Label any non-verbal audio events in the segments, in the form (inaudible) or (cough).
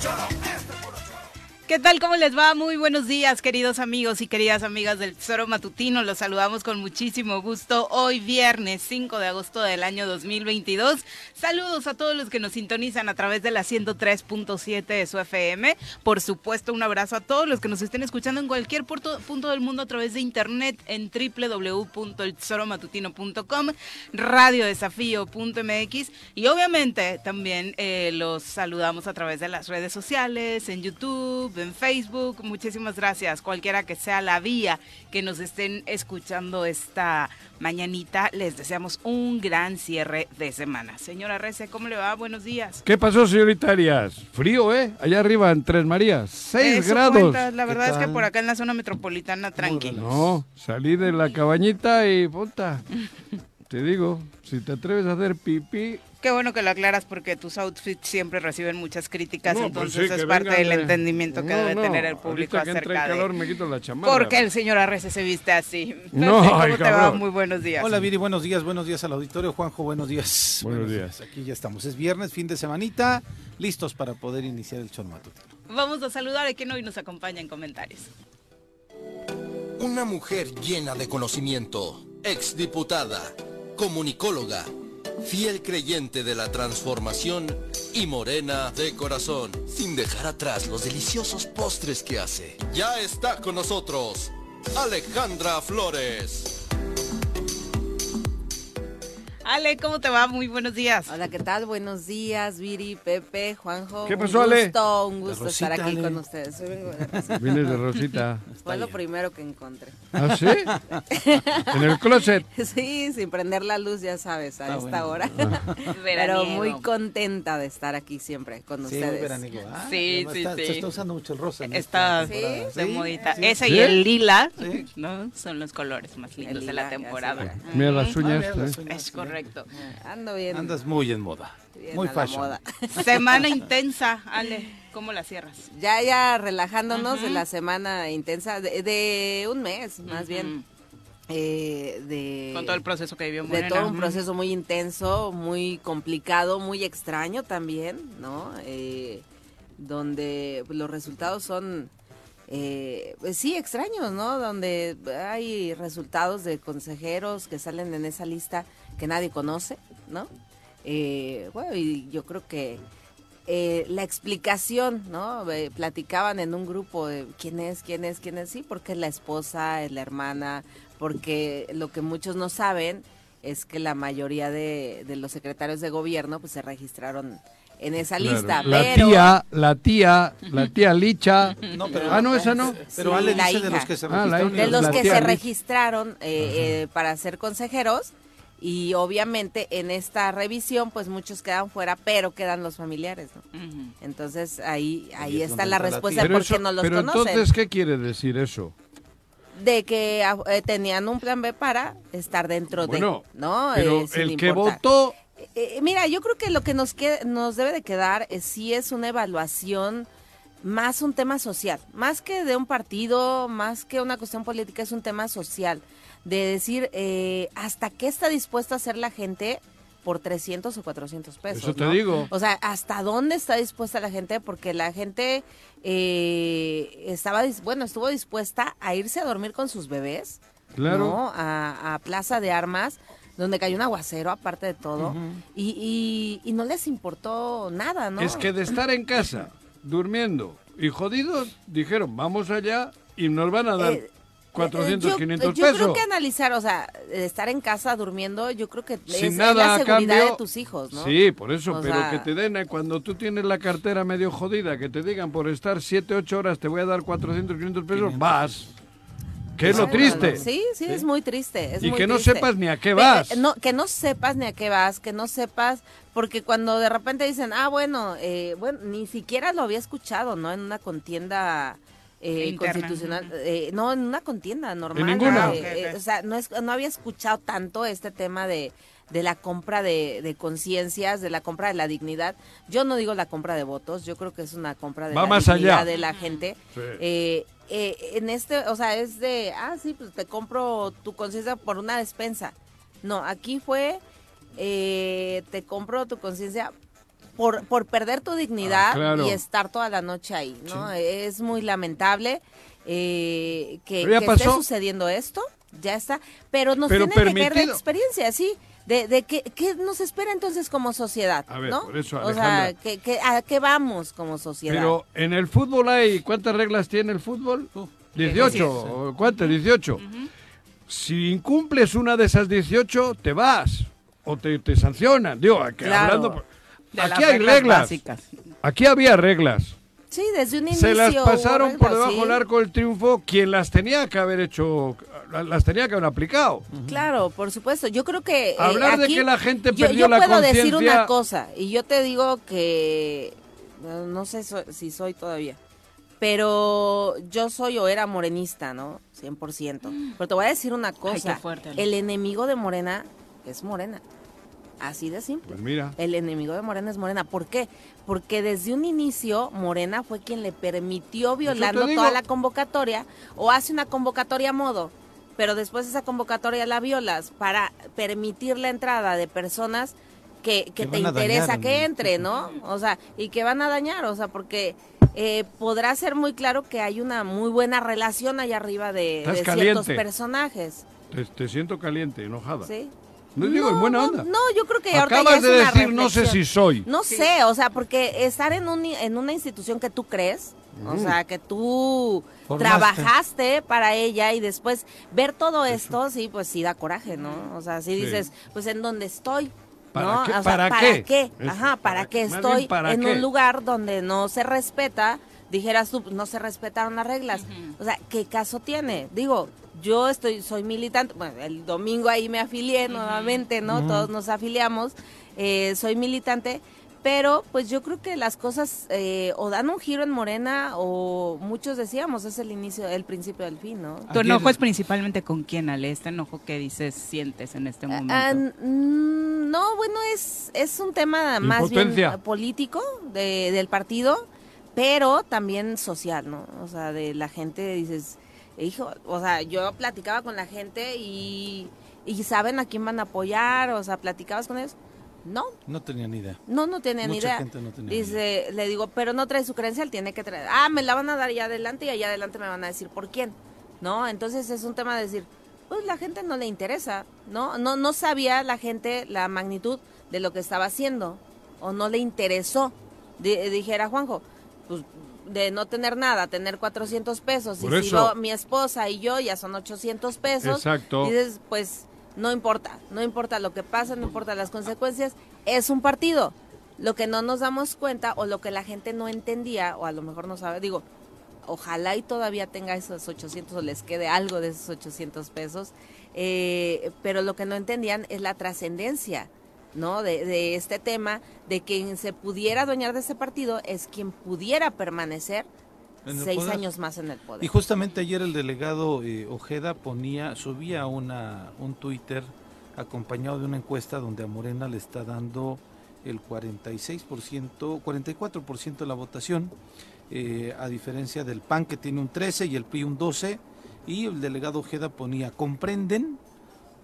Shut up! ¿Qué tal? ¿Cómo les va? Muy buenos días, queridos amigos y queridas amigas del Tesoro Matutino. Los saludamos con muchísimo gusto hoy viernes 5 de agosto del año 2022. Saludos a todos los que nos sintonizan a través de la 103.7 de su FM. Por supuesto, un abrazo a todos los que nos estén escuchando en cualquier punto, del mundo a través de internet en www.eltesoromatutino.com, radiodesafío.mx y obviamente también eh, los saludamos a través de las redes sociales, en YouTube en Facebook. Muchísimas gracias. Cualquiera que sea la vía que nos estén escuchando esta mañanita, les deseamos un gran cierre de semana. Señora Rece, ¿cómo le va? Buenos días. ¿Qué pasó, señorita Arias? Frío, ¿eh? Allá arriba en Tres Marías, seis grados. La verdad es que por acá en la zona metropolitana, tranquilo. No, salí de la cabañita y puta. (laughs) te digo, si te atreves a hacer pipí, Qué bueno que lo aclaras porque tus outfits siempre reciben muchas críticas, pues entonces es parte del entendimiento que debe tener el público acerca de... calor me quito la chamarra. Porque el señor Arrece se viste así. (laughs) No, ¿Cómo te va? Muy buenos días. Hola Viri, buenos días, buenos días al auditorio. Juanjo, buenos días. Buenos, días. Aquí ya estamos. Es viernes, fin de semanita, listos para poder iniciar el matutino. Vamos a saludar a quien hoy nos acompaña en comentarios. Una mujer llena de conocimiento, exdiputada, comunicóloga fiel creyente de la transformación y morena de corazón, sin dejar atrás los deliciosos postres que hace. Ya está con nosotros, Alejandra Flores. Ale, ¿cómo te va? Muy buenos días. Hola, ¿qué tal? Buenos días, Viri, Pepe, Juanjo. ¿Qué pasó, Ale? Un gusto, un gusto estar aquí con ustedes. Soy vengo de Rosita. Vienes de Rosita. (laughs) Fue lo primero que encontré. ¿Ah, sí? (laughs) ¿En el closet? Sí, sin prender la luz, ya sabes, a esta hora. Ah. (laughs) Pero muy contenta de estar aquí siempre con ustedes. ¿ah? Sí, sí, sí. Se está usando mucho el rosa. está de modita. Ese y el lila, ¿no? Son los colores más lindos de la temporada. Mira las uñas. Ah, ¿eh? Es correcto. Ando bien. Andas muy en moda. muy fashion. (laughs) Semana intensa, Ale. ¿Cómo la cierras? Ya, ya relajándonos de la semana intensa, de, un mes, más bien. Eh, de, Con todo el proceso que vivió Morena. De todo un proceso muy intenso, muy complicado, muy extraño también, ¿no? Eh, donde los resultados son eh, pues sí, extraños, ¿no? Donde hay resultados de consejeros que salen en esa lista que nadie conoce, ¿no? Eh, bueno, y yo creo que eh, la explicación, ¿no? Eh, platicaban en un grupo de quién es, quién es, quién es, sí, porque es la esposa, es la hermana, porque lo que muchos no saben es que la mayoría de, de los secretarios de gobierno pues se registraron en esa lista. La tía, la tía, la tía Licha. (laughs) ah, no, esa no. Pero Ale dice de los que se ah, registraron. de los que se registraron eh, eh, para ser consejeros. Y obviamente en esta revisión, pues muchos quedan fuera, pero quedan los familiares, ¿no? Entonces ahí ahí está la respuesta de por qué no los pero entonces, ¿qué quiere decir eso? de que ah, eh, tenían un plan B para estar dentro de, ¿no? Pero el que votó eh, eh, mira, yo creo que lo que nos, nos debe de quedar es, sí es una evaluación más un tema social, más que de un partido, más que una cuestión política, es un tema social, de decir eh, hasta qué está dispuesta a hacer la gente por 300 o 400 pesos. Eso te digo. O sea, hasta dónde está dispuesta la gente, porque la gente estaba, bueno, estuvo dispuesta a irse a dormir con sus bebés, claro. A, a Plaza de Armas donde cayó un aguacero, aparte de todo, y, y, no les importó nada, ¿no? Es que de estar en casa, durmiendo y jodidos, dijeron, vamos allá y nos van a dar... 400, 500 pesos. Yo creo que analizar, o sea, estar en casa durmiendo, yo creo que es, la seguridad de tus hijos, ¿no? Sí, por eso, pero que te den, eh, cuando tú tienes la cartera medio jodida, que te digan por estar 7, 8 horas te voy a dar 400, 500 pesos, vas. ¿Qué es lo triste? Sí, sí, es muy triste. y que no sepas ni a qué vas. no, que no sepas ni a qué vas, que no sepas, porque cuando de repente dicen, ah, bueno, eh, bueno, ni siquiera lo había escuchado, ¿no? En una contienda eh, constitucional, eh, no, en una contienda normal. ¿En ninguna? o sea, no, es, no había escuchado tanto este tema de de la compra de, de conciencias, de la compra de la dignidad. Yo no digo la compra de votos, yo creo que es una compra de la dignidad de la gente. Eh, eh, en este, o sea, es de, ah, sí, pues te compro tu conciencia por una despensa. No, aquí fue, eh, te compro tu conciencia por, por perder tu dignidad Ah, claro. y estar toda la noche ahí, ¿no? Es muy lamentable eh, que, que esté sucediendo esto, ya está, pero nos Pero tiene que caer de permitido. experiencia, sí. De, de qué, qué nos espera entonces como sociedad, A ver, ¿no? por eso, o sea, que, que- ¿a qué vamos como sociedad? Pero en el fútbol hay, ¿cuántas reglas tiene el fútbol? 18, ¿o ¿cuántas? 18. Si incumples una de esas 18, te vas o te, te sancionan. Digo, aquí, Claro. hablando por- De aquí las hay reglas. básicas. Aquí había reglas. sí, desde un inicio Se las pasaron por reglas, debajo sí. del arco del triunfo quien las tenía que haber hecho, las tenía que haber aplicado. Claro, por supuesto. Yo creo que. eh, Hablar de aquí- que la gente yo, perdió yo la puedo decir conciencia- una cosa, y yo te digo que. no- sé so- si soy todavía. Pero yo soy o era morenista, ¿no? 100%. Pero te voy a decir una cosa. qué fuerte, el enemigo de Morena es Morena. Así de simple. Pues mira. El enemigo de Morena es Morena. ¿Por qué? Porque desde un inicio Morena fue quien le permitió violando digo. toda la convocatoria o hace una convocatoria a modo, pero después esa convocatoria la violas para permitir la entrada de personas que, te interesa dañar, que entre, ¿no? O sea, y que van a dañar, o sea, porque eh, podrá ser muy claro que hay una muy buena relación allá arriba de, ciertos personajes, Te, te siento caliente, enojada. ¿sí? No digo en buena onda. No, yo creo que ahorita Acabas ya es de una decir, no sé si soy. No sé, o sea, porque estar en, un, en una institución que tú crees, o sea, que tú Formaste. trabajaste para ella y después ver todo esto, sí, pues sí da coraje, ¿no? O sea, sí Sí. dices, pues en dónde estoy. ¿Para ¿no? qué? O sea, ¿Para ¿para qué? Ajá, ¿para, ¿para qué qué? Estoy ¿para en qué? un lugar donde no se respeta? Dijeras tú, no se respetaron las reglas. O sea, ¿qué caso tiene? Digo, yo estoy, soy militante, bueno, el domingo ahí me afilié nuevamente, ¿no? Todos nos afiliamos, eh, soy militante, pero pues yo creo que las cosas eh, o dan un giro en Morena o muchos decíamos, es el inicio, el principio del fin, ¿no? ¿Tu enojo es principalmente con quién, Ale? Este enojo que dices, sientes en este momento. Ah, mm, no, bueno, es, es un tema más bien político de- del partido, pero también social, ¿no? O sea, de la gente dices, hijo, o sea, yo platicaba con la gente y, y saben a quién van a apoyar, o sea, platicabas con ellos. No, No tenía ni idea. no, no tienen Mucha idea. gente no tenía Dice, le digo, pero no trae su credencial, tiene que traer. Ah, me la van a dar allá adelante y allá adelante me van a decir por quién. ¿No? Entonces es un tema de decir, pues la gente no le interesa, ¿no? No, no sabía la gente la magnitud de lo que estaba haciendo o no le interesó. Di- dijera Juanjo, pues de no tener nada, tener 400 pesos Por y si yo, mi esposa y yo ya son 800 pesos. Exacto. Dices, pues no importa, no importa lo que pasa, no importa las consecuencias, es un partido. Lo que no nos damos cuenta o lo que la gente no entendía o a lo mejor no sabe, digo, ojalá y todavía tenga esos 800 o les quede algo de esos 800 pesos, eh, pero lo que no entendían es la trascendencia. ¿No? De, de este tema, de quien se pudiera adueñar de ese partido es quien pudiera permanecer seis poder. años más en el poder. Y justamente ayer el delegado eh, Ojeda ponía, subía una, un Twitter acompañado de una encuesta donde a Morena le está dando el 46%, 44% de la votación, eh, a diferencia del PAN que tiene un 13 y el PRI un 12, y el delegado Ojeda ponía, comprenden,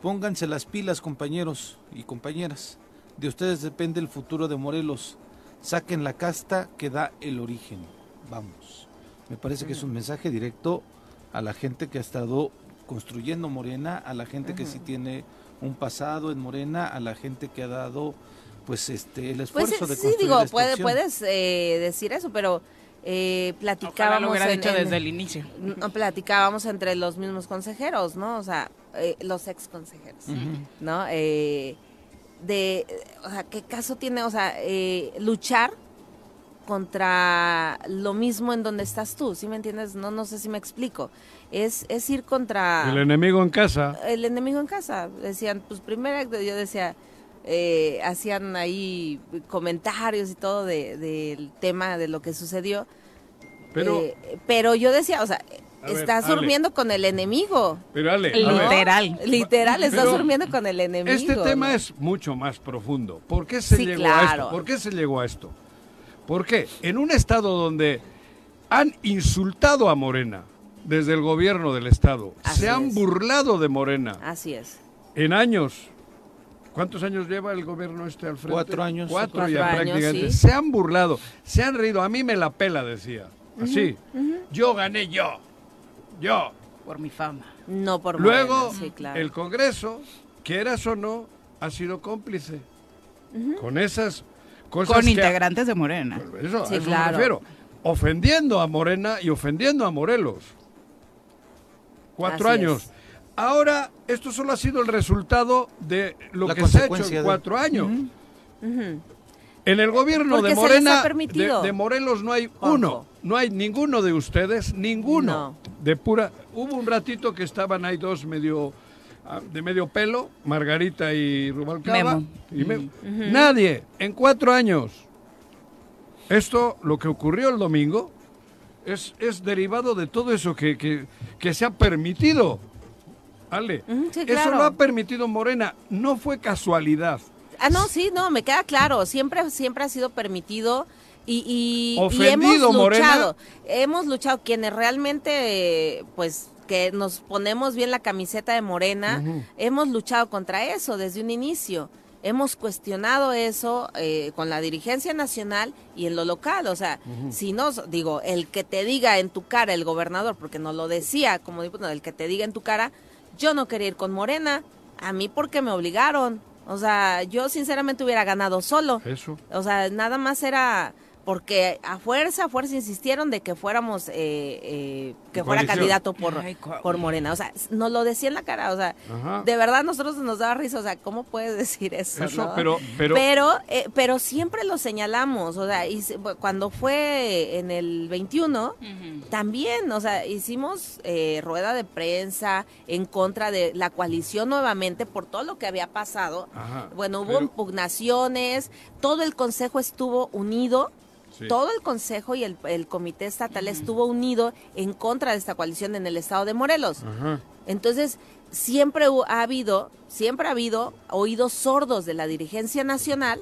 pónganse las pilas compañeros y compañeras, de ustedes depende el futuro de Morelos, saquen la casta que da el origen, vamos. Me parece que es un mensaje directo a la gente que ha estado construyendo Morena, a la gente que sí tiene un pasado en Morena, a la gente que ha dado pues este el Pues esfuerzo de sí, construir digo, esta puede, opción. puedes eh, decir eso, pero eh, Ojalá platicábamos lo hubiera en- dicho en- desde el inicio. no, platicábamos entre los mismos consejeros, ¿no? O sea, eh, los ex consejeros, ¿no? Eh, de, o sea, ¿qué caso tiene, o sea, eh, luchar contra lo mismo en donde estás tú, ¿sí me entiendes? No, no sé si me explico. Es, es ir contra El enemigo en casa. el enemigo en casa. Decían, pues primero yo decía, eh, hacían ahí comentarios y todo de- del tema de lo que sucedió. Pero, Eh, pero yo decía, o sea, A ver, estás durmiendo con el enemigo. pero Ale, Literal. Literal, estás Pero durmiendo con el enemigo. este tema ¿no? es mucho más profundo. ¿Por qué se Sí, llegó a esto? ¿Por qué se llegó a esto? ¿Por qué? En un estado donde han insultado a Morena desde el gobierno del estado, Así se han es. burlado de Morena Así es. en años ¿Cuántos años lleva el gobierno este al frente? Cuatro años. Cuatro, Cuatro ya años, prácticamente. sí. Se han burlado, se han reído. A mí me la pela, decía. Así. Yo gané yo. Yo. Por mi fama. No por Luego, Morena, sí, claro. el Congreso, quieras o no, ha sido cómplice. Con esas cosas Con que- integrantes de Morena. Eso, Sí, a eso claro. me refiero. Ofendiendo a Morena y ofendiendo a Morelos. Cuatro Así años. es. Ahora, esto solo ha sido el resultado de lo La que se ha hecho en de- cuatro años. En el gobierno Porque de Morena, de, de Morelos no hay Juanjo. uno, no hay ninguno de ustedes, ninguno No. de pura. Hubo un ratito que estaban ahí dos medio ah, de medio pelo, Margarita y Rubalcaba. Memo. y Memo. Nadie en cuatro años. Esto, lo que ocurrió el domingo, es, es derivado de todo eso que, que, que se ha permitido. Ale, sí, eso lo ha permitido Morena, no fue casualidad. Ah, no, sí, no, me queda claro. Siempre, siempre ha sido permitido y, y, y Ofendido, hemos Morena. luchado. Hemos luchado quienes realmente, pues, que nos ponemos bien la camiseta de Morena, hemos luchado contra eso desde un inicio. Hemos cuestionado eso eh, con la dirigencia nacional y en lo local. O sea, si no, digo, el que te diga en tu cara el gobernador, porque nos lo decía como diputado, el que te diga en tu cara, yo no quería ir con Morena, a mí porque me obligaron. O sea, yo sinceramente hubiera ganado solo. Eso. O sea, nada más era porque a fuerza, a fuerza insistieron de que fuéramos, eh, eh, que fuera Coalición. candidato por, Ay, por Morena. O sea, nos lo decía en la cara. O sea, Ajá. de verdad nosotros nos daba risa. O sea, ¿cómo puedes decir eso? Eso, no? pero- pero- pero, eh, pero siempre lo señalamos. O sea, y se- cuando fue en el 21, también, o sea, hicimos eh, rueda de prensa en contra de la coalición nuevamente por todo lo que había pasado. Ajá, Bueno, hubo pero- impugnaciones, todo el consejo estuvo unido. Sí. Todo el consejo y el, el comité estatal estuvo unido en contra de esta coalición en el estado de Morelos. Ajá. Entonces, siempre ha habido, siempre ha habido oídos sordos de la dirigencia nacional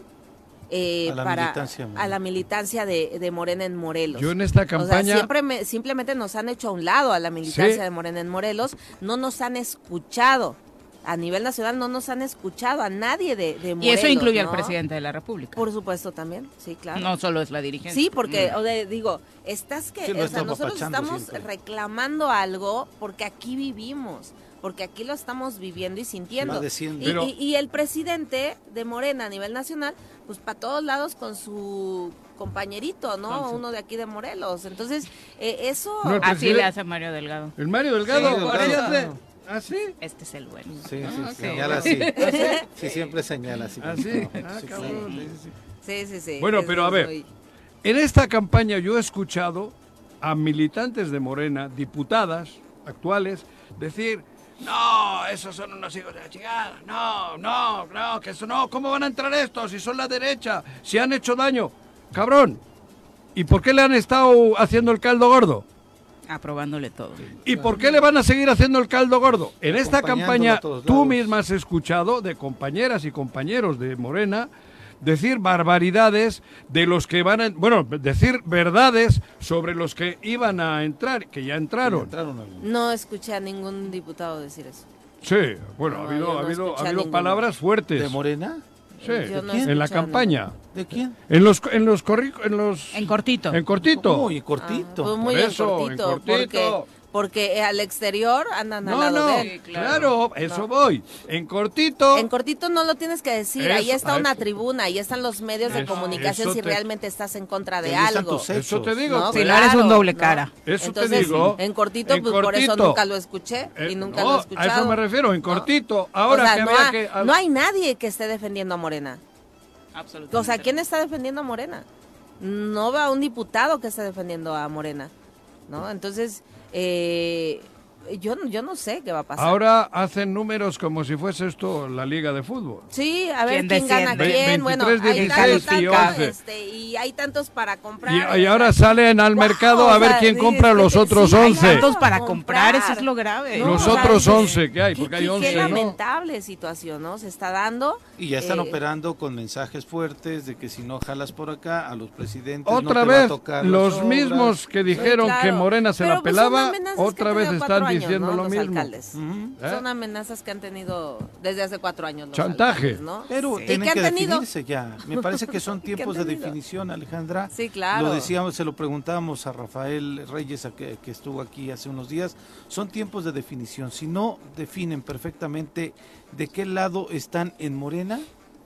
eh, A la para militancia, a la militancia de, de Morena en Morelos. Yo en esta O sea, campaña siempre me- simplemente nos han hecho a un lado a la militancia Sí. de Morena en Morelos, no nos han escuchado. A nivel nacional no nos han escuchado a nadie de, de Y Morelos. eso incluye al presidente de la República. Por supuesto también, sí, claro. No solo es la dirigencia. Sí, porque o de- digo, estás que, Sí, o sea, nosotros estamos siempre. reclamando algo porque aquí vivimos, porque aquí lo estamos viviendo y sintiendo. Y, Pero- y- y el presidente de Morena a nivel nacional, pues para todos lados con su compañerito, ¿no? Uno de aquí de Morelos. Entonces, eh, eso... No, Así le hace Mario Delgado. El Mario Delgado. Sí. ¿Ah, sí? Este es el bueno. Sí, sí, Ah, señala así. Sí, siempre señala así. ¿Ah, sí? Ah, sí, cabrón, sí, sí, sí. Sí, sí, sí. Bueno, pero a ver, En esta campaña yo he escuchado a militantes de Morena, diputadas actuales, decir, no, esos son unos hijos de la chingada, no, no, no, que eso no, ¿cómo van a entrar estos si son la derecha, si han hecho daño? Cabrón, ¿y por qué le han estado haciendo el caldo gordo? Aprobándole todo. ¿Y por qué le van a seguir haciendo el caldo gordo? En esta campaña tú misma has escuchado de compañeras y compañeros de Morena decir barbaridades de los que van a, bueno, decir verdades sobre los que iban a entrar, que ya entraron. No escuché a ningún diputado decir eso. Sí, bueno, No, ha habido, ha habido, ha habido palabras fuertes. ¿De Morena? Sí, no en la campaña. ¿De quién? En los en los corri- en los En cortito. en cortito. Uy, Ah, cortito. pues muy Por en eso, en cortito, cortito. porque porque al exterior andan al No, lado no, de él. claro, eso voy. En cortito. En cortito no lo tienes que decir, ahí está una eso. tribuna, ahí están los medios de comunicación si te- realmente estás en contra de algo. Eso te digo. ¿no? Si pues, no eres un doble cara. Eso te Entonces, digo. En cortito, En pues por eso nunca lo escuché Eh, y nunca no, lo he escuchado. A eso me refiero, en ¿no? cortito. Ahora o sea, que no, había ha- que. no hay nadie que esté defendiendo a Morena. Absolutamente. O sea, ¿quién está defendiendo a Morena? No va un diputado que esté defendiendo a Morena, ¿no? Entonces, eh, yo, yo no sé qué va a pasar. Ahora hacen números como si fuese esto la liga de fútbol. Sí, a ver ¿Quién quién gana quién. Ve- bueno, 23, hay 16 tantos, y tantos, 11. este, y hay tantos para comprar. Y, y ahora sea, salen al ¡guau! mercado a ver sea, quién compra sí, los otros sí, hay 11. Tantos para comprar, eso es lo grave. No, Los o sea, otros qué- 11 que hay, porque qué- hay qué- 11, Qué ¿no? lamentable situación, ¿no? Se está dando. Y ya están eh, operando con mensajes fuertes de que si no jalas por acá a los presidentes no Otra te va a vez, tocar los mismos que dijeron claro. que Morena se Pero, la pues, pelaba, otra vez están años, diciendo ¿no? lo los mismo. alcaldes. ¿Eh? Son amenazas que han tenido desde hace cuatro años los Chantaje. alcaldes, ¿no? Pero Sí. ¿Y tienen que han definirse ya. Me parece que (laughs) son ¿Qué han tiempos de definición, Alejandra. Sí, claro. Lo decíamos, se lo preguntábamos a Rafael Reyes, a que, que estuvo aquí hace unos días. Son tiempos de definición. Si no definen perfectamente de qué lado están en Morena,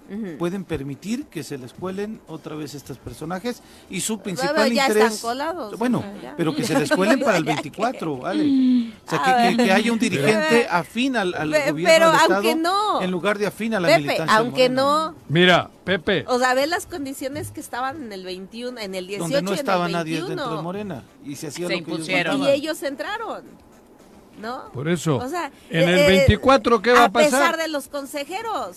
Ujú. pueden permitir que se les cuelen otra vez estos personajes y su Bueno, principal ya interés están colados, bueno ya. pero que se les cuelen para (laughs) el 24 ¿vale? o sea que, que- que haya un dirigente afín al, al Pe- gobierno pero del estado aunque no. en lugar de afín a la Pepe, militancia aunque morena, no, Mira, Pepe, o sea, ve las condiciones que estaban en el 21, en el 18 donde no y en estaba el nadie 21. dentro de Morena y se hacía Se lo que ellos. Y ellos entraron, ¿no? por eso, O sea, en el eh, 24, ¿qué va a A pesar pasar? de los consejeros.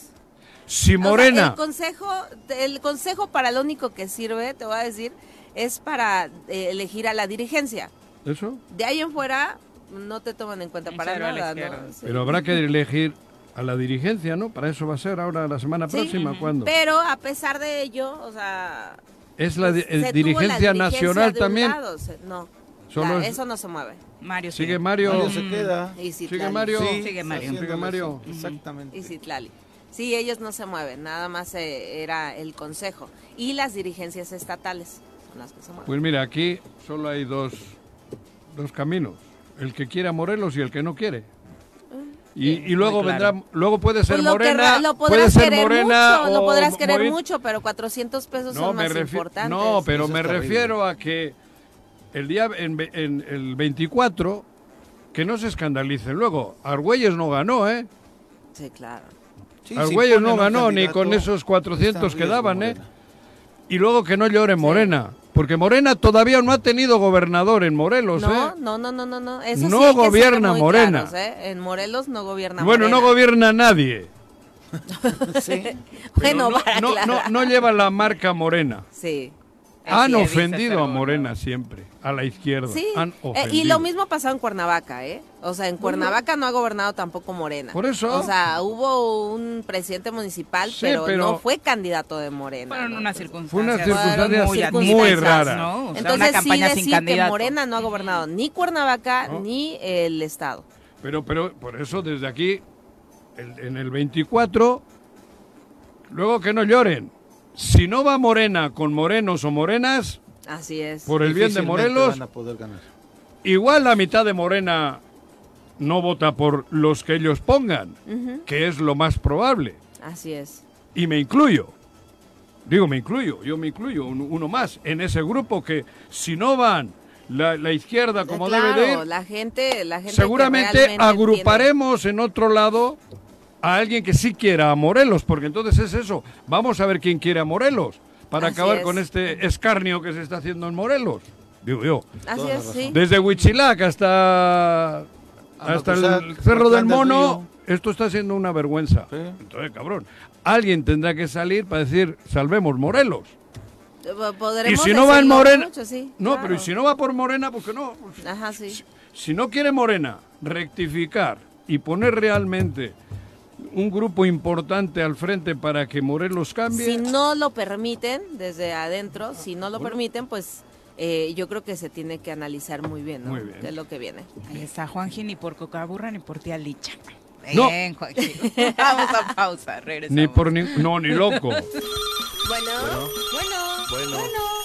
Si O sea, Morena, el consejo, el consejo para lo único que sirve, te voy a decir, es para eh, elegir a la dirigencia. eso, De ahí en fuera no te toman en cuenta para nada, ¿no? Sí. pero habrá que elegir a la dirigencia, ¿no? Para eso va a ser ahora la semana Sí. próxima, ¿cuándo? Pero a pesar de ello, o sea, Es la di- se la dirigencia nacional también. lado, se- no, Solo la- es- eso no se mueve. Mario Sigue sigue. Mario. Mario se queda Y Sigue. Mario. Sí, Sigue Mario. Sigue Mario. exactamente Y Citlali. Sí, ellos no se mueven, nada más eh, era el consejo. Y las dirigencias estatales son las que se mueven. Pues mira, aquí solo hay dos, dos caminos. El que quiera Morelos y el que no quiere. Y, y luego claro. vendrá, luego puede ser Pues lo, Morena, querrá- lo puede podrás ser querer Morena mucho, lo o podrás querer mucho, pero 400 pesos No, son más refi- importantes. no, pero Eso me refiero a que el día en, ve- en el 24 que no se escandalicen. Luego, Argüelles no ganó, ¿eh? Sí, claro. Sí, ponen no ganó ni con esos 400 está en que daban, ¿eh? Y luego que no llore Morena, porque Morena todavía no ha tenido gobernador en Morelos, No, ¿eh? no, no, no, no, no. Eso No sí gobierna muy Morena. claros, ¿eh? En Morelos no gobierna Bueno, no gobierna nadie. (laughs) Sí. Bueno, no, para no, no, no lleva la marca Morena. Sí. Han ofendido a Cerón. Morena siempre, a la izquierda. Sí. Han Eh, y lo mismo pasó en Cuernavaca, ¿eh? O sea, en Cuernavaca no ha gobernado tampoco Morena. Por eso. O sea, hubo un presidente municipal, Sí, pero, pero- no fue candidato de Morena. Fueron ¿no? unas Fue circunstancias, unas circunstancias muy, muy adversas, raras. ¿no? O sea, Entonces una sí decir que candidato. Morena no ha gobernado ni Cuernavaca No. ni el Estado. Pero, pero por eso desde aquí, el- en el 24, luego que no lloren. Si no va Morena con morenos o morenas, Así es. por el bien de Morelos, van a poder ganar. igual la mitad de Morena no vota por los que ellos pongan, que es lo más probable. Así es. Y me incluyo. Digo, me incluyo, yo me incluyo, un- uno más, en ese grupo que si no van la, la izquierda como claro, debe de ir, la gente, la gente seguramente agruparemos en otro lado a alguien que sí quiera a Morelos, porque entonces es eso. Vamos a ver quién quiere a Morelos para Así acabar es. con este escarnio que se está haciendo en Morelos. Digo yo. Así es, sí. Desde Huichilac hasta, hasta el Amacuzat, Cerro del Mono, esto está siendo una vergüenza. Sí. Entonces, cabrón, alguien tendrá que salir para decir, salvemos Morelos. Eh, Podremos y si no va en Morena... mucho, sí, no, claro. pero ¿y si no va por Morena, ¿por qué no? Ajá, sí. Si, si no quiere Morena rectificar y poner realmente un grupo importante al frente para que Morelos cambie, Si no lo permiten desde adentro, si no lo permiten, pues eh, yo creo que se tiene que analizar muy bien, ¿no? Muy bien. ¿Qué es lo que viene? Ahí está Juanji, ni por cocaburra ni por tía Licha. No. Bien, Juanji. (laughs) Vamos a pausa, regresamos. ni por ni, no ni loco. (laughs) Bueno, bueno, Bueno,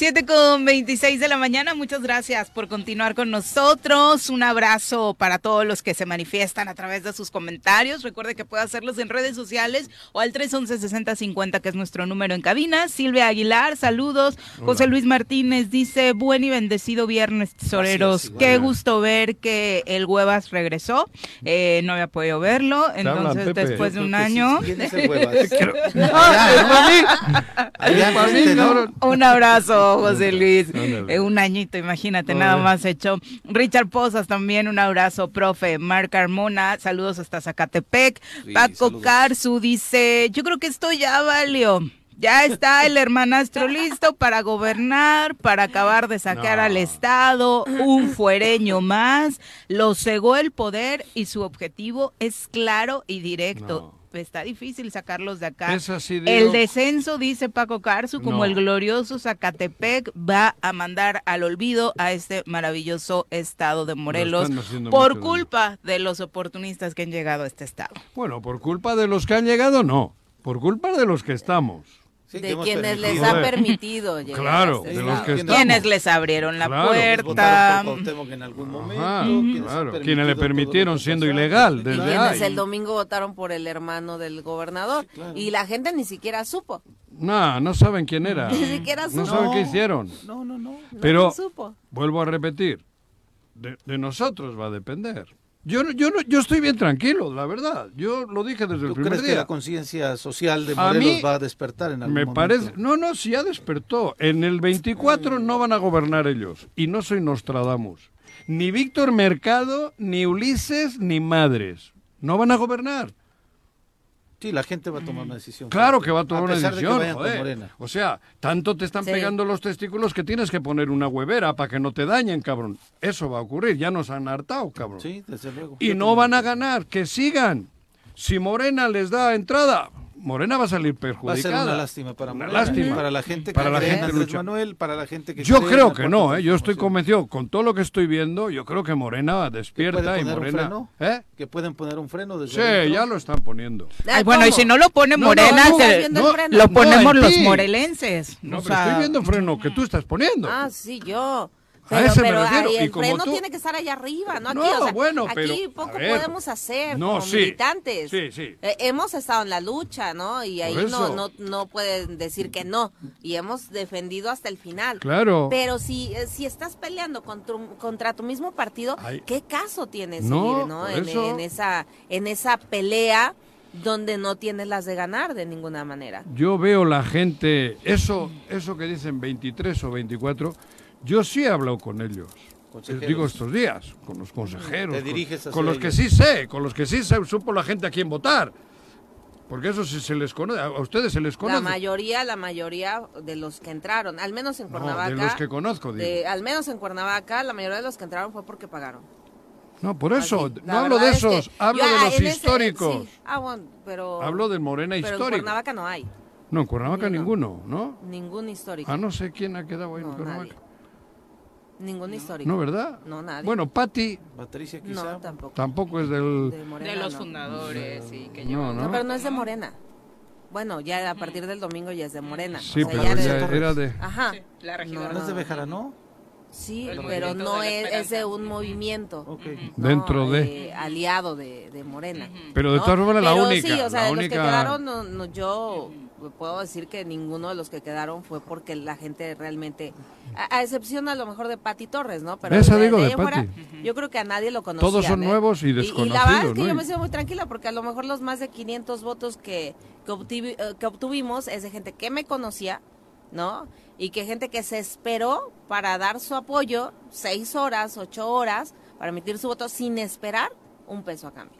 Siete con 26 de la mañana, muchas gracias por continuar con nosotros. Un abrazo para todos los que se manifiestan a través de sus comentarios. Recuerde que puede hacerlos en redes sociales o al 311-6050, que es nuestro número en cabina. Silvia Aguilar, saludos. José Luis Martínez dice, buen y bendecido viernes, tesoreros. Qué gusto ver que el Huevas regresó. Eh, no había podido verlo, entonces después de un año... ¿Quién es el Huevas? (laughs) ¿no? Un abrazo, José Luis. Eh, un añito, imagínate, nada más hecho. Richard Pozas también, un abrazo, profe. Marc Carmona, saludos hasta Zacatepec. Sí, Paco saludos. Carzu dice, yo creo que esto ya valió. Ya está el hermanastro listo para gobernar, para acabar de sacar No. al Estado, un fuereño más, lo cegó el poder y su objetivo es claro y directo. Está difícil sacarlos de acá. Es así, digo. el descenso, dice Paco Carzu, como No. el glorioso Zacatepec, va a mandar al olvido a este maravilloso estado de Morelos por culpa de los oportunistas que han llegado a este estado. Bueno, por culpa de los que han llegado, no. Por culpa de los que estamos. Sí, de quienes les ha permitido llegar Claro, a de los que Quienes-. Quienes les abrieron la Claro. Quienes puerta. en algún momento. Ajá, quienes claro. Quienes le permitieron siendo ilegal Y desde quienes ahí. el domingo votaron por el hermano del gobernador. Sí, claro. Y la gente ni siquiera supo. No, no saben quién era. Ni siquiera No supo. saben qué hicieron. No, no, no. No Pero supo. vuelvo a repetir, de, de nosotros va a depender. Yo, no- yo, no- yo estoy bien tranquilo, la verdad. Yo lo dije desde el ¿Tú primer crees que día. la conciencia social de A Morelos mí va a despertar en algún Me momento? parece, no, no, si ya despertó. En el 24 no van a gobernar ellos. Y no soy Nostradamus. Ni Víctor Mercado, ni Ulises, ni Madres. No van a gobernar. Sí, la gente va a tomar una decisión. Claro que va a tomar una de decisión. vayan con joder. Morena. O sea, tanto te están Sí. pegando los testículos que tienes que poner una huevera para que no te dañen, cabrón. Eso va a ocurrir. Ya nos han hartado, cabrón. Sí, desde luego. Y no van a ganar. Que sigan. Si Morena les da entrada, Morena va a salir Va a perjudicada. ser una lástima para Una Morena, lástima. para la gente que Para la gente Andrés lucha. Manuel, para la gente que Yo creo que no, ¿eh? yo estoy convencido, con todo lo que estoy viendo, yo creo que Morena ¿Que despierta y poner un Morena... freno? ¿Eh? Que pueden poner un freno desde Sí, ya lo están poniendo. Ay, bueno, y si no lo pone No, Morena, no, no, se- viendo el no, freno? lo ponemos los morelenses. No, O pero sea, estoy viendo freno que tú estás poniendo. Ah, sí, yo. A Pero, ese me pero refiero, ahí y el como freno tú- tiene que estar allá arriba, no aquí. No, o sea, bueno, aquí pero, poco a ver. podemos hacer No, como sí. militantes. Sí, sí. Eh, hemos estado en la lucha, ¿no? Y ahí no, no, no pueden decir que no. Y hemos defendido hasta el final. Claro. Pero si, eh, si estás peleando contra, contra tu mismo partido, Ay. ¿qué caso tienes No, ¿no? En, en esa, en esa pelea donde no tienes las de ganar de ninguna manera. Yo veo la gente, eso, eso que dicen 23 o 24, yo sí he hablado con ellos. Les digo estos días, con los consejeros, Te con- diriges hacia con, los que ellos. sí sé, con los que sí se- supo la gente a quién votar. Porque eso sí se les conoce, a ustedes se les conoce. La mayoría, la mayoría de los que entraron, al menos en No, Cuernavaca. de los que conozco, digo. de- al menos en Cuernavaca, la mayoría de los que entraron fue porque pagaron. No, por eso, Así, no hablo de verdad es que esos, hablo yo, de ah, los en ese- históricos. sí. Ah, bueno, pero. Hablo de Morena pero en. Cuernavaca no hay. No, en Cuernavaca No. ninguno, ¿no? Ningún histórico. Ah, no sé quién ha quedado ahí en Cuernavaca. nadie. Ningún histórico. No, ¿verdad? No, nadie. Bueno, Patti Patricia quizá. no, tampoco. tampoco es del... De, Morena, de los no. fundadores y que No, llevan- ¿no? No, pero no es de Morena. Bueno, ya a partir del domingo ya es de Morena. Sí, O sea, pero ya de- era de... Ajá. Sí, la regidora. ¿No es de Bejarano? Sí, El pero no de es, es de un movimiento. Ok. ¿no? Dentro de... Eh, aliado de, de Morena. Pero de todas formas la única, Sí, o sea, la de los que única- quedaron, no, no, yo puedo decir que ninguno de los que quedaron fue porque la gente realmente, a, a excepción a lo mejor de Pati Torres, ¿no? Pero Esa de- digo, de de ahí en fuera, Pati. yo creo que a nadie lo conocía. Todos son nuevos y Y, la verdad es desconocidos, que ¿no? yo me siento muy tranquila porque a lo mejor los más de 500 votos que, que, obtuvi- eh, que obtuvimos es de gente que me conocía, ¿no? Y que gente que se esperó para dar su apoyo seis horas, ocho horas, para emitir su voto sin esperar un peso a cambio.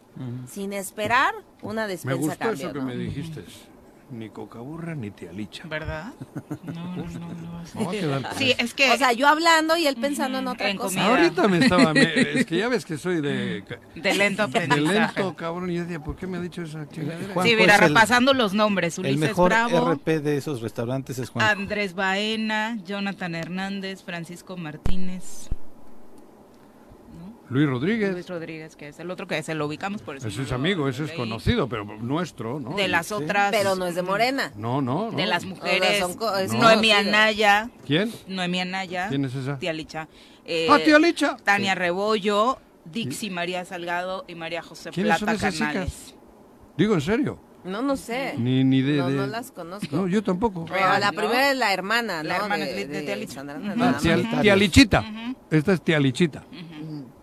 Sin esperar una Me despensa a gustó cambio. eso que me dijiste. Ni cocaburra ni tialicha. ¿Verdad? (laughs) No, no, no, no. A quedar con Sí, eso. es que O sea, yo hablando y él pensando en otra En cosa. comida. Ahorita me estaba... me- (laughs) es que ya ves que soy de... de lento De aprendizaje. lento, cabrón. Y yo decía, ¿por qué me ha dicho esa chingadera? Juan- Sí, mira, el- repasando los nombres. El Ulises mejor Bravo, RP de esos restaurantes es Juan. Andrés Baena, Jonathan Hernández, Francisco Martínez, Luis Rodríguez. Luis Rodríguez, que es el otro que se lo ubicamos por eso. Ese es amigo, ese es conocido, pero nuestro, ¿no? De las Sí. otras. Pero no es de Morena. No, no, no. De las mujeres. son co- es Noemí. Anaya. ¿Quién? Noemí Anaya. ¿Quién es esa? Tía Licha. eh, Ah, tía Licha. Tania Rebollo, Dixie María Salgado y María José ¿Quiénes son Plata esas Canales. Digo, en serio. No, no sé. Ni, ni de, no, de- no las conozco. No, yo tampoco. Pero la ¿no? primera es la hermana, ¿no? La hermana de Tía Ah, nada tía, Lichita. Esta es tía Lichita.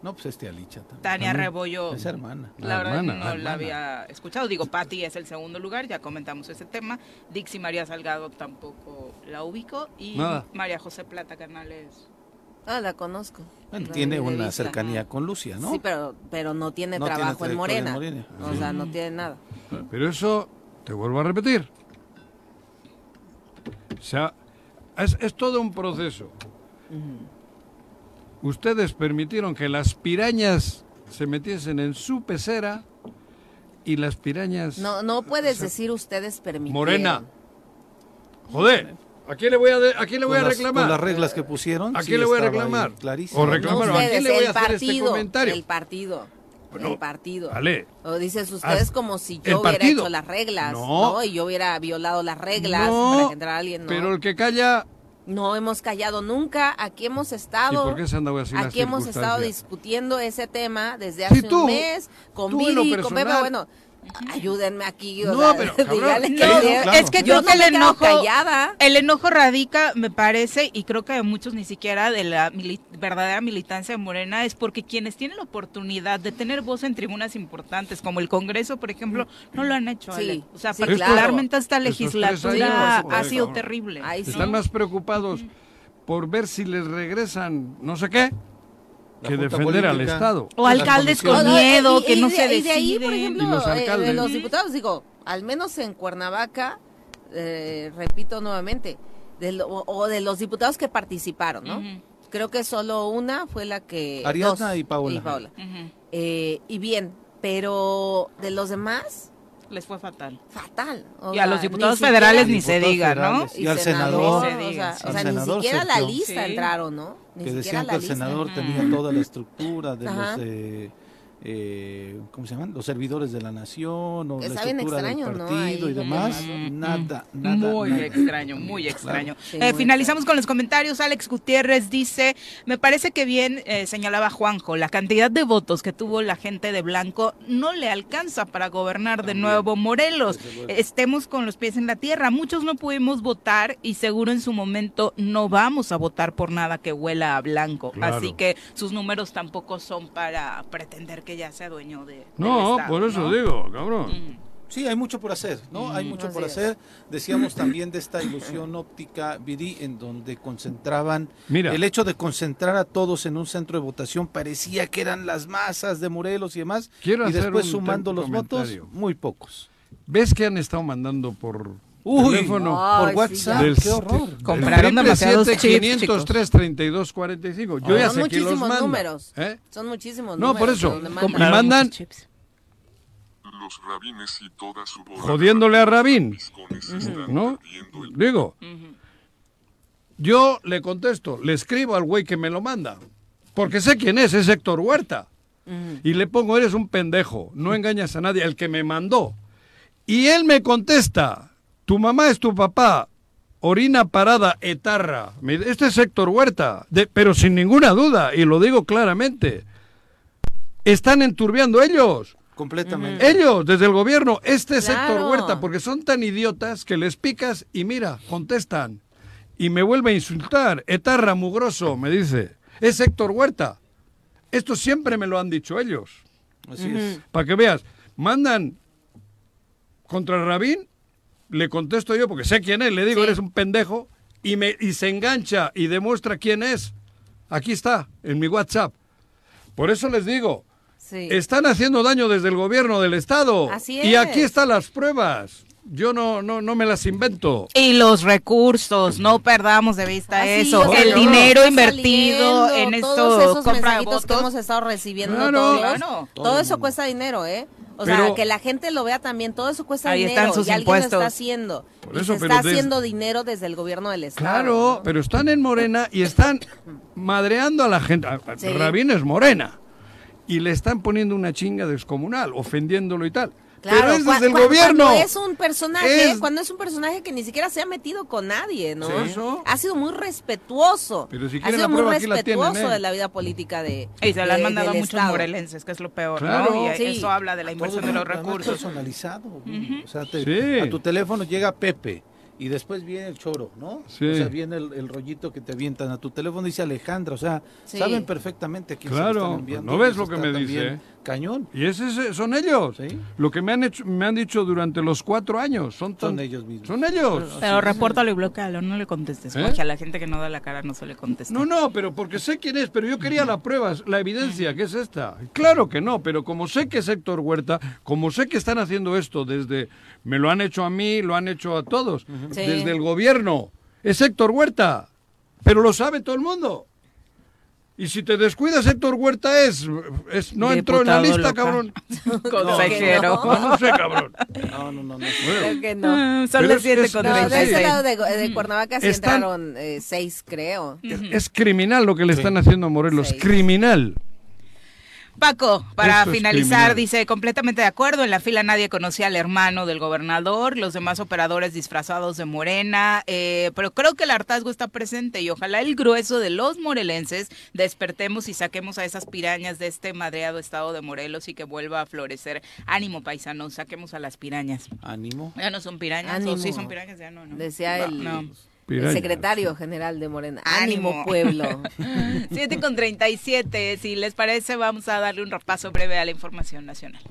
No, pues es tía Licha también. Tania Rebollo. Es hermana. La La verdad hermana, no la había escuchado. Digo, Patti es el segundo lugar, ya comentamos ese tema. Dixie María Salgado tampoco la ubico. Y Nada. María José Plata Canales. Ah, la conozco. Bueno, La tiene una vista. cercanía con Lucia, ¿no? Sí, pero, pero no tiene No trabajo en trayectoria en Morena. Morena. O sea, no tiene nada. Pero eso, te vuelvo a repetir. O sea, es, es todo un proceso. Ustedes permitieron que las pirañas se metiesen en su pecera y las pirañas... No, no puedes decir ustedes permitieron. Morena. Joder, ¿a quién le voy a, de- a, quién le voy a reclamar? con las reglas que pusieron. ¿A sí quién le voy a reclamar? Clarísimo. O No reclamaron, ¿a quién le voy a el hacer partido, este comentario? El partido. Bueno, el partido. vale. O dices ustedes como si yo hubiera partido. hecho las reglas, No. no. Y yo hubiera violado las reglas No, para que entrara alguien, ¿no? Pero el que calla... No hemos callado nunca, aquí hemos estado. ¿Y por qué se han así Aquí hemos estado discutiendo ese tema desde Sí, hace tú, un mes con Viri, con Beba, bueno, ayúdenme aquí. o No, sea, pero, (laughs) cabrón, No, claro. es que Yo creo no que el enojo, callada. el enojo radica, me parece, y creo que de muchos ni siquiera de la mili- verdadera militancia de Morena, es porque quienes tienen la oportunidad de tener voz en tribunas importantes, como el Congreso, por ejemplo, no lo han hecho. Sí. O sea, sí, particularmente esta Estos tres legislatura años, ha sido cabrón. terrible. Sí. Están más preocupados por ver si les regresan no sé qué que defender al Política. Estado. O alcaldes con miedo, y- que y no de- se y de ahí, por deciden. ejemplo, Y los eh, de los diputados, digo, al menos en Cuernavaca, eh, repito nuevamente, de lo- o, de los diputados que participaron, ¿no? Creo que solo una fue la que... Ariadna dos, y Paola. Ujú. Eh, y bien, pero de los demás, Les fue fatal. fatal. O Y a sea, los diputados ni siquiera- federales ni se diga, ¿no? Y al senador, senador. Ni se o sea, o ni siquiera la lista Sí. entraron, ¿no? Ni que siquiera decían que el lista. senador tenía toda la estructura de los eh, eh, ¿cómo se llaman? Los servidores de la nación o Está la estructura del extraño, ¿no? partido Ahí y demás. Nada, nada. Muy nada. extraño, muy extraño. Sí, Eh, muy finalizamos con los comentarios. Alex Gutiérrez dice, me parece que bien eh, señalaba Juanjo, la cantidad de votos que tuvo la gente de Blanco no le alcanza para gobernar de nuevo Morelos. Estemos con los pies en la tierra. Muchos no pudimos votar y seguro en su momento no vamos a votar por nada que huela a Blanco. Claro. Así que sus números tampoco son para pretender que ya sea dueño de... No, Estado, por eso ¿no? digo, cabrón. Mm. Sí, hay mucho por hacer, ¿no? Hay mucho por es. hacer. Decíamos también de esta ilusión óptica, Viri, en donde concentraban, Mira. el hecho de concentrar a todos en un centro de votación parecía que eran las masas de Morelos y demás, Quiero y hacer después un sumando los votos, muy pocos. ¿Ves que han estado mandando por Uy, teléfono? Ay, por sí, WhatsApp. Del- qué horror. Compraron demasiados chips, 503 32 45. Yo ya Son sé quién los muchísimos números. ¿eh? Son muchísimos No, números. por eso. mandan. Mandan-. Los rabines y toda su bola Jodiéndole a Rabín, ¿no? Digo, yo le contesto, le escribo al güey que me lo manda. Porque sé quién es, es Héctor Huerta. Y le pongo, eres un pendejo, no engañas a nadie, el que me mandó. Y él me contesta, tu mamá es tu papá, orina parada, etarra. Este es Héctor Huerta, de- pero sin ninguna duda, y lo digo claramente. Están enturbiando ellos. Completamente. Ellos, desde el gobierno, este es Héctor. Huerta, porque son tan idiotas que les picas y mira, contestan. Y me vuelve a insultar. Etarra mugroso, me dice. Es Héctor Huerta. Esto siempre me lo han dicho ellos. Así es. Para que veas, mandan contra Rabín, le contesto yo porque sé quién es, le digo, Sí. eres un pendejo, y, me, y se engancha y demuestra quién es. Aquí está, en mi WhatsApp. Por eso les digo, Sí. están haciendo daño desde el gobierno del Estado. Así Y aquí es. están las pruebas. Yo no, no, no me las invento. Y los recursos, no perdamos de vista Así, eso. el dinero invertido saliendo, en todos esto, esos compra de mensajitos que hemos estado recibiendo Claro. todos, Claro. todo eso cuesta dinero, ¿eh? O Pero- sea, que la gente lo vea también, todo eso cuesta Ahí dinero están sus y alguien lo impuestos. está haciendo. Por y eso, se pero está des- haciendo dinero desde el gobierno del estado. Claro, ¿no? pero están en Morena y están madreando a la gente. A- a- Sí. Rabín es Morena. Y le están poniendo una chinga descomunal, ofendiéndolo y tal. Claro, pero es gobierno. Cuando es un personaje, Es- cuando es un personaje que ni siquiera se ha metido con nadie, ¿no? Sí, eso. Ha sido muy respetuoso. Pero si ha sido la muy prueba, aquí la tienen, respetuoso ¿eh? de la vida política de Y se la han mandado a muchos Estado. morelenses, que es lo peor, Claro. ¿no? Y Sí. eso habla de la inversión de los recursos. personalizado. O sea, te- Sí. a tu teléfono llega Pepe y después viene el choro, ¿no? Sí. O sea, viene el, el rollito que te avientan a tu teléfono dice Alejandra, o sea, Sí. saben perfectamente a quién se Claro, lo están enviando. ¿no ves lo que me también dice? Cañón. Y ese, ese- son ellos. Sí. Lo que me han hecho, me han dicho durante los cuatro años. Son, tan- Son ellos mismos. Son ellos. Pero repórtalo y bloquealo, no le contestes, ¿Eh? porque a la gente que no da la cara no se le contesta. No, no, pero porque sé quién es, pero yo quería la prueba, la evidencia, que es esta. Claro que no, pero como sé que es Héctor Huerta, como sé que están haciendo esto desde, me lo han hecho a mí, lo han hecho a todos, Sí. desde el gobierno, es Héctor Huerta, pero lo sabe todo el mundo. Y si te descuidas, Héctor Huerta es, es no entró en la lista, cabrón. (laughs) Consejero. No, no sé, cabrón. No, no, no. no. Creo que no. Son Pero las es- 7 es- con No, de ese 36. lado de, de Cuernavaca sí entraron eh, seis, creo. Es, es criminal lo que le Sí. están haciendo a Morelos, criminal. Paco, para Esto finalizar, dice, completamente de acuerdo, en la fila nadie conocía al hermano del gobernador, los demás operadores disfrazados de morena, eh, pero creo que el hartazgo está presente y ojalá el grueso de los morelenses despertemos y saquemos a esas pirañas de este madreado estado de Morelos y que vuelva a florecer. Ánimo, paisanos, saquemos a las pirañas. Ánimo. Ya no son pirañas, Ánimo. o sí son pirañas, ya no, ¿no? Decía el, No. El Piraña. secretario general de Morena. Ánimo. Ánimo, pueblo. (laughs) 7 con 37, si les parece, vamos a darle un repaso breve a la información nacional.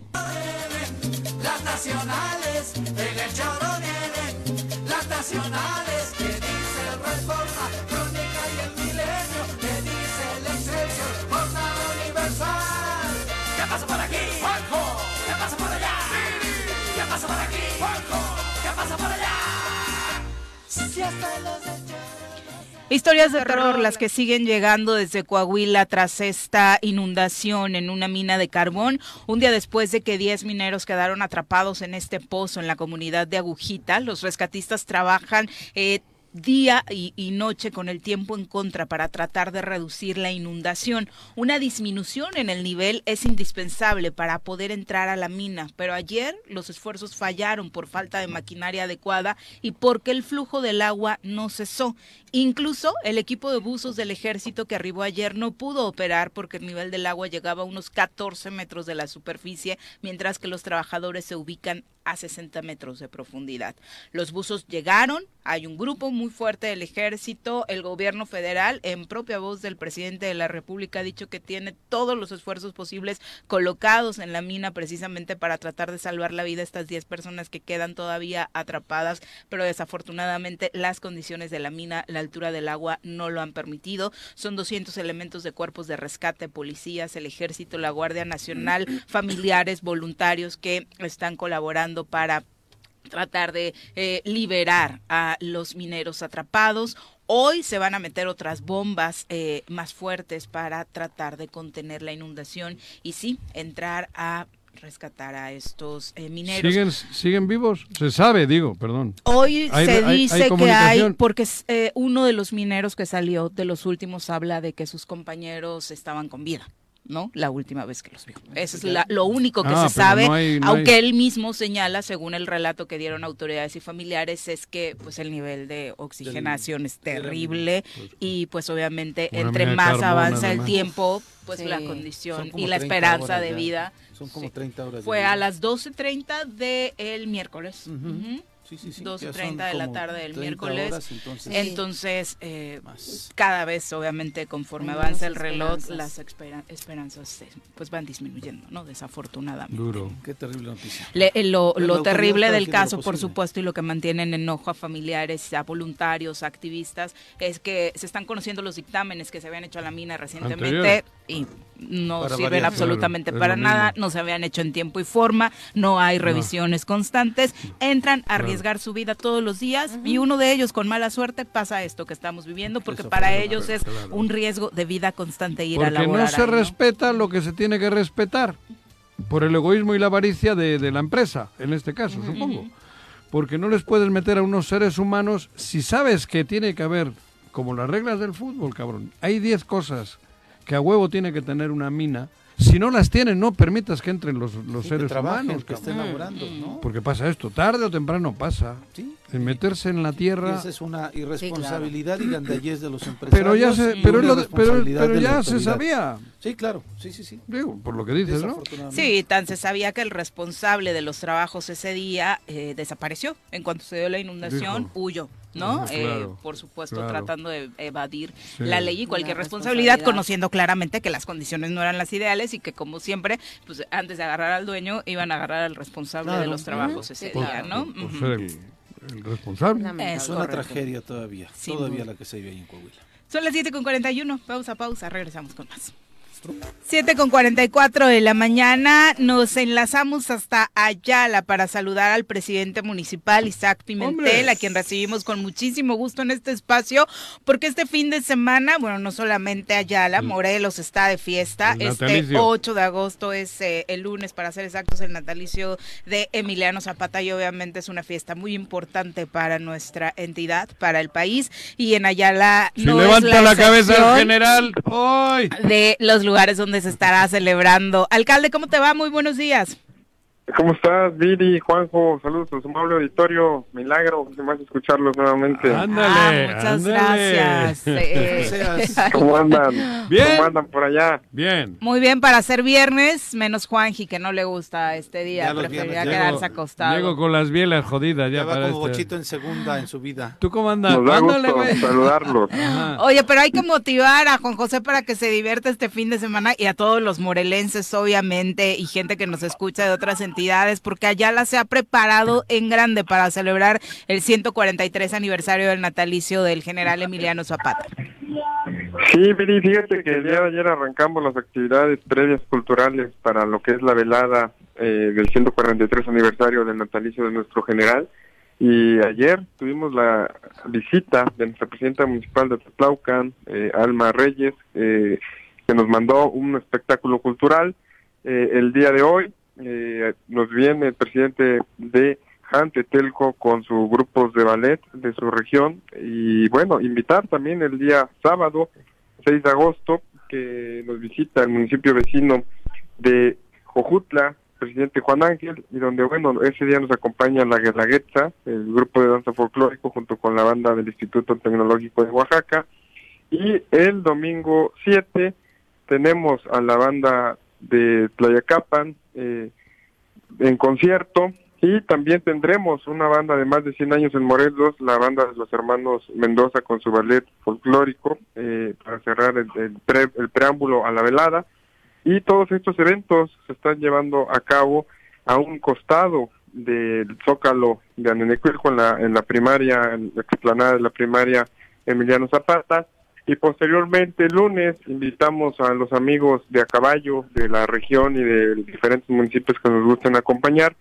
Las nacionales, en el choro vienen. Las nacionales, que dice el Reforma, Crónica y el Milenio, que dice el Excelsior, Jornada Universal. ¿Qué pasa por aquí? Juanjo. ¿Qué pasa por allá? ¿Qué pasa por aquí? Juanjo. Historias de terror, las que siguen llegando desde Coahuila tras esta inundación en una mina de carbón, un día después de que 10 mineros quedaron atrapados en este pozo en la comunidad de Agujita. Los rescatistas trabajan eh, día y, noche con el tiempo en contra para tratar de reducir la inundación. Una disminución en el nivel es indispensable para poder entrar a la mina, pero ayer los esfuerzos fallaron por falta de maquinaria adecuada y porque el flujo del agua no cesó. Incluso el equipo de buzos del ejército que arribó ayer no pudo operar porque el nivel del agua llegaba a unos 14 metros de la superficie, mientras que los trabajadores se ubican a 60 metros de profundidad. Los buzos llegaron, hay un grupo muy fuerte del ejército, el gobierno federal, en propia voz del presidente de la República, ha dicho que tiene todos los esfuerzos posibles colocados en la mina precisamente para tratar de salvar la vida a estas 10 personas que quedan todavía atrapadas, pero desafortunadamente las condiciones de la mina, la altura del agua no lo han permitido. Son 200 elementos de cuerpos de rescate, policías, el ejército, la Guardia Nacional, (clears throat) familiares, voluntarios que están colaborando para tratar de eh, liberar a los mineros atrapados. Hoy se van a meter otras bombas eh, más fuertes para tratar de contener la inundación y sí, entrar a rescatar a estos eh, mineros. ¿Siguen, ¿Siguen vivos? Se sabe, digo, perdón. Hoy Hay- se hay- hay dice que hay, porque eh, uno de los mineros que salió de los últimos habla de que sus compañeros estaban con vida. ¿No? La última vez que los vio. Eso es la- lo único que Ah, se sabe, no hay- no aunque hay- él mismo señala, según el relato que dieron autoridades y familiares, es que pues el nivel de oxigenación es terrible y pues obviamente Una entre más carbón, avanza el tiempo, pues Sí. la condición y la 30 esperanza de ya. vida Son como Sí. 30 horas. fue a las 12.30 del miércoles. Ujú. Sí, sí, sí, 12:30 ya son de la tarde del 30 miércoles. horas, entonces, Entonces, eh, cada vez, obviamente, conforme Hay avanza el reloj, esperanzas. las espera- esperanzas eh, pues van disminuyendo, ¿no? Desafortunadamente. Duro. Qué terrible noticia. Le- eh, lo lo terrible del caso, por supuesto, y lo que mantiene en enojo a familiares, a voluntarios, a activistas, es que se están conociendo los dictámenes que se habían hecho a la mina recientemente Anteriores. y no Para sirven variar. absolutamente Claro, para nada, mismo. no se habían hecho en tiempo y forma, no hay revisiones constantes, entran a arriesgar su vida todos los días y uno de ellos con mala suerte pasa esto que estamos viviendo porque Eso para ellos es claro. un riesgo de vida constante ir a Porque laborar. no se ahí, ¿no? respeta lo que se tiene que respetar por el egoísmo y la avaricia de, de la empresa, en este caso, supongo. Porque no les puedes meter a unos seres humanos si sabes que tiene que haber, como las reglas del fútbol, cabrón, hay 10 cosas que a huevo tiene que tener una mina. Si no las tienen, no permitas que entren los, los Sí, que seres trabajen, humanos. que estén laborando, ¿no? Porque pasa esto, tarde o temprano pasa. Sí. En meterse en la Y tierra. esa es una irresponsabilidad y gandallez de los empresarios. Pero ya se, pero, lo ya se sabía. Sí, claro, sí, sí, sí. Digo, por lo que dices, ¿no? Sí, tan se sabía que el responsable de los trabajos ese día eh, desapareció. En cuanto se dio la inundación, Dijo. huyó, ¿no? Eh, por supuesto, claro. tratando de evadir Sí. la ley y cualquier responsabilidad, responsabilidad. conociendo claramente que las condiciones no eran las ideales y que, como siempre, pues antes de agarrar al dueño, iban a agarrar al responsable de los trabajos ese día. ¿no? Por Ujú. ser el, el responsable. Es una correcto. tragedia todavía, todavía la que se vive ahí en Coahuila. Son las 7 con 41. Vamos a pausa, regresamos con más. 7 con 44 de la mañana. Nos enlazamos hasta Ayala para saludar al presidente municipal Isaac Pimentel, a quien recibimos con muchísimo gusto en este espacio, porque este fin de semana, bueno, no solamente Ayala, Morelos está de fiesta, este natalicio. 8 de agosto es eh, el lunes, para ser exactos, el natalicio de Emiliano Zapata y obviamente es una fiesta muy importante para nuestra entidad, para el país, y en Ayala Si no es levanta la, cabeza el general, ¡ay! de los lugares donde se estará celebrando. Alcalde, ¿cómo te va? Muy buenos días. ¿Cómo estás, Viri, Juanjo? Saludos a su amable auditorio. Milagro, que más escucharlos nuevamente. Ándale, Ah, muchas ándale. gracias. (laughs) Eh, ¿Cómo andan? Bien. ¿Cómo andan por allá? Bien. muy bien para ser viernes, menos Juanji, que no le gusta este día, preferiría quedarse llego- acostado. Llego con las bielas jodidas ya, Ya va para como este. bochito en segunda en su vida. ¿Tú cómo andas? Nos da Ándale, gusto güey. saludarlos. (laughs) Ajá. Oye, pero hay que motivar a Juan José para que se divierta este fin de semana y a todos los morelenses, obviamente, y gente que nos escucha de otras entidades, porque Ayala se ha preparado en grande para celebrar el 143 aniversario del natalicio del general Emiliano Zapata. Sí, Viri, fíjate que el día de ayer arrancamos las actividades previas culturales para lo que es la velada eh, del 143 aniversario del natalicio de nuestro general. Y ayer tuvimos la visita de nuestra presidenta municipal de Tetlaucan, eh, Alma Reyes, eh, que nos mandó un espectáculo cultural. Eh, el día de hoy eh, nos viene el presidente de Jantetelco con sus grupos de ballet de su región. Y bueno, invitar también el día sábado 6 de agosto que nos visita el municipio vecino de Jojutla, presidente Juan Ángel, y donde bueno, ese día nos acompaña la Guelaguetza, el grupo de danza folclórico junto con la banda del Instituto Tecnológico de Oaxaca, y el domingo 7 tenemos a la banda de Tlayacapan eh, en concierto. Y también tendremos una banda de más de 100 años en Morelos, la banda de los hermanos Mendoza con su ballet folclórico eh, para cerrar el, pre- el preámbulo a la velada. Y todos estos eventos se están llevando a cabo a un costado del Zócalo de Anenecuilco en la, en la primaria, en la explanada de la primaria Emiliano Zapata y posteriormente el lunes invitamos a los amigos de a caballo de la región y de diferentes municipios que nos gusten acompañar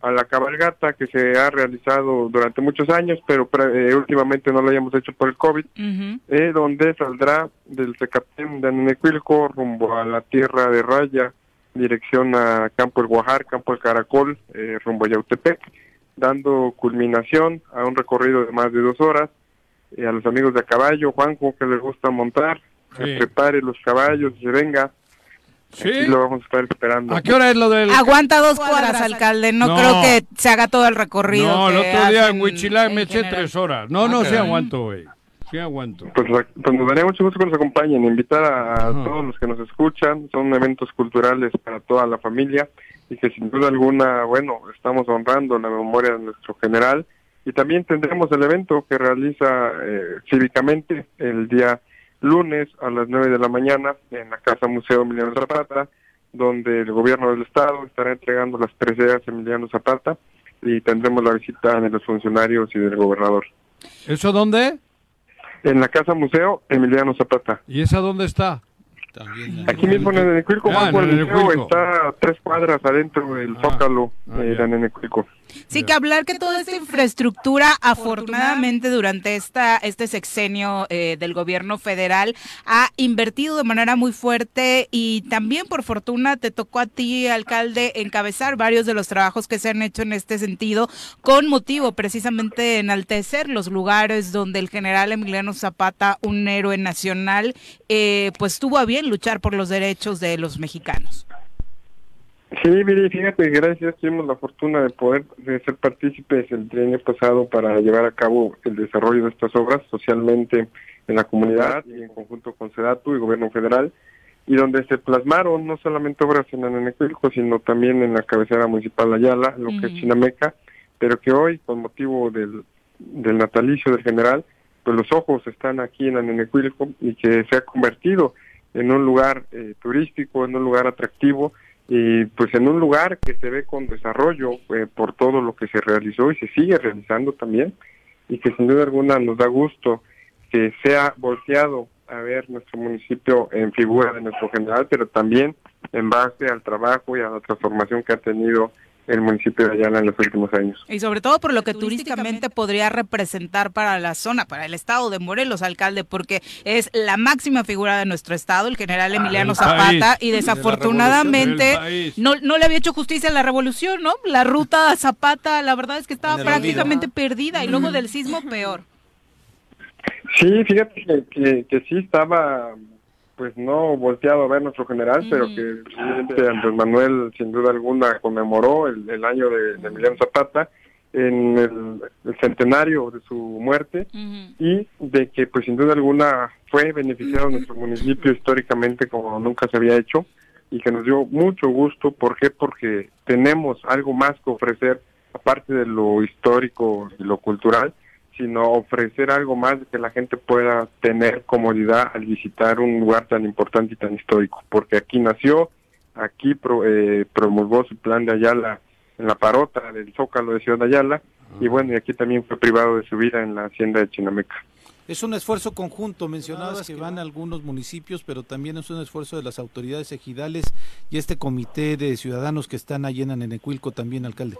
a la cabalgata que se ha realizado durante muchos años, pero eh, últimamente no lo hayamos hecho por el COVID, eh, donde saldrá del Tecapén de Anenecuilco rumbo a la tierra de Raya, dirección a Campo El Guajar, Campo El Caracol, eh, rumbo a Yautepec, dando culminación a un recorrido de más de dos horas. Eh, a los amigos de a caballo, Juanjo, que les gusta montar, Sí. que prepare los caballos y se venga. Sí. Aquí lo vamos a estar esperando. ¿A qué hora es lo del.? Aguanta dos cuadras, alcalde. No, No. creo que se haga todo el recorrido. No, el otro día en Huichilán me eché general. tres horas. No, no, Ah, sí aguanto, güey. Sí aguanto. Pues, pues nos daría mucho gusto que nos acompañen, invitar a, a todos los que nos escuchan, son eventos culturales para toda la familia y que sin duda alguna, bueno, estamos honrando la memoria de nuestro general y también tendremos el evento que realiza eh, cívicamente el día lunes a las 9 de la mañana en la Casa Museo Emiliano Zapata, donde el gobierno del estado estará entregando las preseas Emiliano Zapata y tendremos la visita de los funcionarios y del gobernador. ¿Eso dónde? En la Casa Museo Emiliano Zapata. ¿Y esa dónde está? También. Aquí mismo en Anenecuilco, Ah, en el está a tres cuadras adentro del Ah, Zócalo ah, eh, de Anenecuilco. Sí, que hablar que toda esta infraestructura, afortunadamente durante esta este sexenio eh, del gobierno federal, ha invertido de manera muy fuerte y también por fortuna te tocó a ti, alcalde, encabezar varios de los trabajos que se han hecho en este sentido, con motivo precisamente de enaltecer los lugares donde el general Emiliano Zapata, un héroe nacional, eh, pues tuvo a bien luchar por los derechos de los mexicanos. Sí, mire, fíjate, gracias, tuvimos la fortuna de poder de ser partícipes el año pasado para llevar a cabo el desarrollo de estas obras socialmente en la comunidad y en conjunto con SEDATU y Gobierno Federal, y donde se plasmaron no solamente obras en Anenecuilco, sino también en la cabecera municipal Ayala, lo que es Ujú. Chinameca, pero que hoy, con motivo del, del natalicio del general, pues los ojos están aquí en Anenecuilco y que se ha convertido en un lugar eh, turístico, en un lugar atractivo y pues en un lugar que se ve con desarrollo eh, por todo lo que se realizó y se sigue realizando también y que sin duda alguna nos da gusto que sea volteado a ver nuestro municipio en figura de nuestro general, pero también en base al trabajo y a la transformación que ha tenido el municipio de Ayala en los últimos años. Y sobre todo por lo que turísticamente podría representar para la zona, para el estado de Morelos, alcalde, porque es la máxima figura de nuestro estado, el general Emiliano Zapata, país, y desafortunadamente no, no le había hecho justicia a la revolución, ¿no? La ruta a Zapata, la verdad es que estaba prácticamente perdida, y luego del sismo peor. Sí, fíjate que, que, que sí estaba, pues no volteado a ver nuestro general, pero que el presidente Andrés Manuel sin duda alguna conmemoró el, el año de, de Emiliano Zapata en el, el centenario de su muerte y de que pues sin duda alguna fue beneficiado nuestro municipio históricamente como nunca se había hecho y que nos dio mucho gusto. ¿Por qué? Porque tenemos algo más que ofrecer, aparte de lo histórico y lo cultural, sino ofrecer algo más que la gente pueda tener comodidad al visitar un lugar tan importante y tan histórico. Porque aquí nació, aquí pro- eh, promulgó su plan de Ayala en la parota del Zócalo de Ciudad de Ayala, y bueno, y aquí también fue privado de su vida en la hacienda de Chinameca. Es un esfuerzo conjunto, mencionabas que van algunos municipios, pero también es un esfuerzo de las autoridades ejidales y este comité de ciudadanos que están allí en Nenecuilco también, alcalde.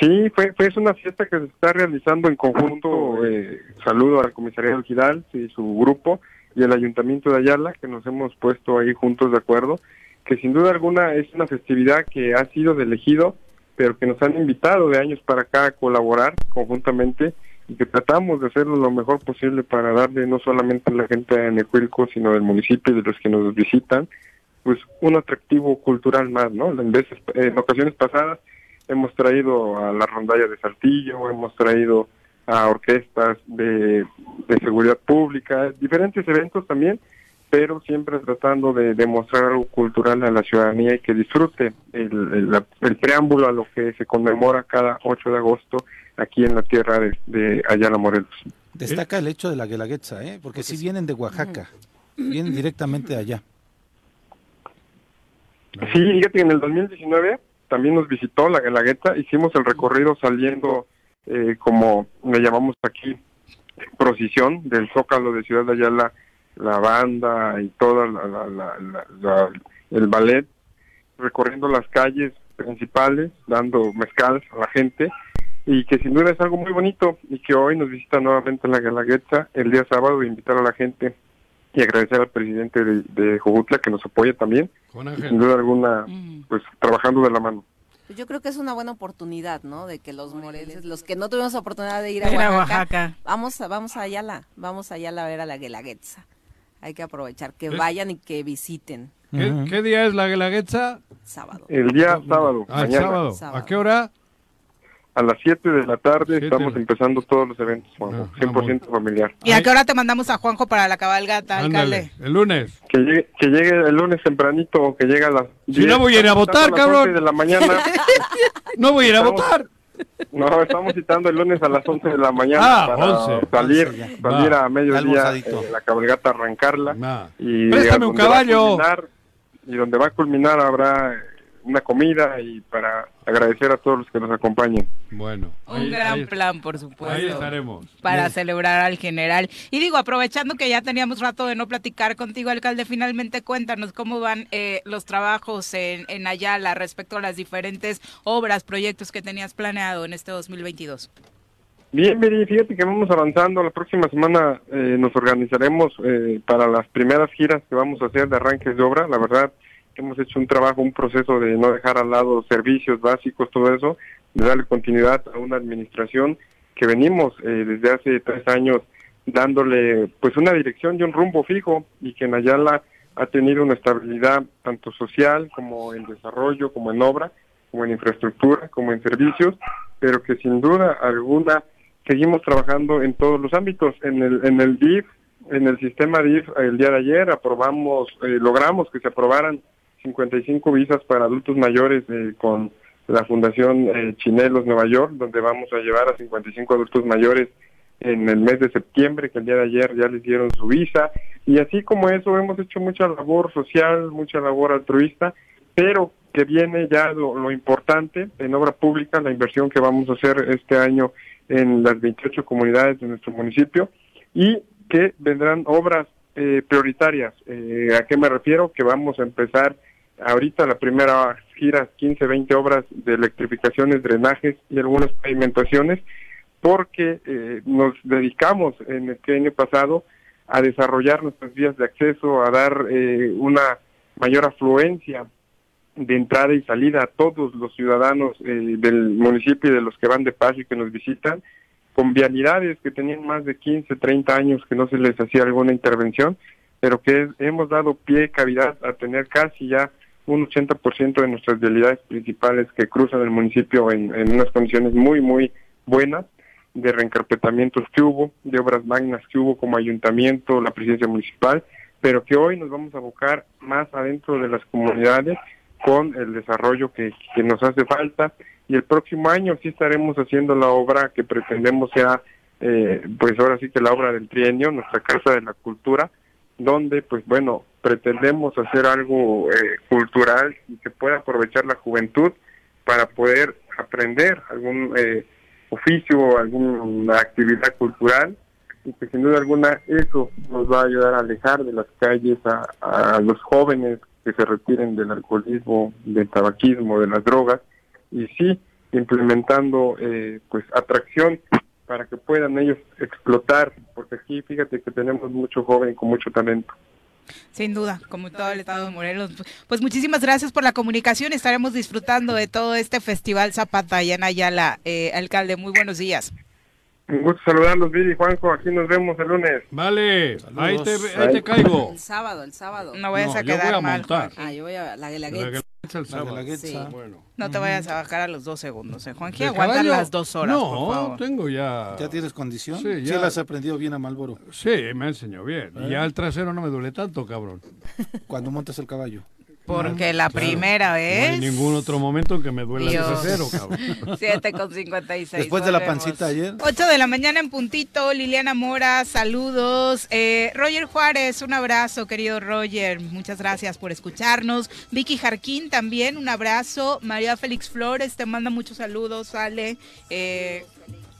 Sí, fue, fue es una fiesta que se está realizando en conjunto. eh, saludo al comisariado Gidal y su grupo y el ayuntamiento de Ayala, que nos hemos puesto ahí juntos de acuerdo, que sin duda alguna es una festividad que ha sido de elegido, pero que nos han invitado de años para acá a colaborar conjuntamente y que tratamos de hacerlo lo mejor posible para darle no solamente a la gente de Necuilco, sino del municipio y de los que nos visitan, pues un atractivo cultural más, ¿no? En veces, en ocasiones pasadas hemos traído a la rondalla de Saltillo, hemos traído a orquestas de, de seguridad pública, diferentes eventos también, pero siempre tratando de demostrar algo cultural a la ciudadanía y que disfrute el, el- la- el preámbulo a lo que se conmemora cada 8 de agosto aquí en la tierra de, de Ayala Morelos. Destaca el hecho de la Guelaguetza, ¿eh? porque si vienen de Oaxaca, vienen directamente de allá. Sí, fíjate que en el 2019 también nos visitó la Guelaguetza, hicimos el recorrido saliendo, eh, como le llamamos aquí, procesión del Zócalo de Ciudad de Ayala, la banda y toda la, la- la- la- el ballet, recorriendo las calles principales, dando mezcal a la gente, y que sin duda es algo muy bonito, y que hoy nos visita nuevamente la Guelaguetza el día sábado, e invitar a la gente y agradecer al presidente de, de que nos apoya también, y sin duda alguna, pues trabajando de la mano. Pues yo creo que es una buena oportunidad, ¿no? De que los morelenses, los que no tuvimos oportunidad de ir a Oaxaca, Oaxaca. vamos a, vamos a Ayala, vamos a Ayala a ver a la Guelaguetza. Hay que aprovechar, que vayan y que visiten ¿Qué, día es la Guelaguetza? sábado. El día sábado, Ah, mañana. Sábado. ¿A qué hora? A las 7 de la tarde, Siete estamos empezando todos los eventos, Juanjo, Ah, 100% familiar. ¿Y a qué hora te mandamos a Juanjo para la cabalgata, alcalde? Ándale, el lunes. Que llegue, que llegue el lunes tempranito o que llegue a las Si 10, no voy a ir a votar, las cabrón. 11 de la mañana. (laughs) No voy a ir a Estamos- votar. No, estamos citando el lunes a las 11 de la mañana Ah, para 11. salir, 11 ya. salir a mediodía, eh, la cabalgata arrancarla. Nah. y Préstame a un a caballo. culminar- y donde va a culminar habrá una comida y para agradecer a todos los que nos acompañan. Bueno. Un ahí- gran ahí- plan, por supuesto. Ahí estaremos. para celebrar al general. Y digo, aprovechando que ya teníamos rato de no platicar contigo, alcalde, finalmente cuéntanos cómo van eh, los trabajos en, en Ayala respecto a las diferentes obras, proyectos que tenías planeado en este 2022. Bien, Miri, fíjate que vamos avanzando. La próxima semana eh, nos organizaremos eh, para las primeras giras que vamos a hacer de arranques de obra. La verdad, hemos hecho un trabajo, un proceso de no dejar al lado servicios básicos, todo eso, de darle continuidad a una administración que venimos eh, desde hace tres años dándole pues una dirección y un rumbo fijo y que en Ayala ha tenido una estabilidad tanto social como en desarrollo, como en obra, como en infraestructura, como en servicios, pero que sin duda alguna seguimos trabajando en todos los ámbitos. En el, en el DIF, en el sistema DIF, el día de ayer aprobamos, eh, logramos que se aprobaran 55 visas para adultos mayores eh, con la Fundación eh, Chinelos Nueva York, donde vamos a llevar a 55 adultos mayores en el mes de septiembre, que el día de ayer ya les dieron su visa. Y así como eso, hemos hecho mucha labor social, mucha labor altruista, pero que viene ya lo, lo importante en obra pública, la inversión que vamos a hacer este año en las 28 comunidades de nuestro municipio y que vendrán obras eh, prioritarias. Eh, ¿A qué me refiero? Que vamos a empezar ahorita la primera gira, 15, 20 obras de electrificaciones, drenajes y algunas pavimentaciones, porque eh, nos dedicamos en el año pasado a desarrollar nuestras vías de acceso, a dar eh, una mayor afluencia de entrada y salida a todos los ciudadanos eh, del municipio y de los que van de paso y que nos visitan, con vialidades que tenían más de 15, 30 años que no se les hacía alguna intervención, pero que hemos dado pie, cavidad a tener casi ya un 80% de nuestras vialidades principales que cruzan el municipio en, unas condiciones muy, muy buenas de reencarpetamientos que hubo, de obras magnas que hubo como ayuntamiento, la presidencia municipal, pero que hoy nos vamos a abocar más adentro de las comunidades con el desarrollo que, que nos hace falta. Y el próximo año sí estaremos haciendo la obra que pretendemos sea eh, pues ahora sí que la obra del trienio, nuestra Casa de la Cultura, donde pues bueno, pretendemos hacer algo eh, cultural y que pueda aprovechar la juventud para poder aprender algún eh, oficio, alguna actividad cultural y que sin duda alguna eso nos va a ayudar a alejar de las calles a, a los jóvenes que se retiren del alcoholismo, del tabaquismo, de las drogas y sí implementando eh, pues atracción para que puedan ellos explotar, porque aquí fíjate que tenemos mucho joven con mucho talento. Sin duda, como todo el estado de Morelos. Pues muchísimas gracias por la comunicación. Estaremos disfrutando de todo este festival Zapata y Ayala, eh, alcalde. Muy buenos días. Un gusto saludarlos, Viri y Juanjo. Aquí nos vemos el lunes. Vale, ahí te, ahí te caigo. El sábado, el sábado. No vayas No, a yo voy quedar a mal. montar. Ah, yo voy a la La Guelaguetza. Sí. Bueno. No te vayas a bajar a los dos segundos, ¿eh, Juanji? ¿De Aguanta caballo? las dos horas, No, por favor. tengo ya. ¿Ya tienes condición? Sí, Sí, ya. las has aprendido bien a Malboro. Sí, me enseñó bien. Y ya el trasero no me duele tanto, cabrón. Cuando montas el caballo. Porque la primera No hay vez... ningún otro momento en que me duela el Dios. trasero, cabrón. (laughs) 7 con 56. Después de la volvemos. pancita ayer. 8 de la mañana en puntito, Liliana Mora, saludos. Eh, Roger Juárez, un abrazo, querido Roger. Muchas gracias por escucharnos. Vicky Jarquín también, un abrazo. María Félix Flores te manda muchos saludos, sale. Eh,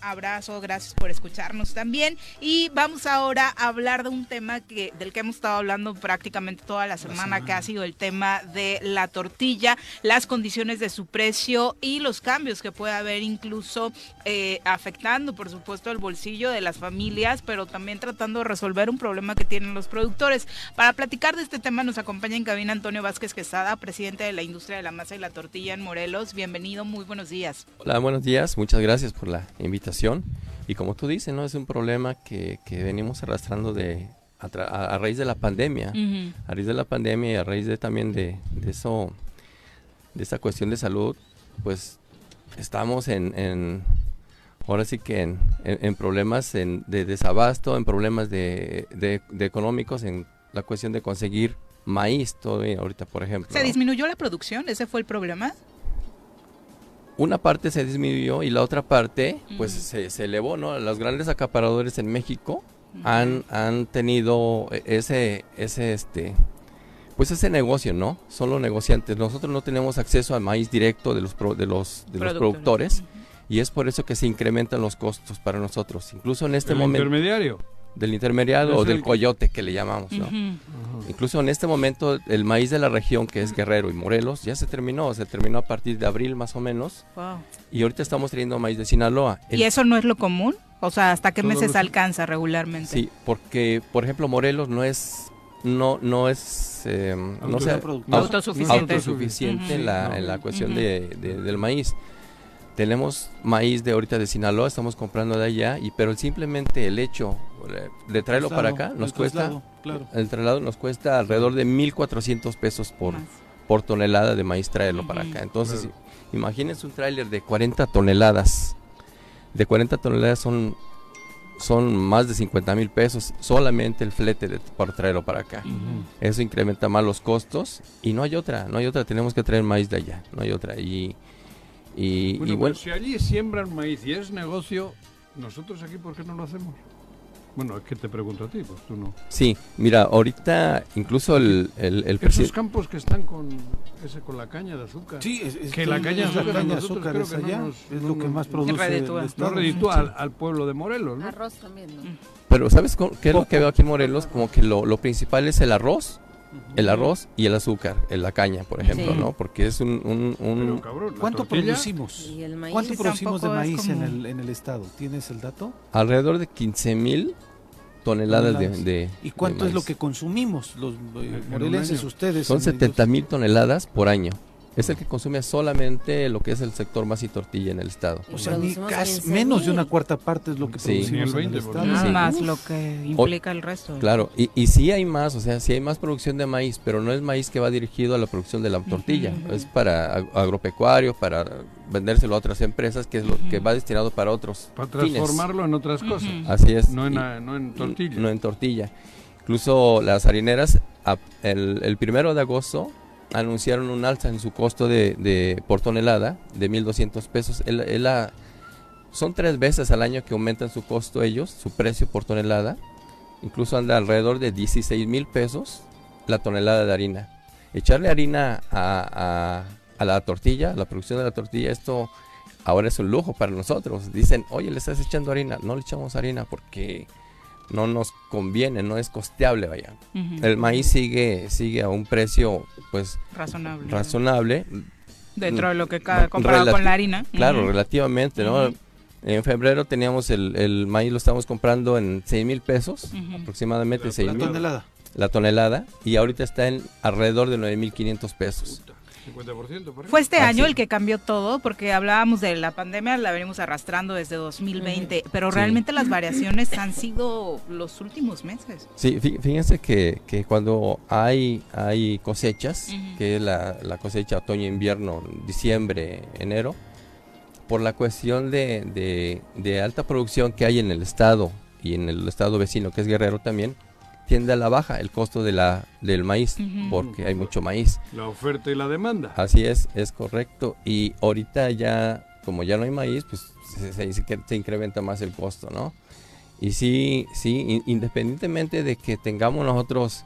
abrazo, gracias por escucharnos también. Y vamos ahora a hablar de un tema que del que hemos estado hablando prácticamente toda la semana, que ha sido el tema de la tortilla, las condiciones de su precio y los cambios que puede haber incluso eh, afectando, por supuesto, el bolsillo de las familias, pero también tratando de resolver un problema que tienen los productores. Para platicar de este tema nos acompaña en cabina Antonio Vázquez Quesada, presidente de la industria de la masa y la tortilla en Morelos. Bienvenido, muy buenos días. Hola, buenos días. Muchas gracias por la invitación. Y como tú dices, ¿no? Es un problema que, que venimos arrastrando de a, a- raíz de la pandemia. Ujú. A raíz de la pandemia y a raíz de también de, de eso, de esa cuestión de salud, pues estamos en, en- ahora sí que en, en- en problemas en- de desabasto, en problemas de, de- de económicos, en la cuestión de conseguir maíz todavía ahorita, por ejemplo. ¿Se ¿no? disminuyó la producción? ¿Ese fue el problema? Una parte se disminuyó y la otra parte pues se, se elevó, ¿no? Los grandes acaparadores en México han, han tenido e- ese, ese, este, pues ese negocio, ¿no? Son los negociantes. Nosotros no tenemos acceso al maíz directo de los, pro- de los, de los Productores. productores y es por eso que se incrementan los costos para nosotros. Incluso en este el momento intermediario. Del intermediario Es o el del coyote que le llamamos, ¿no? Ujú. Incluso en este momento el maíz de la región que es Guerrero y Morelos ya se terminó, se terminó a partir de abril más o menos. Wow. Y ahorita estamos trayendo maíz de Sinaloa. El- ¿Y eso no es lo común? O sea, ¿hasta qué meses los- alcanza regularmente? Sí, porque por ejemplo Morelos no es no no es eh, no sé, Autosuficiente. au- Autosuficiente. autosuficiente Ujú. en la No. en la cuestión de, de- del maíz. Tenemos maíz de ahorita de Sinaloa, estamos comprando de allá y pero simplemente el hecho de traerlo para acá nos el cuesta traslado, Claro. el traslado nos cuesta alrededor de 1400 pesos por Más. por tonelada de maíz traerlo para acá. Entonces, Claro. imagínense un tráiler de 40 toneladas. De 40 toneladas son, son más de 50 mil pesos solamente el flete de, por traerlo para acá. Eso incrementa más los costos y no hay otra, no hay otra, tenemos que traer maíz de allá, no hay otra. Y, y, y Bueno, bueno, pero si allí siembran maíz y es negocio, nosotros aquí, ¿por qué no lo hacemos? Bueno, es que te pregunto a ti, pues tú no. Sí, mira, ahorita incluso el, el, el Esos campos que están con ese con la caña de azúcar. Sí, es, es que la caña de la azúcar, caña de nosotros azúcar creo es no allá, nos- es no lo que más produce reditúa. No reditúa al, al pueblo de Morelos, ¿no? Arroz también, ¿no? Pero ¿sabes qué es lo que veo aquí en Morelos? Como que lo, lo principal es el arroz, el arroz y el azúcar, en la caña, por ejemplo, Sí. ¿no? Porque es un... un- un- Pero cabrón, ¿Cuánto tortilla, producimos? Y el maíz ¿Cuánto producimos de maíz en el, en el estado? ¿Tienes el dato? alrededor de 15 mil toneladas de, Toneladas. de- ¿Y cuánto de es lo que consumimos los eh, morelenses ustedes? Son en ellos? 70 mil toneladas por año. Es el que consume solamente lo que es el sector más y tortilla en el estado. O sea, ni casi 15,000. menos de una cuarta parte es lo que Sí. producimos el en el 20%. estado. Nada Sí. más lo que implica el resto. Claro, y, y sí hay más, o sea, sí hay más producción de maíz, pero no es maíz que va dirigido a la producción de la tortilla, es para ag- agropecuario, para vendérselo a otras empresas, que es lo que va destinado para otros Para fines. transformarlo en otras cosas. Así es. No en, y- no en tortilla. No en tortilla. Incluso las harineras, el primero de agosto, anunciaron un alza en su costo de, de- por tonelada de 1.200 pesos. El- el- la- son tres veces al año que aumentan su costo ellos, su precio por tonelada. Incluso anda alrededor de 16 mil pesos la tonelada de harina. Echarle harina a, a- a la tortilla, a la producción de la tortilla, esto ahora es un lujo para nosotros. Dicen, oye, le estás echando harina. No le echamos harina porque no nos conviene, no es costeable, vaya. Ujú. El maíz sigue, sigue a un precio, pues, razonable. razonable. Dentro de lo que ca- No, comparado con la harina. Claro, Ujú. relativamente, ¿no? Ujú. En febrero teníamos el, el maíz, lo estábamos comprando en 6 mil pesos, aproximadamente La 6 La mil tonelada. la tonelada, y ahorita está en alrededor de 9 mil 500 pesos. 50% por ahí. Fue este Ah, año sí. el que cambió todo, porque hablábamos de la pandemia, la venimos arrastrando desde 2020, pero Sí. realmente las variaciones han sido los últimos meses. Sí, fí- fíjense que, que cuando hay, hay cosechas, que es la, la cosecha otoño-invierno, diciembre, enero, por la cuestión de, de- de alta producción que hay en el estado y en el estado vecino, que es Guerrero también, tiende a la baja el costo de la, del maíz, Ujú. porque hay mucho maíz. La oferta y la demanda. Así es, es correcto. Y ahorita ya, como ya no hay maíz, pues se, se- se- se incrementa más el costo, ¿no? Y sí, sí, in- independientemente de que tengamos nosotros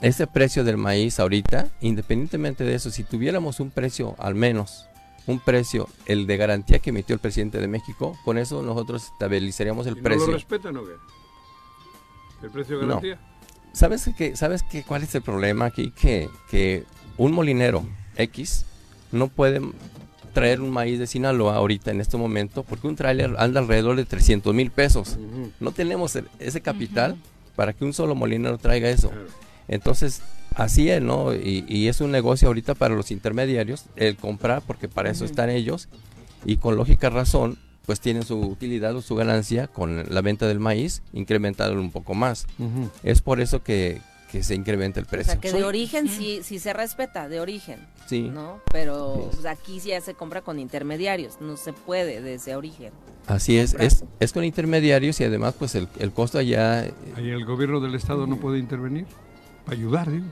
ese precio del maíz ahorita, independientemente de eso, si tuviéramos un precio al menos, un precio, el de garantía que emitió el presidente de México, con eso nosotros estabilizaríamos el ¿Y ¿No precio. lo respetan o qué? ¿El precio de No. garantía? ¿Sabes qué? ¿Sabes qué? ¿Cuál es el problema aquí? Que, que un molinero X no puede traer un maíz de Sinaloa ahorita en este momento porque un tráiler anda alrededor de 300 mil pesos. No tenemos el- ese capital para que un solo molinero traiga eso. claro. Entonces, así es, ¿no? Y, y es un negocio ahorita para los intermediarios el comprar porque para eso están ellos y con lógica razón pues tienen su utilidad o su ganancia con la venta del maíz incrementándolo un poco más. Es por eso que, que se incrementa el O precio. sea, que de origen sí, sí se respeta, de origen, Sí, ¿no? Pero Sí. pues, aquí ya se compra con intermediarios, no se puede desde origen. así es, es. Es con intermediarios y además pues el, el costo allá, eh, Ahí el gobierno del estado no puede intervenir. Para ayudar, digo.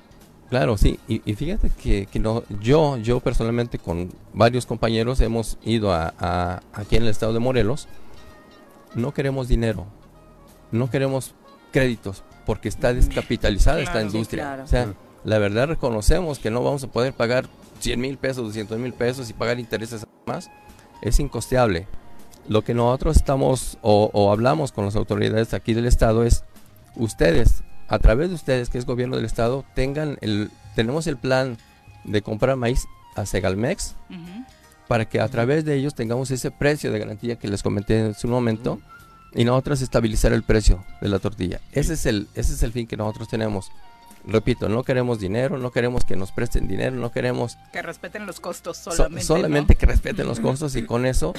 Claro, sí. Y, y fíjate que, que no, yo, yo personalmente con varios compañeros hemos ido a, a- aquí en el estado de Morelos. No queremos dinero, no queremos créditos porque está descapitalizada esta sí, industria. claro. O sea, la verdad reconocemos que no vamos a poder pagar 100 mil pesos, 200 mil pesos y pagar intereses más. Es incosteable. Lo que nosotros estamos o, o hablamos con las autoridades aquí del estado es ustedes, a través de ustedes, que es gobierno del estado, tengan el, tenemos el plan de comprar maíz a Segalmex Ujú. para que a través de ellos tengamos ese precio de garantía que les comenté en su momento y nosotros estabilizar el precio de la tortilla. Ese es el ese es el fin que nosotros tenemos. Repito, no queremos dinero, no queremos que nos presten dinero, no queremos Que respeten los costos so- solamente. solamente ¿no? que respeten los costos y con eso,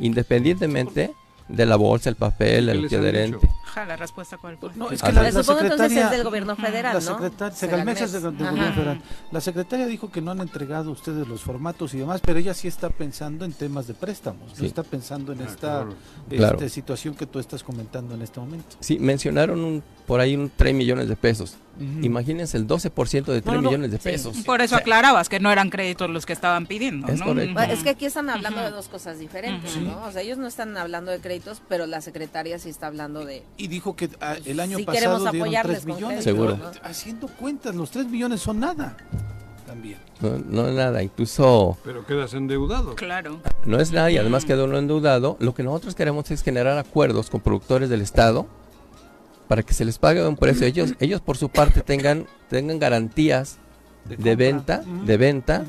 independientemente de la bolsa, el papel, ¿Qué el les han adherente. dicho? Ajá, la respuesta cuál fue. No, es Ah, que la, la supongo entonces secretaria... es del gobierno federal, La ¿no? secretaria, Segalmex es del, del gobierno federal. La secretaria dijo que no han entregado ustedes los formatos y demás, pero ella sí está pensando en temas de préstamos, Sí. no está pensando en Ah, esta claro. este, Claro. situación que tú estás comentando en este momento. Sí, mencionaron un- por ahí un 3 millones de pesos. Imagínense el 12% de 3 No, no, millones de sí. pesos. Por eso O sea, aclarabas que no eran créditos los que estaban pidiendo, Es ¿no? correcto. Bueno, es que aquí están hablando de dos cosas diferentes, Ujú. ¿no? O sea, ellos no están hablando de créditos, pero la secretaria sí está hablando de... Y dijo que ah, el año Sí pasado queremos dieron apoyarles 3 con millones. Seguro. pero Haciendo cuentas, los 3 millones son nada. También. No, no es nada, incluso Pero quedas endeudado. Claro. no es nada y además quedó uno endeudado. Lo que nosotros queremos es generar acuerdos con productores del Estado para que se les pague un precio. Ellos, (clears throat) ellos por su parte tengan, tengan garantías de, venta, de venta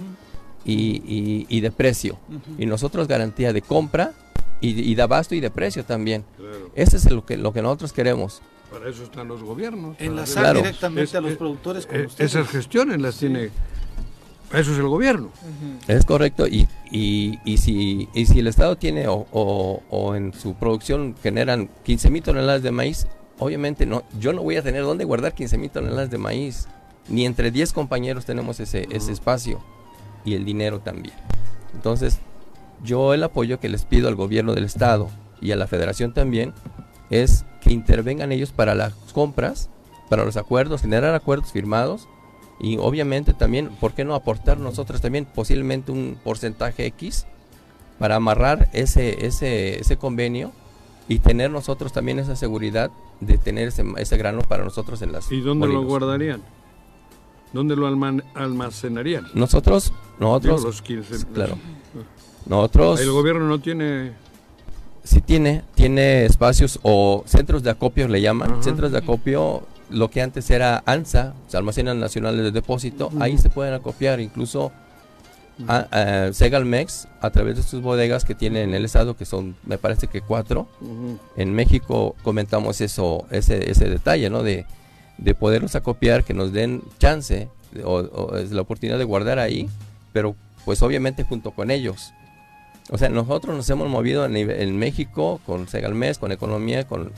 y, y- y de precio. Y nosotros garantía de compra y, y de abasto y de precio también. Claro. Ese es lo que, lo que nosotros queremos. Para eso están los gobiernos. Enlazar Claro. directamente Es- a los es- productores con Eh, ustedes. esas gestiones las tiene. Eso es el gobierno. Es correcto, y, y, y si, y si el Estado tiene o, o- o en su producción generan 15 mil toneladas de maíz, obviamente no, yo no voy a tener dónde guardar 15 mil toneladas de maíz, ni entre 10 compañeros tenemos ese, ese espacio, y el dinero también. Entonces, yo el apoyo que les pido al gobierno del Estado y a la Federación también es que intervengan ellos para las compras, para los acuerdos, generar acuerdos firmados y obviamente también, ¿por qué no aportar nosotros también posiblemente un porcentaje X para amarrar ese, ese, ese convenio y tener nosotros también esa seguridad de tener ese, ese grano para nosotros en las ¿Y dónde lo guardarían? ¿Dónde lo almacenarían? Nosotros, nosotros, Digo, los 15. claro, nosotros El gobierno no tiene. sí tiene, tiene espacios o centros de acopio le llaman, Ajá. centros de acopio, lo que antes era ANSA, o sea, almacenan nacionales de depósito, ahí se pueden acopiar, incluso a, a Segalmex, a través de sus bodegas que tiene en el estado, que son, me parece que cuatro, en México comentamos eso, ese, ese detalle, ¿no? De, de poderlos acopiar, que nos den chance o, o es la oportunidad de guardar ahí, pero pues obviamente junto con ellos. O sea, nosotros nos hemos movido en México con Segalmex, con Economía, con,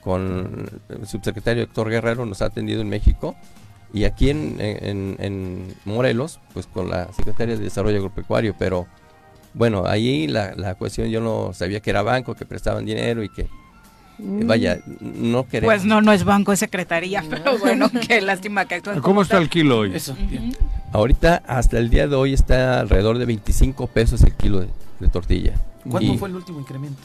con el subsecretario Héctor Guerrero, nos ha atendido en México. Y aquí en, en- en Morelos, pues con la Secretaria de Desarrollo Agropecuario, pero bueno, ahí la, la cuestión yo no sabía que era banco, que prestaban dinero y que, eh, vaya, no queremos. Pues no, no es banco, es secretaría, (laughs) pero bueno, (laughs) qué lástima que actúen ¿Cómo está el kilo hoy? Eso, bien. Ahorita, hasta el día de hoy, está alrededor de 25 pesos el kilo de, de tortilla. ¿Cuándo Y fue el último incremento?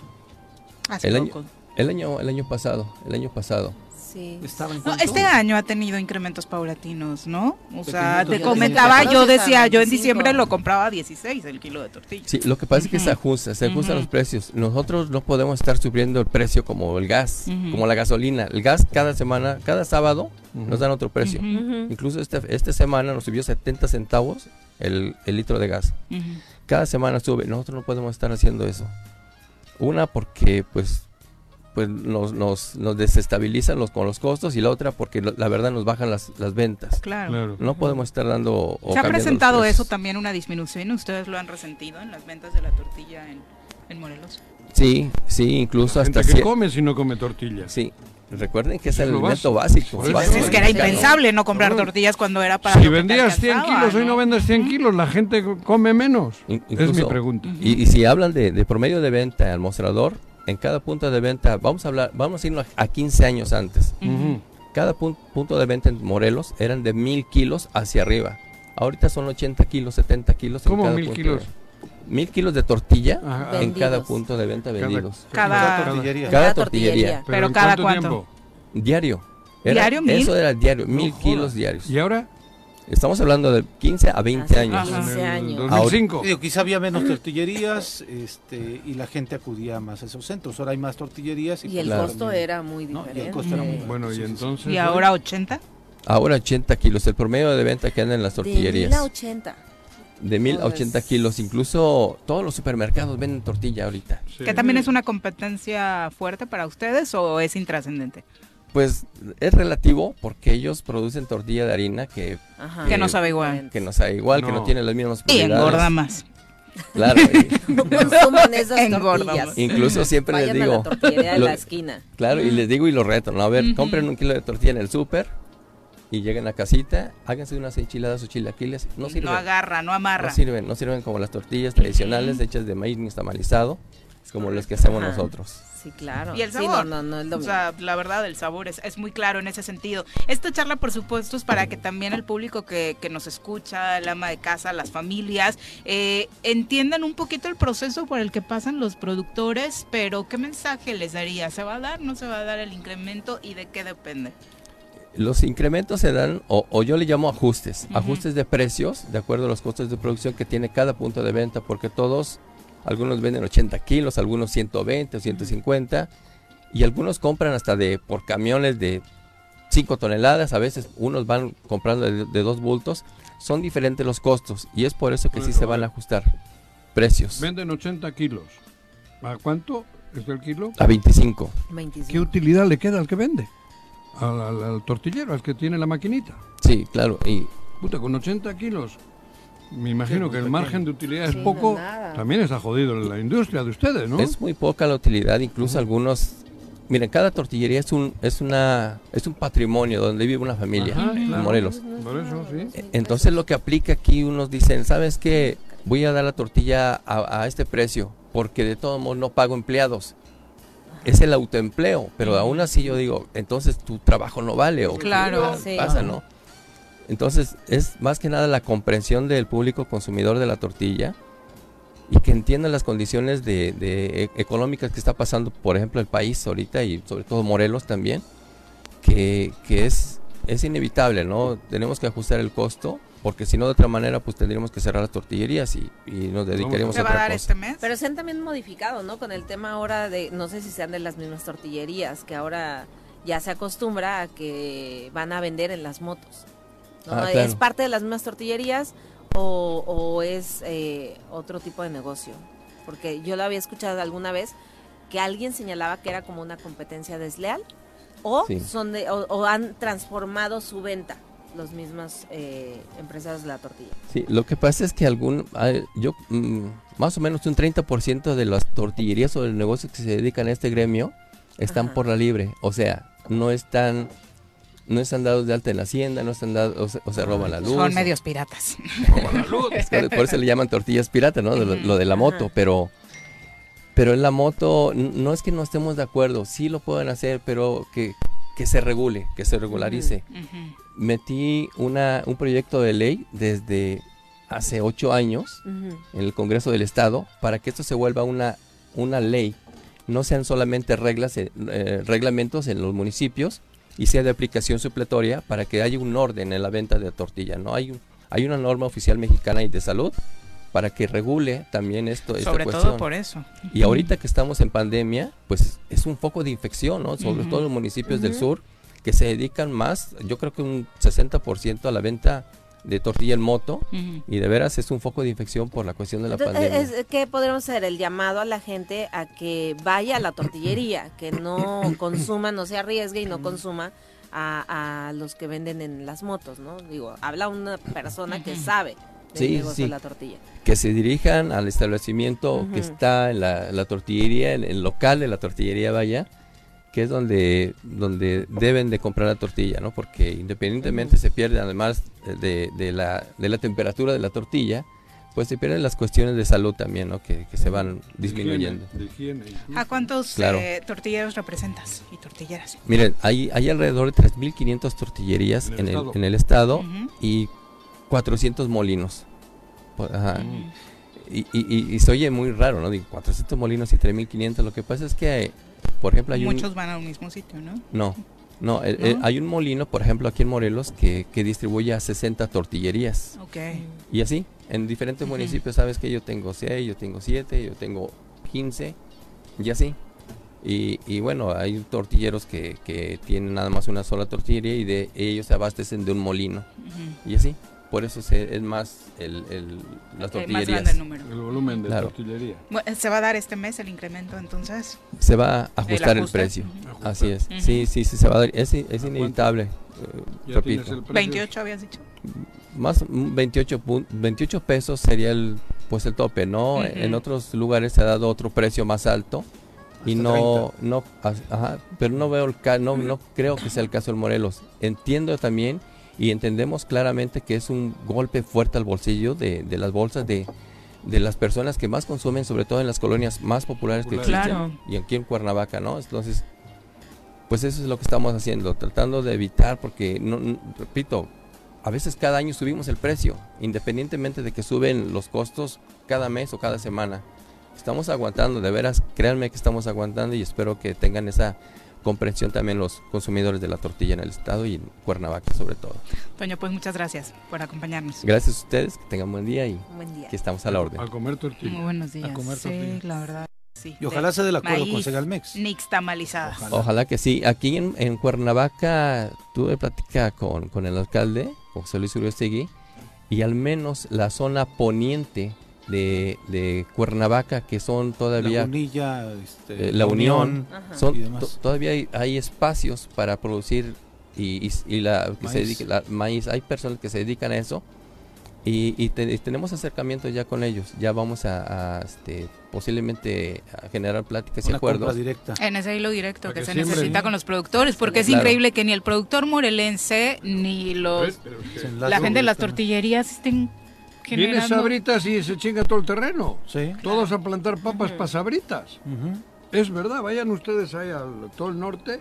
Hace el año, el año, el año pasado, el año pasado. Sí. Estaba en No, cuánto? este año ha tenido incrementos paulatinos, ¿no? O sea, te comentaba, yo decía, yo en 25. diciembre lo compraba a 16 el kilo de tortilla. Sí, lo que pasa es que se ajusta, se ajustan los precios. Nosotros no podemos estar subiendo el precio como el gas, como la gasolina. El gas cada semana, cada sábado nos dan otro precio. Incluso este, esta semana nos subió 70 centavos el, el litro de gas. Cada semana sube. Nosotros no podemos estar haciendo eso. Una porque pues pues nos, nos, nos desestabilizan los, con los costos y la otra porque lo- la verdad nos bajan las, las ventas. Claro. Claro. No podemos estar dando... o ¿Se ha presentado eso también, una disminución? ¿Ustedes lo han resentido en las ventas de la tortilla en, en Morelos? Sí, sí, incluso La hasta... que cier- come si no come tortillas. Sí, recuerden que es el alimento básico. básico. Es que era impensable no comprar Claro. tortillas cuando era para Si vendías 100 alcanzaba, kilos, hoy no vendes 100 Ujú. kilos, la gente come menos. In- Es mi incluso- pregunta. Y, y si hablan de, de promedio de venta al mostrador, en cada punto de venta, vamos a hablar, vamos a irnos a 15 años antes. Cada pun- punto de venta en Morelos eran de mil kilos hacia arriba. Ahorita son 80 kilos, 70 kilos. en ¿Cómo cada mil punto kilos? de- mil kilos de tortilla Ajá. en cada punto de venta Cada- vendidos. Cada- tortillería. Cada tortillería. Pero ¿en cada cuánto cuánto? tiempo? Diario. Era- ¿Diario mil? Eso era diario, mil kilos diarios. ¿Y ahora? Estamos hablando de 15 a 20 Hace años. Ajá. 15 En el años. 2005. Digo, quizá había menos tortillerías este, y la gente acudía más a esos centros. Ahora hay más tortillerías. Y el Claro. costo era muy No, y el diferente. costo era muy Bueno, y Sí, sí, sí. entonces. ¿Y ahora 80? Ahora 80 kilos, el promedio de venta que andan en las De tortillerías. 1000 a 80. De 1000 a Pues- 80 kilos, incluso todos los supermercados venden tortilla ahorita. Sí. ¿Que también es una competencia fuerte para ustedes o es intrascendente? Pues es relativo porque ellos producen tortilla de harina que, Ajá. Que no sabe igual. que no sabe igual, que no tiene las mismas Y engorda más. Claro, y- (laughs) No consuman esas Engorda tortillas. más. incluso siempre les Vayan a digo, la tortillería de lo- la esquina. claro, y les digo y lo reto, ¿no? A ver, compren un kilo de tortilla en el súper y lleguen a casita, háganse unas enchiladas o chilaquiles, no sirven. No agarra, no amarra. No sirven, no sirven como las tortillas tradicionales hechas de maíz nixtamalizado. Como los que hacemos Ajá. nosotros. Sí, claro. Y el Sí, sabor. no, no, no es o sea, la verdad, el sabor es, es muy claro en ese sentido. Esta charla, por supuesto, es para que también el público que, que nos escucha, el ama de casa, las familias, eh, entiendan un poquito el proceso por el que pasan los productores, pero ¿qué mensaje les daría? ¿Se va a dar, no se va a dar el incremento y de qué depende? Los incrementos se dan, o, o yo le llamo ajustes, ajustes de precios de acuerdo a los costos de producción que tiene cada punto de venta, porque todos, algunos venden 80 kilos, algunos 120 o 150, y algunos compran hasta de por camiones de 5 toneladas, a veces unos van comprando de, de dos bultos, son diferentes los costos, y es por eso que sí se van a ajustar precios. Venden 80 kilos. ¿A cuánto es el kilo? A 25. 25. ¿Qué utilidad le queda al que vende? Al, al- al tortillero, al que tiene la maquinita. Sí, claro, y Puta, con 80 kilos. Me imagino que el margen de utilidad es no poco. También está jodido la industria de ustedes, ¿no? Es muy poca la utilidad, incluso algunos. Miren, cada tortillería es un es una es un patrimonio donde vive una familia Ajá, en claro. Morelos. Por eso, sí. E- Entonces lo que aplica aquí unos dicen, ¿sabes qué? Voy a dar la tortilla a, a este precio porque de todos modos no pago empleados. Es el autoempleo, pero aún así yo digo, entonces tu trabajo no vale o Claro. ¿qué Sí. pasa, ¿no? Entonces es más que nada la comprensión del público consumidor de la tortilla y que entiendan las condiciones de, de e- económicas que está pasando, por ejemplo, el país ahorita y sobre todo Morelos también, que, que es, es inevitable, ¿no? Tenemos que ajustar el costo porque si no de otra manera pues tendríamos que cerrar las tortillerías y, y nos dedicaríamos ¿Se a va a otra dar cosa. este mes? Pero se han también modificado, ¿no? Con el tema ahora de, no sé si sean de las mismas tortillerías, que ahora ya se acostumbra a que van a vender en las motos. ¿No? Ah, ¿Es parte de las mismas tortillerías o, o es eh, otro tipo de negocio? Porque yo lo había escuchado alguna vez que alguien señalaba que era como una competencia desleal o, Sí. son de, o, o han transformado su venta los mismos eh, empresarios de la tortilla. Sí, lo que pasa es que algún, hay- yo, mm, más o menos un 30% de las tortillerías o de negocios que se dedican a este gremio están Ajá. por la libre, o sea, no están, no están dados de alta en la hacienda, no están dados, o se, o se roban la luz. Son medios piratas. Por eso le llaman tortillas pirata, ¿no? De lo, lo de la moto, pero pero en la moto no es que no estemos de acuerdo, sí lo pueden hacer, pero que, que se regule, que se regularice. Metí una, un proyecto de ley desde hace ocho años en el Congreso del Estado para que esto se vuelva una, una ley, no sean solamente reglas, eh, eh, reglamentos en los municipios y sea de aplicación supletoria para que haya un orden en la venta de tortilla. No hay, hay una norma oficial mexicana y de salud para que regule también esto, esta Sobre cuestión. todo por eso. Y ahorita que estamos en pandemia, pues es un foco de infección, ¿no? Sobre Ujú. todo en los municipios del sur, que se dedican más, yo creo que un 60% a la venta de tortilla en moto, y de veras es un foco de infección por la cuestión de la Entonces, pandemia. es, es que podríamos hacer el llamado a la gente a que vaya a la tortillería, que no (coughs) consuma, no se arriesgue y no consuma a, a los que venden en las motos, ¿no? Digo, habla una persona que sabe del Sí, negocio sí. de la tortilla. que se dirijan al establecimiento que está en la, la tortillería, en el local de la tortillería, vaya, que es donde, donde deben de comprar la tortilla, ¿no? Porque independientemente se pierde, además de, de la, de la temperatura de la tortilla, pues se pierden las cuestiones de salud también, ¿no? Que, que se van disminuyendo. De higiene, de higiene. ¿A cuántos Claro. eh, tortilleros representas y tortilleras? Miren, hay, hay alrededor de 3.500 tortillerías En el en el, estado. en el estado y 400 molinos. Y, y, y- y se oye muy raro, ¿no? Digo, 400 molinos y 3.500. Lo que pasa es que, por ejemplo, hay Muchos un... van al mismo sitio, ¿no? No, no, eh, ¿No? eh, hay un molino, por ejemplo, aquí en Morelos, que, que distribuye a 60 tortillerías. Ok. Y así, en diferentes municipios, sabes que yo tengo 6, yo tengo 7, yo tengo 15, y así. Y, y bueno, hay tortilleros que, que tienen nada más una sola tortillería y de ellos se abastecen de un molino. Y así, por eso se- es más el, el- las Eh, más tortillerías. grande el número. El volumen de Claro. tortillería. Bueno, ¿Se va a dar este mes el incremento entonces? Se va a ajustar el, ajuste. precio. Ujú. Así es. Ujú. Sí, sí, sí, se va a dar. Es, es inevitable. eh, repito. tienes el precio. 28 habías dicho. Más mm, 28, pun- 28 pesos sería el pues el tope, ¿no? Ujú. En otros lugares se ha dado otro precio más alto y no no as- ajá, pero no veo el ca- no no creo que sea el caso del Morelos. Entiendo también y entendemos claramente que es un golpe fuerte al bolsillo de, de las bolsas de de las personas que más consumen, sobre todo en las colonias más populares que existen, Claro. y aquí en Cuernavaca, ¿no? Entonces, pues eso es lo que estamos haciendo, tratando de evitar, porque, no, no- repito, a veces cada año subimos el precio, independientemente de que suben los costos cada mes o cada semana. Estamos aguantando, de veras, créanme que estamos aguantando y espero que tengan esa comprensión también los consumidores de la tortilla en el estado y en Cuernavaca sobre todo. Toño, pues muchas gracias por acompañarnos. Gracias a ustedes, que tengan buen día y Buen día. que estamos a la orden. A comer tortilla. Muy buenos días. comer sí, tortilla. la verdad. Sí. Y ojalá se dé el acuerdo con Segalmex. Nixtamalizadas. Ojalá. Ojalá que sí. Aquí en, en Cuernavaca tuve plática con, con el alcalde, con José Luis Uriostegui, y al menos la zona poniente de, de Cuernavaca, que son todavía este, eh, La Unión, Ajá. son, y demás. to- todavía hay, hay espacios para producir y, y- y la, que se Maíz. dedique- la- maíz. Hay personas que se dedican a eso y, y te- y tenemos acercamiento ya con ellos. Ya vamos a, a, este, posiblemente a generar pláticas y una acuerdos. directa. En ese hilo directo Para que que se necesita con los productores, porque es increíble que ni el productor morelense ni los Se la gente de las tortillerías estén Viene generando sabritas y se chinga todo el terreno. Sí. Todos a plantar papas para sabritas. Ujú. Es verdad, vayan ustedes ahí al todo el norte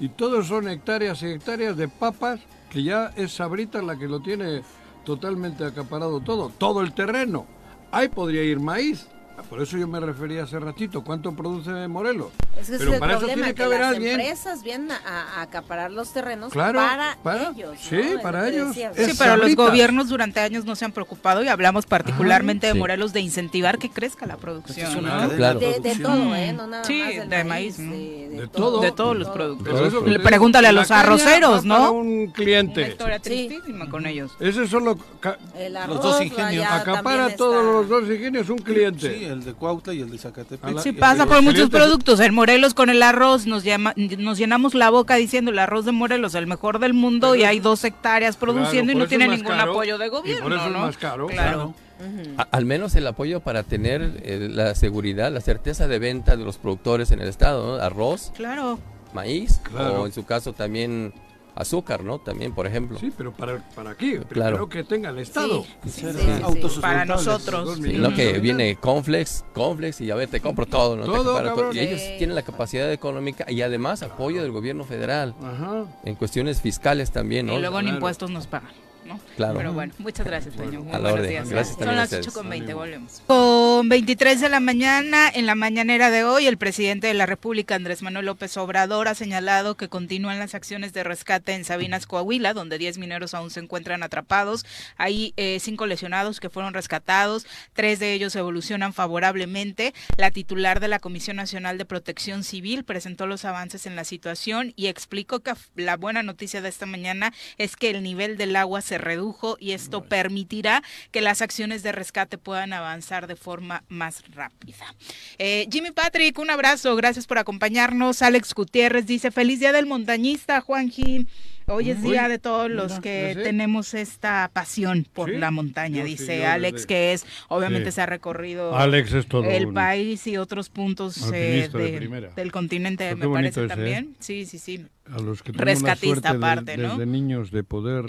y todos son hectáreas y hectáreas de papas que ya es Sabrita la que lo tiene totalmente acaparado todo, todo el terreno. Ahí podría ir maíz. Ah, Por eso yo me refería hace ratito, ¿cuánto produce Morelos? Es que Pero es el para eso problema, tiene que, que haber las alguien. empresas vienen a, a acaparar los terrenos Claro, para, para- ellos. sí, para ellos. Sí, pero los gobiernos durante años no se han preocupado y hablamos particularmente de sí. Morelos de incentivar que crezca la producción. Es una ¿no? cadena Claro. de todo, ¿eh? No nada Sí, más del de maíz, maíz, ¿no? de, De todo. De todos los productos. Pero eso- Le- Pregúntale a los arroceros, ¿no? un Una cliente. historia Sí. tristísima con ellos. Ese solo Los dos ingenios. acapara todos los dos ingenios un cliente. El de Cuautla y el de Zacatepec. Sí, pasa por muchos productos. En Morelos con el arroz nos, llama, nos llenamos la boca diciendo el arroz de Morelos el mejor del mundo Pero y hay es- dos hectáreas produciendo Claro, y no tiene es ningún caro, apoyo de y gobierno. por eso es ¿no? más caro, Claro. A- al menos el apoyo para tener eh, la seguridad, la certeza de venta de los productores en el estado, ¿no? Arroz, Claro. maíz Claro. o en su caso también azúcar, ¿no? También, por ejemplo. Sí, pero para, para aquí, primero Claro. que tenga el Estado. Sí, sí, Ser sí. Para nosotros. No que viene Conflex, Conflex y a ver, te compro todo, ¿no? Te Todo, acapara cabrón. Y ellos tienen la capacidad económica y además apoyo del gobierno federal Ajá. en cuestiones fiscales también, ¿no? Y luego en impuestos nos pagan. ¿No? Claro. Pero bueno, muchas gracias, Toño. Muy A la buenos orden. días. Gracias Son las ustedes. 8 con 20, volvemos. Con 23 de la mañana, en la mañanera de hoy, el presidente de la República, Andrés Manuel López Obrador, ha señalado que continúan las acciones de rescate en Sabinas, Coahuila, donde 10 mineros aún se encuentran atrapados. Hay eh, cinco lesionados que fueron rescatados, tres de ellos evolucionan favorablemente. La titular de la Comisión Nacional de Protección Civil presentó los avances en la situación y explicó que la buena noticia de esta mañana es que el nivel del agua se redujo y esto permitirá que las acciones de rescate puedan avanzar de forma más rápida. Eh, Jimmy Patrick, un abrazo, gracias por acompañarnos. Alex Gutiérrez dice, feliz día del montañista, Juanji. Hoy es día de todos los que tenemos esta pasión por ¿Sí? la montaña, Yo dice Alex, que es, obviamente Sí. se ha recorrido Alex es todo el país y otros puntos eh, de del continente, Pero me parece ese, ¿eh? también. Sí, sí, sí. A los que Rescatista de- aparte, ¿no? desde niños de poder.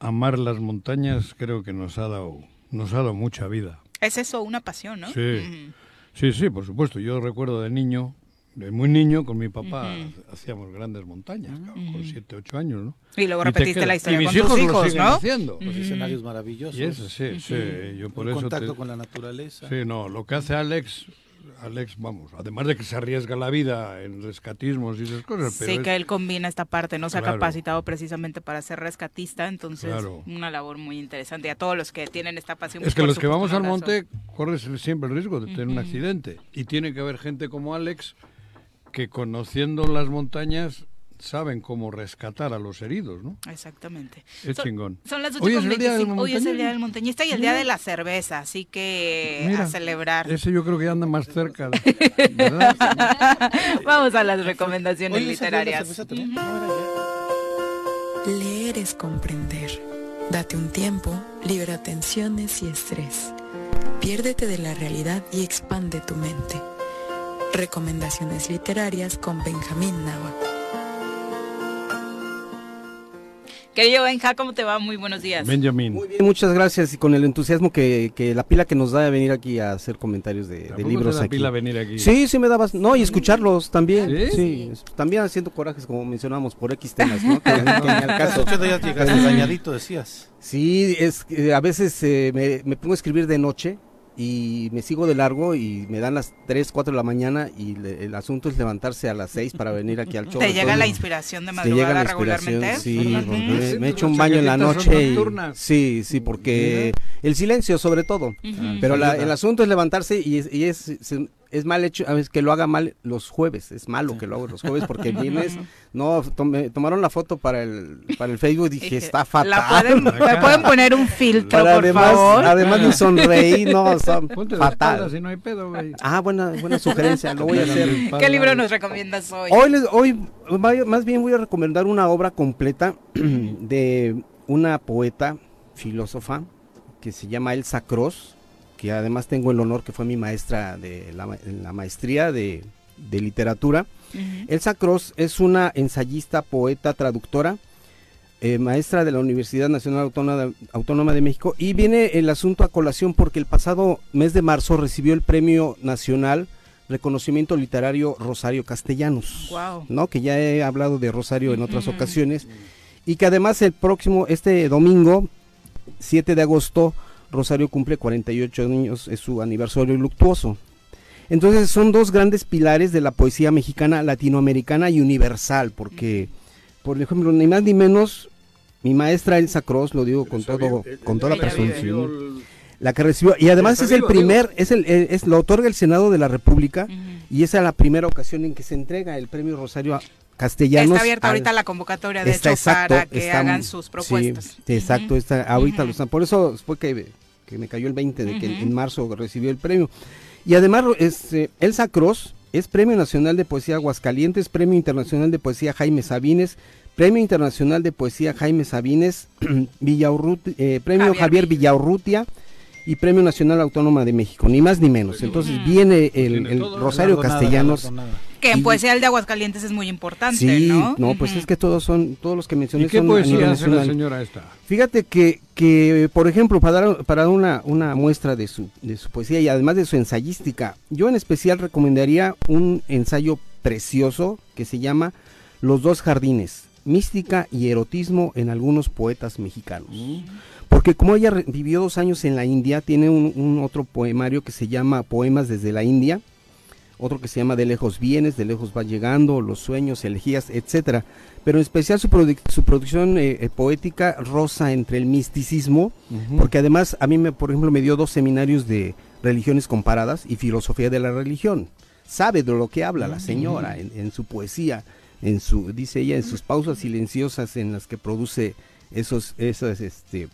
Amar las montañas, creo que nos ha dado, nos ha dado mucha vida. Es eso, una pasión, ¿no? Sí. Sí, sí, por supuesto. Yo recuerdo de niño, de muy niño, con mi papá hacíamos grandes montañas, cabrón, Ujú. con 7, 8 años, ¿no? Y luego Y repetiste queda- la historia y mis con tus hijos lo hijos, siguen ¿no? haciendo. Los escenarios maravillosos. Y eso sí, sí, yo por el eso contacto te- con la naturaleza. Sí, no, lo que hace Alex, Alex, vamos, además de que se arriesga la vida en rescatismos y esas cosas, pero Sí, es- que él combina esta parte, no se ha capacitado precisamente para ser rescatista, entonces Claro. una labor muy interesante. Y a todos los que tienen esta pasión. Es pues, que los que vamos al monte corres siempre el riesgo de tener un accidente. Y tiene que haber gente como Alex que conociendo las montañas saben cómo rescatar a los heridos, ¿no? Exactamente. Es Son- chingón. Son las 8 Hoy es el día del 25. Hoy es el día del montañista y (laughs) el día de la cerveza, así que Mira, a celebrar. Ese yo creo que anda más cerca, de- ¿verdad? Vamos a las recomendaciones Oye, ¿esa es la literarias. también? Leer es comprender. Date un tiempo, libera tensiones y estrés. Piérdete de la realidad y expande tu mente. Recomendaciones literarias con Benjamín Nava. Querido Benja, ¿cómo te va? Muy buenos días. Benjamin. Muy bien, muchas gracias y con el entusiasmo que, que la pila que nos da de venir aquí a hacer comentarios de, de libros te da aquí. pila venir aquí. Sí, sí me dabas, no, y escucharlos también. ¿Sí? Sí, también haciendo corajes como mencionábamos por X temas, ¿no? Que, que ni al A caso. ocho días llegaste dañadito, decías. Sí, es que a veces eh, me, me pongo a escribir de noche y me sigo de largo y me dan las 3, 4 de la mañana y le- el asunto es levantarse a las 6 para venir aquí al (laughs) show. ¿Te llega Entonces, la inspiración de te llega madrugada la inspiración, regularmente? Sí, me, me pues echo un baño en la noche. y- sí, sí, porque el silencio sobre todo. Pero la- el asunto es levantarse y es, y es, es, es mal hecho, a veces que lo haga mal los jueves, es malo que lo haga los jueves porque (laughs) vienes, no, tome- tomaron la foto para el, para el Facebook y dije, está fatal. ¿La pueden, ¿Me pueden poner un filtro, Para por además, favor? además de sonreír, no, (laughs) son espalda fatal. si no hay pedo, güey. Ah, buena, buena sugerencia, lo voy a hacer. ¿Qué libro nos recomiendas hoy? Hoy, les- hoy más bien voy a recomendar una obra completa (clears throat) de una poeta, filósofa, que se llama Elsa Cross, que además tengo el honor que fue mi maestra de la, en la maestría de, de literatura. Elsa Cross es una ensayista, poeta, traductora, eh, maestra de la Universidad Nacional Autónoma, Autónoma de México y viene el asunto a colación porque el pasado mes de marzo recibió el Premio Nacional Reconocimiento Literario Rosario Castellanos, Guau. ¿no? que ya he hablado de Rosario en otras ocasiones y que además el próximo, este domingo, 7 de agosto, Rosario cumple 48 años, es su aniversario luctuoso. Entonces son dos grandes pilares de la poesía mexicana, latinoamericana y universal, porque, por ejemplo, ni más ni menos, mi maestra Elsa Cross, lo digo con todo, con toda la Ella vive. presunción, la que recibió, y además es el primer, es el, eh, es, lo otorga el Senado de la República, y esa es la primera ocasión en que se entrega el premio Rosario a Castellanos. Está abierta al- ahorita la convocatoria, de Está hecho, exacto, para que está- hagan sus propuestas. sí, exacto, está, ahorita lo están. Por eso fue que, que me cayó el 20 de que en marzo recibió el premio. Y además, este, Elsa Cross es Premio Nacional de Poesía Aguascalientes, Premio Internacional de Poesía Jaime Sabines, Premio Internacional de Poesía Jaime Sabines, (clears throat) Villaurruti- eh, Premio Javier Javier, Vill. Villaurrutia y Premio Nacional Autónoma de México, ni más ni menos. Entonces Ujú. viene el, Tiene el. Rosario Castellanos. Que en Poesía del de Aguascalientes es muy importante, Sí, ¿no? pues Ujú. es que todos son, todos los que mencioné ¿Y qué son a nivel poesía hace la señora esta? Fíjate que, que, por ejemplo, para dar, para dar una, una muestra de su, de su poesía y además de su ensayística, yo en especial recomendaría un ensayo precioso que se llama Los dos jardines, mística y erotismo en algunos poetas mexicanos. Porque como ella vivió dos años en la India, tiene un, un otro poemario que se llama Poemas desde la India, otro que se llama De lejos vienes, de lejos va llegando, Los sueños, elegías, etcétera. Pero en especial su, produ- su producción eh, eh, poética rosa entre el misticismo, porque además a mí, me, por ejemplo, me dio dos seminarios de religiones comparadas y filosofía de la religión. Sabe de lo que habla la señora en, en su poesía, en su, dice ella, en sus pausas silenciosas en las que produce esos, esos, este,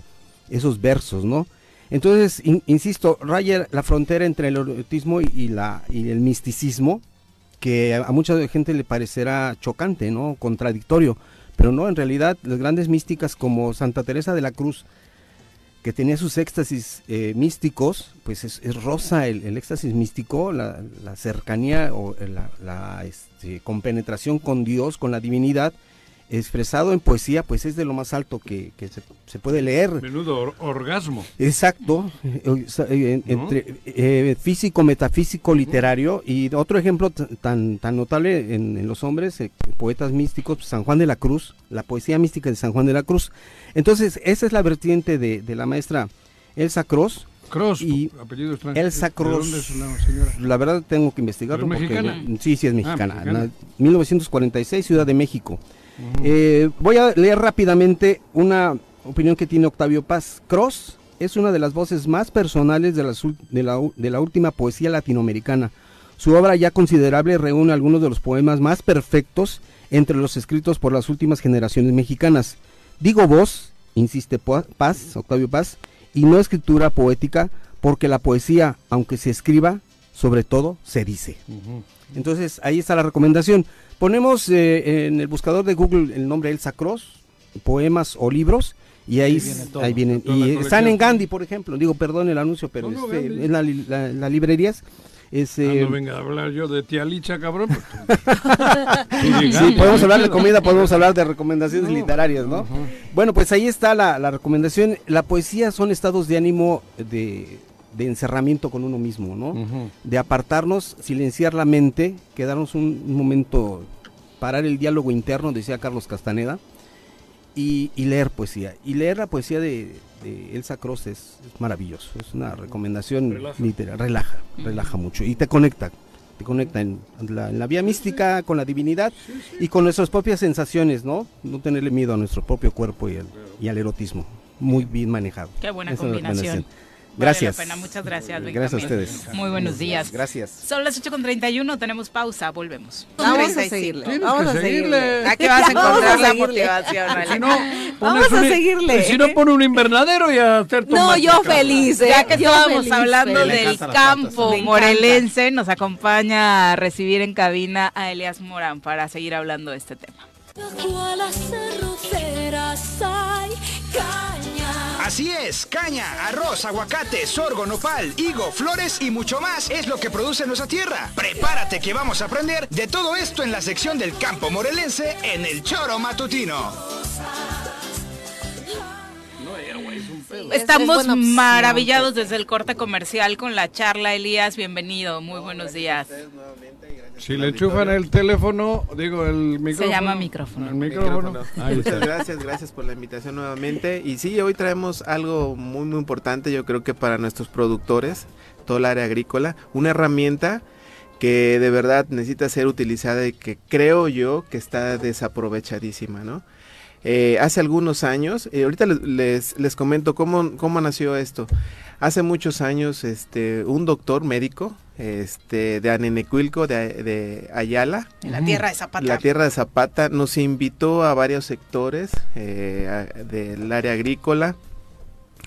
esos versos, ¿no? Entonces, in- insisto, raya la frontera entre el erotismo y, la, y el misticismo, que a, mucha gente le parecerá chocante, ¿no? Contradictorio, pero no, en realidad las grandes místicas como Santa Teresa de la Cruz, que tenía sus éxtasis eh, místicos, pues es, rosa el, éxtasis místico, la, cercanía o la, la, este, compenetración con Dios, con la divinidad, expresado en poesía, pues es de lo más alto que, que se, se puede leer. Menudo or- orgasmo. Exacto, eh, eh, entre eh, físico, metafísico, literario y otro ejemplo tan tan notable en, en los hombres, eh, poetas místicos, pues, San Juan de la Cruz, la poesía mística de San Juan de la Cruz. Entonces, esa es la vertiente de, de la maestra Elsa Cross. Cross, y apellido extranjero. Elsa ¿De Cross. dónde es la señora? La verdad tengo que investigarlo. ¿Pero es porque- mexicana? sí, sí es Ah, mexicana. mexicana. na- 1946, Ciudad de México. Eh, voy a leer rápidamente una opinión que tiene Octavio Paz. Cross es una de las voces más personales de, ul- de la, de la última poesía latinoamericana. Su obra ya considerable reúne algunos de los poemas más perfectos entre los escritos por las últimas generaciones mexicanas. Digo voz, insiste Paz, Octavio Paz, y no escritura poética, porque la poesía, aunque se escriba, sobre todo se dice. Entonces, ahí está la recomendación. Ponemos eh, en el buscador de Google el nombre Elsa Cross, poemas o libros, y ahí, Ahí s- viene todo. ahí vienen. La Y están en. Gandhi, por ejemplo. Digo, perdón el anuncio, pero No, este, en la li- la- las librerías. Es, Ah, eh, no venga a hablar yo de tía Licha, cabrón. pues (laughs) Sí, podemos hablar de comida, podemos hablar de recomendaciones literarias, ¿no? Bueno, pues ahí está la, la recomendación. La poesía son estados de ánimo de, de encerramiento con uno mismo, ¿no? De apartarnos, silenciar la mente, quedarnos un, un momento, parar el diálogo interno, decía Carlos Castaneda, y, y leer poesía. Y leer la poesía de, de Elsa Cross es, es maravilloso. Es una recomendación Relaja. literaria. Relaja, relaja mucho y te conecta. Te conecta en la, en la vía mística con la divinidad y con nuestras propias sensaciones, ¿no? No tenerle miedo a nuestro propio cuerpo y, al- y al erotismo. Muy bien manejado. Qué buena Esa combinación. Recomendación. Vale Gracias. la pena. Muchas gracias, Gracias a ustedes. Muy buenos días. Gracias. Son las 8 con 31, tenemos pausa, volvemos. Vamos a 35. seguirle. Tienes Vamos que a seguirle. Aquí vas a encontrar la motivación, Ale. Si no, (laughs) Vamos a un- seguirle. Si no, pone un invernadero y a hacer No, yo feliz, ¿eh? Ya que Yo estábamos feliz, hablando feliz. Del campo encanta. morelense, nos acompaña a recibir en cabina a Elias Morán para seguir hablando de este tema. Así es, caña, arroz, aguacate, sorgo, nopal, higo, flores y mucho más es lo que produce nuestra tierra. Prepárate que vamos a aprender de todo esto en la sección del campo morelense en el Choro Matutino. Es- Estamos es maravillados desde el corte comercial con la charla, Elías, bienvenido, muy buenos días. Si le enchufan el teléfono, digo el micrófono. llama micrófono. El micrófono. Muchas gracias, gracias por la invitación nuevamente. Y sí, hoy traemos algo muy, muy importante, yo creo que para nuestros productores, todo el área agrícola, una herramienta que de verdad necesita ser utilizada y que creo yo que está desaprovechadísima, ¿no? Eh, hace algunos años, eh, ahorita les, les, les comento cómo, cómo nació esto. Hace muchos años, este, un doctor médico, este, de Anenecuilco, de, de Ayala, En la tierra de Zapata. la tierra de Zapata. Nos invitó a varios sectores eh, a- del área agrícola,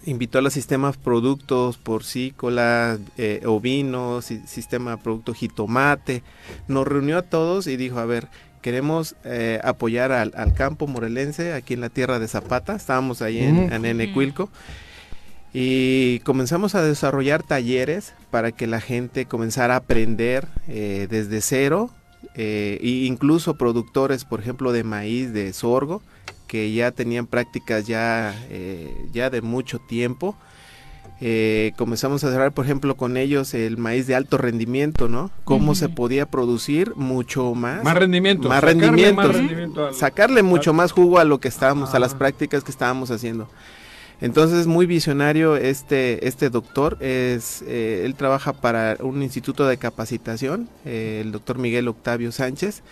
invitó a los sistemas productos porcícolas, eh, ovinos, si- sistema de producto jitomate, nos reunió a todos y dijo, a ver, queremos eh, apoyar al, al campo morelense aquí en la tierra de Zapata, estábamos ahí en, Ujú. en Enecuilco, y comenzamos a desarrollar talleres para que la gente comenzara a aprender eh, desde cero, eh, e incluso productores, por ejemplo, de maíz, de sorgo, que ya tenían prácticas ya, eh, ya de mucho tiempo. Eh, comenzamos a desarrollar, por ejemplo, con ellos el maíz de alto rendimiento, ¿no? Cómo se podía producir mucho más. Más rendimiento. Más sacarle rendimiento. más rendimiento al- Sacarle mucho al- más jugo a lo que estábamos, a las Ah. prácticas que estábamos haciendo. Entonces, muy visionario este, este doctor. Es, eh, él trabaja para un instituto de capacitación, eh, el doctor Miguel Octavio Sánchez.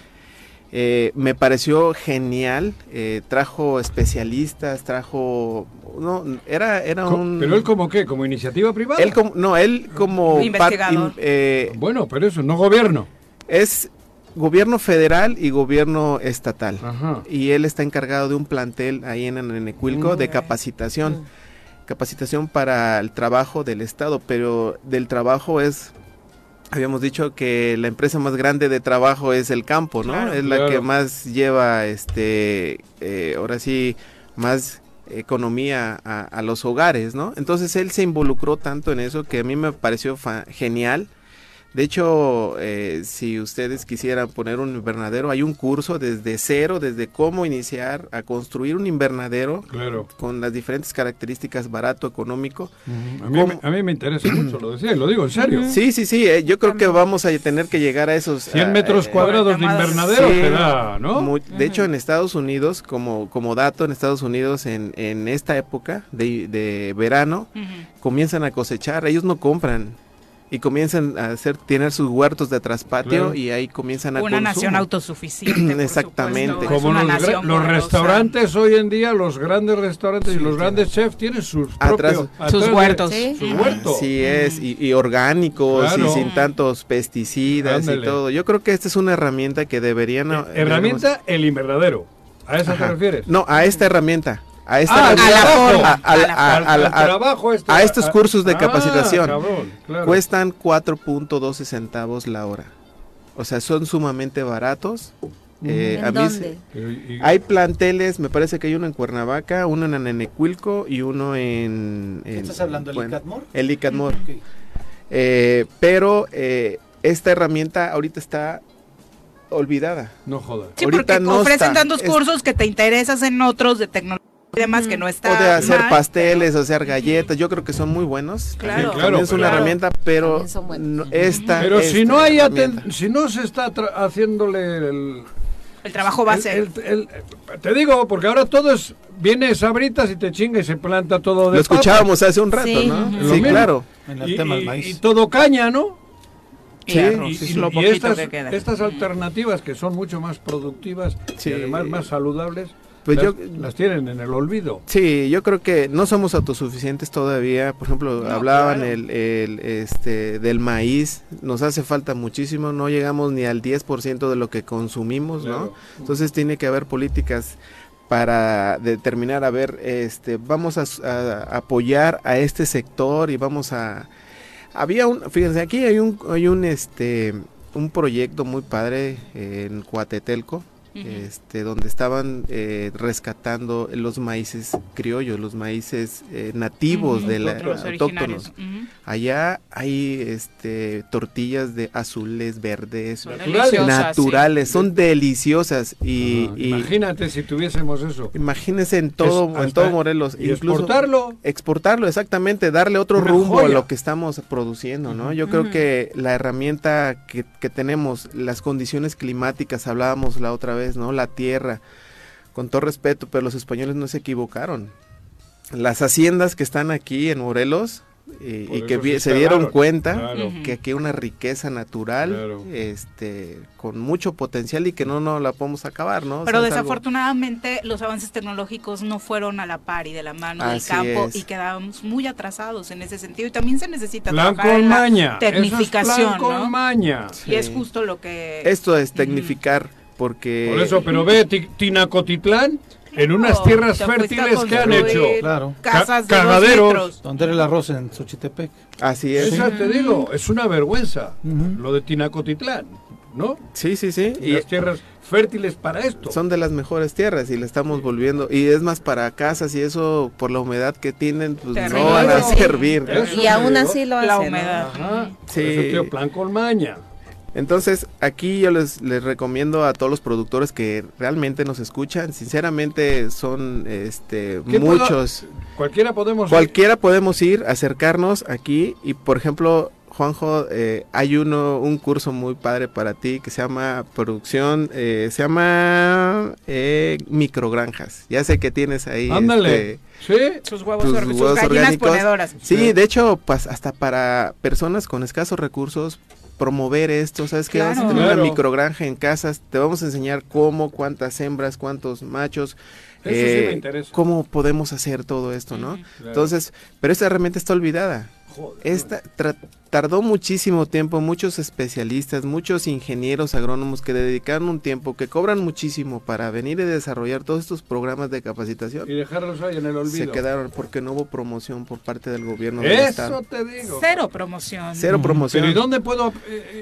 Eh, me pareció genial. eh, trajo especialistas, trajo. No, era, era un. ¿Pero él como qué? ¿Como iniciativa privada? él como- no, él como. Investigador. in- eh, Bueno, pero eso, no gobierno. es gobierno federal y gobierno estatal. Ajá. Y él está encargado de un plantel ahí en Anenecuilco Mm. de capacitación. Capacitación para el trabajo del Estado, pero del trabajo es, habíamos dicho que la empresa más grande de trabajo es el campo, ¿no? Claro. es la Claro. que más lleva, este, eh, ahora sí, más economía a, a los hogares, ¿no? Entonces él se involucró tanto en eso que a mí me pareció fa- genial. De hecho, eh, si ustedes quisieran poner un invernadero, hay un curso desde cero, desde cómo iniciar a construir un invernadero Claro. con las diferentes características barato, económico. A mí, me- a mí me interesa mucho, lo decía, y lo digo en serio. Sí, sí, sí, eh, yo creo que vamos a tener que llegar a esos... 100 a- metros eh, cuadrados de invernadero Sí, te da, ¿no? De hecho, en Estados Unidos, como, como dato, en Estados Unidos, en, en esta época de, de verano, comienzan a cosechar, ellos no compran. Y comienzan a hacer, tener sus huertos de traspatio Claro. y ahí comienzan a Una consumo. nación autosuficiente. (clears throat) Exactamente. Como los, nación restaurantes hoy en día, los grandes restaurantes y los grandes chefs tienen sus Atrás- propios Sus atrás de- huertos. sus huertos. Así es, y, y orgánicos Claro. y sin tantos pesticidas Ándale. y todo. Yo creo que esta es una herramienta que deberían... Eh, herramienta, el invernadero. ¿A esa te refieres? No, a esta herramienta. A esta Ah, al herramienta- trabajo. a- a- A la a- Al- a- al a- trabajo a estos cursos de Ah, capacitación. cabrón, claro. Cuestan 4.12 centavos la hora. O sea, son sumamente baratos. Eh, ¿En a mí dónde? se- y- hay planteles, me parece que hay uno en Cuernavaca, uno en Anenecuilco y uno en... en- ¿Estás hablando del bueno, ICATMOR? El Icatmor. Eh, pero eh, esta herramienta ahorita está olvidada. No jodas. Sí, Ahorita porque no ofrecen está. tantos Es- cursos que te interesas en otros de tecnología y demás que no está O de hacer mal. pasteles, o hacer galletas, yo creo que son muy buenos. Claro. También Claro, es una herramienta, pero no- esta Pero si no hay si no se está tra- haciéndole el, El trabajo base. el- el- el- te digo, porque ahora todo es viene sabritas y te chinga y se planta todo de Lo escuchábamos hace un rato, Sí. ¿no? Sí, mismo. claro. En el Y, tema del y- maíz. y todo caña, ¿no? Y Sí, arroz, Y, y- lo poquito estas, que queda. estas alternativas que son mucho más productivas Sí. y además más saludables, Pues las, yo- las tienen en el olvido. Sí, yo creo que no somos autosuficientes todavía. Por ejemplo, No, hablaban claro. el, el, este, del maíz. Nos hace falta muchísimo. No llegamos ni al 10% de lo que consumimos, ¿no? Entonces tiene que haber políticas para determinar, a ver, este, vamos a apoyar a este sector y vamos a... Había un, fíjense, aquí hay un, hay un, este, un proyecto muy padre en Coatetelco, este, donde estaban eh, rescatando los maíces criollos, los maíces eh, nativos de la, los autóctonos. Allá hay este tortillas de azules, verdes, Son naturales, son deliciosas y, Ajá, y Imagínate si tuviésemos eso. imagínense en todo, Es en todo Morelos, y incluso exportarlo. exportarlo exactamente, darle otro Una rumbo joya. a lo que estamos produciendo, ¿no? Yo creo que la herramienta que, que tenemos, las condiciones climáticas, hablábamos la otra vez, ¿no? La tierra, con todo respeto, pero los españoles no se equivocaron. Las haciendas que están aquí en Morelos y, Por y que se se dieron cuenta Claro. Que aquí hay una riqueza natural, Claro. este, con mucho potencial y que no, no la podemos acabar, ¿no? O Pero sea, es algo- desafortunadamente los avances tecnológicos no fueron a la par y de la mano del Así campo es. y quedamos muy atrasados en ese sentido y también se necesita Plan trabajar con en la maña. Eso es tecnificación, ¿no? maña. Y es justo lo que Esto es tecnificar, porque... Por eso, pero ve Ti- Tinacotitlán en unas tierras fértiles que han hecho. Claro. casas de cagaderos. Donde era el arroz en Xochitepec. Así es. Eso te digo, es una vergüenza lo de Tinacotitlán, ¿no? Sí, sí, sí. Y Y las tierras fértiles para esto. son de las mejores tierras y le estamos volviendo. Y es más para casas y eso, por la humedad que tienen, pues Terrible. no van a servir. Y aún digo. así lo La hacen. ¿no? humedad. Ajá. Sí. Por eso, tío, plan con maña. Entonces, aquí yo les, les recomiendo a todos los productores que realmente nos escuchan. Sinceramente, son este, ¿Qué puedo- muchos. Cualquiera podemos. Cualquiera podemos ir, acercarnos aquí y, por ejemplo, Juanjo, eh, hay uno, un curso muy padre para ti que se llama producción, eh, se llama eh, microgranjas. Ya sé que tienes ahí. Ándale. este, Sí. Sus huevos, tus sus huevos gallinas orgánicos. ponedoras. Sí, de hecho, pues hasta para personas con escasos recursos, promover esto, ¿sabes qué? Vamos a Claro. tener Claro. una microgranja en casas, te vamos a enseñar cómo, cuántas hembras, cuántos machos, Eso sí eh, me interesa. cómo podemos hacer todo esto, ¿no? Claro. Entonces, pero esta herramienta está olvidada. Esta tra- tardó muchísimo tiempo, muchos especialistas, muchos ingenieros agrónomos que dedicaron un tiempo, que cobran muchísimo para venir y desarrollar todos estos programas de capacitación. Y dejarlos ahí en el olvido. Se quedaron porque no hubo promoción por parte del gobierno del estado. Eso te digo. Cero promoción. Cero promoción. Pero ¿y dónde puedo eh,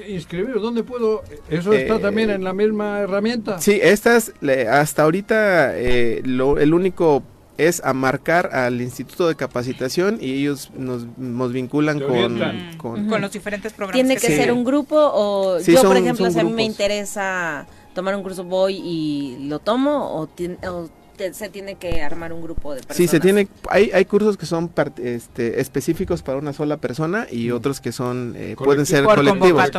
eh, inscribir? ¿Dónde puedo? ¿Eso está Eh, también en la misma herramienta? Sí, estas, le- hasta ahorita, eh, lo, el único es a marcar al Instituto de Capacitación y ellos nos, nos vinculan con, orientan. con- Con los diferentes programas. ¿Tiene que ser un grupo o Sí, yo, por ejemplo, si a mí me interesa tomar un curso, voy y lo tomo o, o te- se tiene que armar un grupo de personas? Sí, se tiene, hay, hay cursos que son part- este, específicos para una sola persona y otros que son, eh, pueden ser Por colectivos.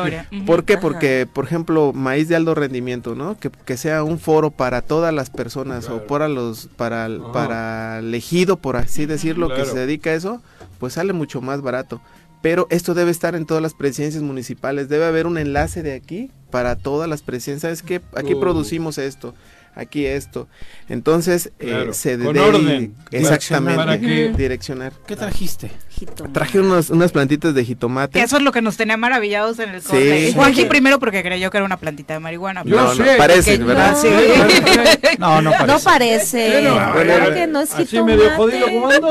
¿Por qué? Ajá. Porque, por ejemplo, maíz de alto rendimiento, ¿no? Que, que sea un foro para todas las personas Claro. o para los, para, para el ejido, por así decirlo, que se dedica a eso, pues sale mucho más barato. Pero esto debe estar en todas las presidencias municipales, debe haber un enlace de aquí para todas las presidencias. ¿Sabes qué? Aquí Uh. producimos esto, aquí esto. Entonces, eh, Claro. se Con debe orden. exactamente Para que- direccionar. ¿Qué trajiste? Jitomate. Traje unos, unas plantitas de jitomate. Eso es lo que nos tenía maravillados en el Sí. corte. Juanji primero porque creyó que era una plantita de marihuana. Yo (laughs) no, no, parece, ¿verdad? no. Sí. No, no parece. No parece. Bueno, claro que no es Así jitomate. medio jodido jugando.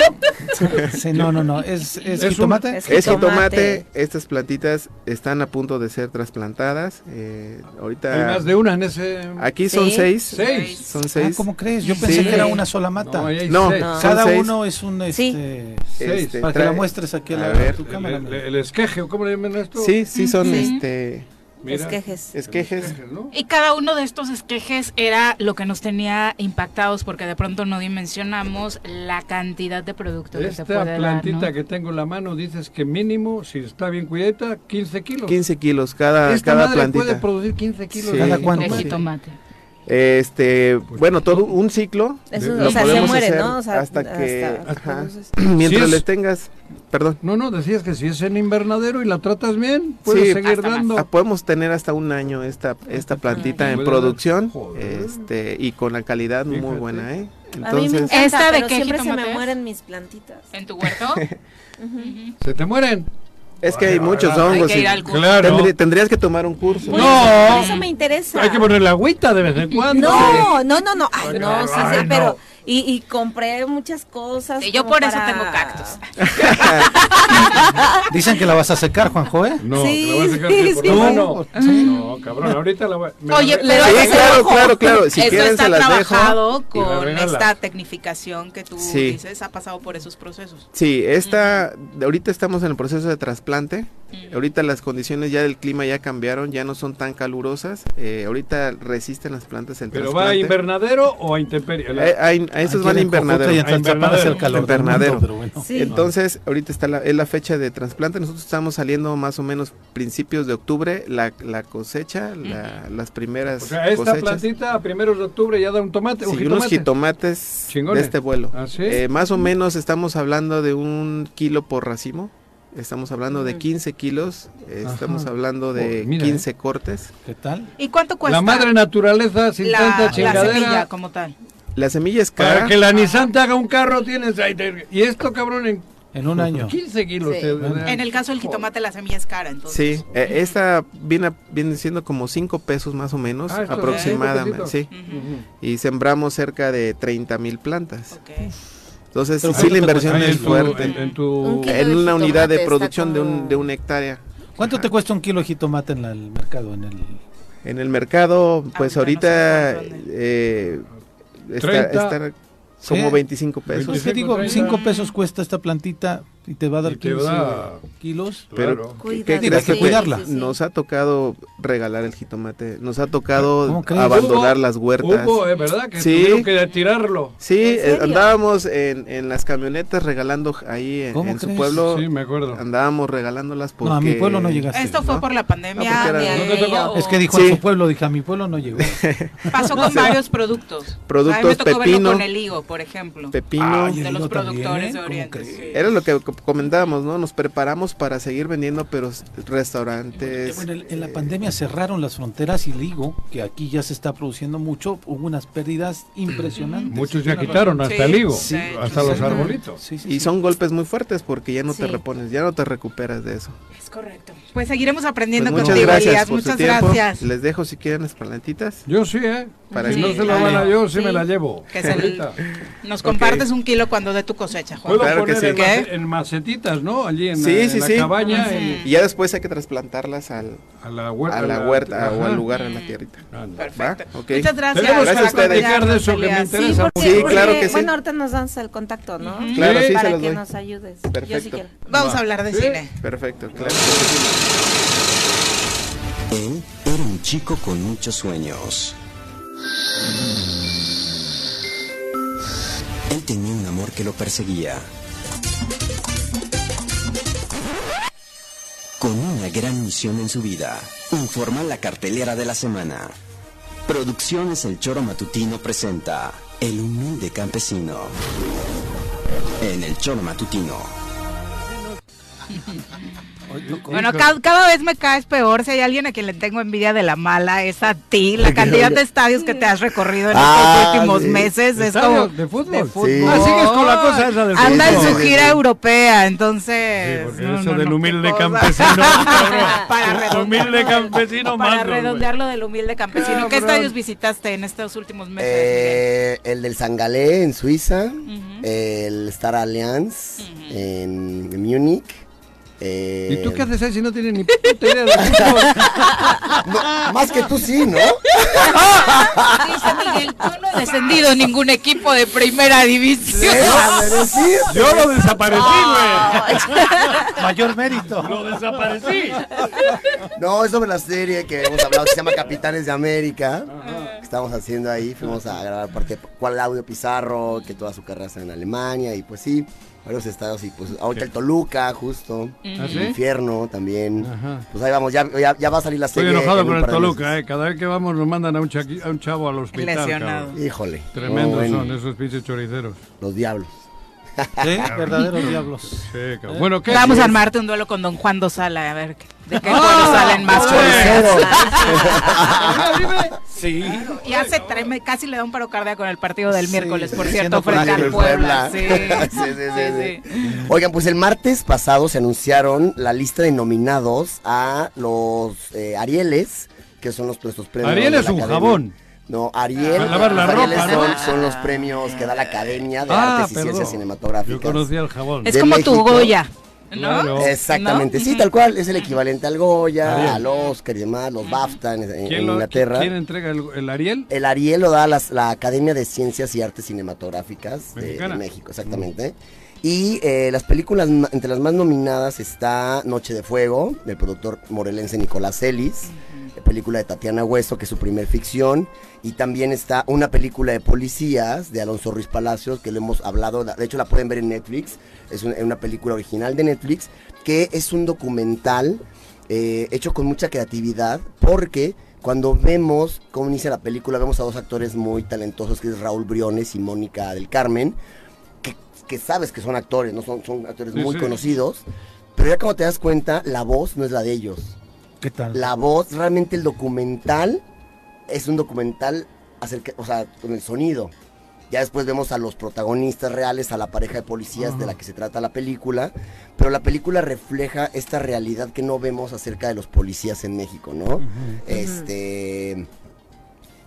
Sí, no, no, no. ¿Es, es, Es un- jitomate? Es Es jitomate. jitomate, estas plantitas están a punto de ser trasplantadas. eh, ahorita Hay más de una en ese. aquí son Sí. seis, Seis. Seis. Son seis. Ah, ¿Cómo crees? Yo pensé Sí. que era una sola mata. No, No, seis. Cada seis. uno es un este, Este, para que la trae- muestres aquí a, a la, ver. tu El, cámara. el- el esqueje, ¿o ¿cómo le llaman esto? Sí, sí son Sí. este Mira. Esquejes. esquejes. Esquejes, ¿no? Y cada uno de estos esquejes era lo que nos tenía impactados porque de pronto no dimensionamos la cantidad de productos que se Esta puede plantita dar, ¿no? que tengo en la mano dices que mínimo, si está bien cuidadita, 15 kilos. 15 kilos cada, Esta cada madre plantita. puede producir 15 kilos Sí. de ¿Cada cuánto? de jitomate. jitomate. Este, bueno, todo un ciclo Eso, lo o sea, se podemos muere, hacer ¿no? O sea, hasta que hasta- ajá. produces. (clears throat) mientras Sí es- les tengas, perdón. No, no, decías que si es en invernadero y la tratas bien, puedes Sí, seguir más. dando. Ah, podemos tener hasta un año esta esta plantita en producción, Joder. este y con la calidad muy buena, ¿eh? A mí me Entonces, encanta, ¿Esta de pero qué siempre se me mueren mis plantitas. ¿En tu huerto? (laughs) ¿Se te mueren? Es que hay muchos hay hongos. que ir y al curso. Claro. tendrí- tendrías que tomar un curso. Por No. eso- por eso me interesa. Hay que ponerle agüita de vez en cuando. No, no, no, no. Ay, no, sí, sí, pero. Y, y compré muchas cosas. Sí, yo por eso tengo cactus. (laughs) Dicen que la vas a secar, Juanjo, ¿eh? No, Sí, que la vas a sacar sí, sí. No. No, cabrón, ahorita la voy la Oye, pero Sí, claro, claro, claro. Si Esto quieren está se las dejo. trabajado con esta tecnificación que tú Sí. dices, ha pasado por esos procesos. Sí, esta, ahorita estamos en el proceso de trasplante. Ahorita las condiciones ya del clima ya cambiaron, ya no son tan calurosas. eh, ahorita resisten las plantas el ¿Pero va a invernadero o a intemperie? La- Eh, hay- a esos van a invernadero. y en Tlalpan hace el calor Invernadero. mundo, pero bueno. Sí. Entonces, ahorita está la, es la fecha de trasplante. Nosotros estamos saliendo más o menos principios de octubre, la, la cosecha, la- las primeras o sea, esta cosechas. plantita a primeros de octubre ya da un tomate, un Sí, jitomate. unos jitomates Chingones. de este vuelo. ¿Ah, sí? Eh, más o menos estamos hablando de un kilo por racimo. Estamos hablando de 15 kilos. Estamos Ajá. hablando de Oh, mira, 15 cortes. ¿Qué tal? ¿Y cuánto cuesta? La madre naturaleza sin la, tanta la chingadera. semilla como tal. La semilla es Para cara. que la Nissan te haga un carro tienes y esto cabrón en En un año. 15 kilos. Sí. te- En el caso del jitomate la semilla es cara, entonces. Sí, eh, esta viene, viene siendo como 5 pesos más o menos, Ah, aproximadamente. Sí. Y sembramos cerca de 30 mil plantas. Ok. Entonces, Pero sí, ¿cuánto la inversión es fuerte. en, en tu- Un En una unidad de producción de, un, como- de una hectárea. ¿Cuánto te cuesta un kilo de jitomate en la- el mercado? En el... En el mercado, pues Ahorita ahorita no eh, está, 30. está como Sí. 25 pesos. Pues, ¿qué digo? 30. 5 pesos cuesta esta plantita y te va a dar Y te 15 da- kilos. Pero, Claro. ¿qué crees que cuidarla. sí, sí. Nos ha tocado regalar el jitomate, nos ha tocado abandonar Hubo- las huertas. Hubo, eh, ¿verdad? Que Sí. que tirarlo. Sí, ¿En eh, andábamos en, en las camionetas regalando ahí en, ¿Cómo en su pueblo. Sí, me acuerdo. Andábamos regalándolas porque... No, a mi pueblo no llegaste. Esto fue ¿no? por la pandemia. Ah, Es que dijo Sí. en su pueblo, dije, a mi pueblo no llegó. (laughs) Pasó con varios productos. Productos, a mí me tocó verlo pepino. con el higo, por ejemplo. Pepino. De los productores de ¿cómo Oriente. Era lo que comentábamos, ¿no? Nos preparamos para seguir vendiendo, pero restaurantes... Bueno, en, en la eh, pandemia cerraron las fronteras y digo que aquí ya se está produciendo mucho, hubo unas pérdidas impresionantes. Muchos ya quitaron hasta Sí, el higo, sí, hasta sí, los sí. arbolitos. Sí, sí, Y sí. son golpes muy fuertes porque ya no te Sí. repones, ya no te recuperas de eso. Es correcto. Pues seguiremos aprendiendo Pues muchas contigo, gracias Elías. por su Muchas tiempo. gracias. Les dejo si quieren las plantitas. Yo sí, ¿eh? Para si que- no se la van a yo, sí, Sí. me la llevo. Que se-. Nos compartes un kilo cuando dé tu cosecha, Juan. Puedo Claro que sí. en, en macetitas, ¿no? Allí en, Sí, la, en sí, la sí. cabaña, en- Y ya después hay que trasplantarlas al, a la huerta. a la huerta o al lugar, a la tierrita. Perfecto. ¿Va? Ok. Muchas gracias. Tenemos que por platicar de eso que me interesa. Sí, porque, Sí, claro porque, que sí. Bueno, ahorita nos das el contacto, ¿no? Ujú. Claro, sí, se Para los que doy. nos ayudes. Yo sí Perfecto. quiero. Vamos Va. a hablar de Sí. cine. Perfecto, claro. que sí. Él era un chico con muchos sueños. Él tenía un amor que lo perseguía. Con una gran misión en su vida, informa la cartelera de la semana. Producciones El Choro Matutino presenta El humilde campesino. En El Choro Matutino. (laughs) Bueno, ca- cada, vez me caes peor. Si hay alguien a quien le tengo envidia de la mala, es a ti. La (laughs) cantidad de estadios que te has recorrido en Ah, estos últimos sí. meses es ¿Estadios como. de fútbol? de Sí. Ah, sigues con la cosa esa del Anda en fútbol. su gira europea, entonces. Sí, porque no, eso no, del humilde campesino. (laughs) para redondearlo humilde campesino Para mando, güey. redondearlo del humilde campesino. ¿Qué estadios visitaste en estos últimos meses? Eh, el del Sangalé en Suiza, el Star Alliance Ujú. en Múnich Eh, ¿Y tú qué haces ahí si no tienes ni puta idea de fútbol? (laughs) no, más que tú sí, ¿no? (laughs) Dice Miguel, tú no has descendido en ningún equipo de primera división. Decir. Yo lo desaparecí, güey. (laughs) Mayor mérito. Lo desaparecí. No, es sobre la serie que hemos hablado, que se llama Capitanes de América. Que estamos haciendo ahí. Fuimos a grabar parte cuál audio Pizarro, que toda su carrera está en Alemania. Y pues sí, varios estados. Y pues ahorita el Toluca, justo. ¿Ah, sí? El infierno también. Ajá. Pues ahí vamos, ya, ya, ya va a salir la Estoy serie. enojado en un con el. Toluca, eh. Cada vez que vamos nos mandan a un, chaqui- a un chavo al hospital. Lesionado. cabrón. Híjole. Tremendos No, bueno, son esos pinches choriceros. Los diablos. Sí, verdaderos diablos. Sí, cabrón. Bueno, ¿qué? Vamos a armarte un duelo con Don Juan Dosala, a ver de qué pueblo salen más choricero. choriceros. (laughs) Sí. Y hace treme, casi le da un paro cardíaco en el partido del Sí, miércoles, por cierto, frente al Puebla. (laughs) Sí. Sí, sí, sí, sí. Oigan, pues el martes pasado se anunciaron la lista de nominados a los eh, Arieles, que son los, nuestros premios. Ariel es un Academia. jabón. No, Ariel. Para lavar son, los premios que da la Academia de Ah, Artes y perdón. Ciencias Cinematográficas. Yo conocía el jabón. Es de como tu. Goya, ¿no? Claro. Exactamente, ¿No? sí, tal cual. Es el equivalente al Goya, Ariel. al Oscar y demás, los BAFTA en, en ¿Quién, lo- Inglaterra. ¿Quién entrega el, el Ariel? El Ariel lo da las- la Academia de Ciencias y Artes Cinematográficas de. México, exactamente. Y eh, las películas, entre las más nominadas está Noche de Fuego, del productor morelense Nicolás Ellis, película de Tatiana Hueso, que es su primer ficción, y también está una película de policías de Alonso Ruiz Palacios, que lo hemos hablado, de hecho la pueden ver en Netflix, es un- una película original de Netflix, que es un documental eh, hecho con mucha creatividad, porque cuando vemos cómo inicia la película, vemos a dos actores muy talentosos, que es Raúl Briones y Mónica del Carmen, que, que sabes que son actores, no son, son actores Sí, muy sí. conocidos, pero ya cuando te das cuenta, la voz no es la de ellos. ¿Qué tal? La voz, realmente el documental es un documental acerca, o sea, con el sonido. Ya después vemos a los protagonistas reales, a la pareja de policías de la que se trata la película, pero la película refleja esta realidad que no vemos acerca de los policías en México, ¿no? Este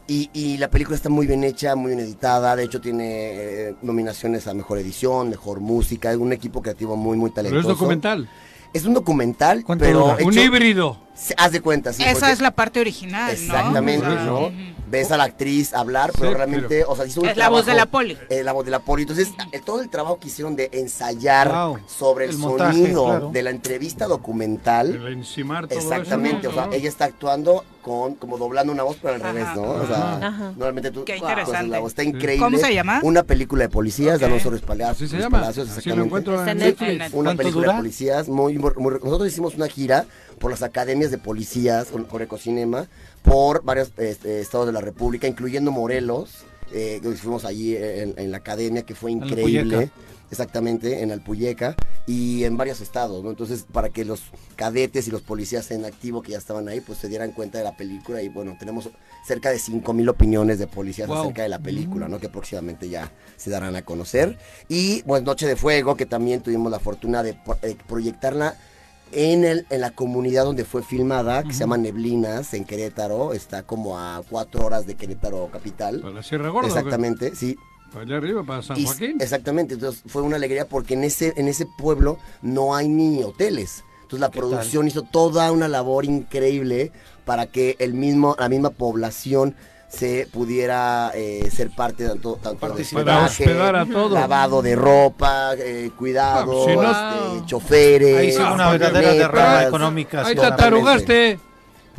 y, y la película está muy bien hecha, muy bien editada, de hecho tiene eh, nominaciones a mejor edición, mejor música, es un equipo creativo muy muy Pero talentoso. es documental. Es un documental, ¿Cuánto pero? Un híbrido. se- haz de cuenta, sí. Esa porque- es la parte original, Exactamente, ¿no? Ves a la actriz hablar, pero Sí, realmente, pero- o sea, hizo un Es la voz de la poli. eh, la voz de la poli. Entonces, eh, todo el trabajo que hicieron de ensayar Wow. sobre el, El montaje, sonido claro. de la entrevista documental. El encimar todo Exactamente, eso. o sea, ella está actuando con, como doblando una voz, pero al Ajá. revés, ¿no? O sea, Ajá. normalmente tú, Qué interesante. la voz, está increíble. ¿Cómo se llama? Una película de policías, de Ok. Alonso Ruiz Palacios. Así se llama. Palacios, Así lo exactamente. encuentro en Netflix. Netflix. Una ¿Cuánto película dura? de policías muy, muy- Nosotros hicimos una gira por las academias de policías con, con Ecocinema por varios este, estados de la República, incluyendo Morelos. Eh, fuimos allí en, en la academia, que fue increíble. Exactamente, en Alpuyeca y en varios estados, ¿no? Entonces, para que los cadetes y los policías en activo que ya estaban ahí, pues se dieran cuenta de la película. Y bueno, tenemos cerca de 5.000 opiniones de policías Wow. acerca de la película, ¿no? Que próximamente ya se darán a conocer. Y pues Noche de Fuego, que también tuvimos la fortuna de eh, proyectarla en, el, en la comunidad donde fue filmada, que se llama Neblinas, en Querétaro. Está como a cuatro horas de Querétaro capital. Para la Sierra Gorda. Exactamente, sí. Para allá arriba, para San Y- Joaquín. exactamente, entonces fue una alegría porque en ese, en ese pueblo no hay ni hoteles. Entonces la producción hizo toda una labor increíble para que el mismo, la misma población se pudiera eh, ser parte de tanto, tanto de Participar. Para hospedaje, hospedar a todos. lavado de ropa, eh, cuidado, Ah, si no- este, choferes, Ahí sí, una verdadera derrama económica. Ahí sí, te una- tarugaste.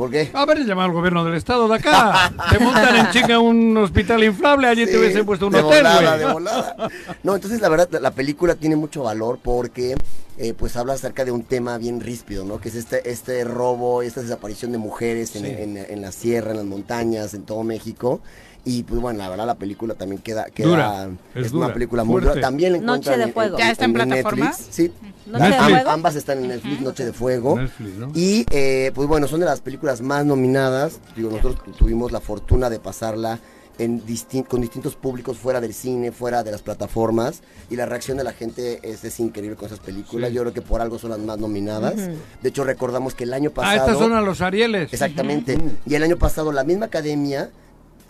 ¿Por qué? A ver, llamar al gobierno del estado de acá. Te montan en chinga un hospital inflable, allí te hubiesen puesto un de hotel, volada, de volada. No, entonces la verdad, la, la película tiene mucho valor porque eh, pues habla acerca de un tema bien ríspido, ¿no? Que es este, este robo, esta desaparición de mujeres en, Sí. en- en la sierra, en las montañas, en todo México. Y pues bueno, la verdad la película también queda, queda Dura, es es, dura, una película muy fuerte. dura. También la Noche de Fuego. ¿Ya está en plataforma? Netflix. Sí. ¿Noche de Fuego? Ambas están en Netflix, Noche de Fuego. Netflix, ¿no? Y eh, pues bueno, son de las películas más nominadas. Digo, nosotros tu- tuvimos la fortuna de pasarla en distin- con distintos públicos fuera del cine, fuera de las plataformas. Y la reacción de la gente es, es increíble con esas películas. Sí. Yo creo que por algo son las más nominadas. De hecho, recordamos que el año Ah, pasado... estas son a los Arieles. Exactamente. Y el año pasado la misma academia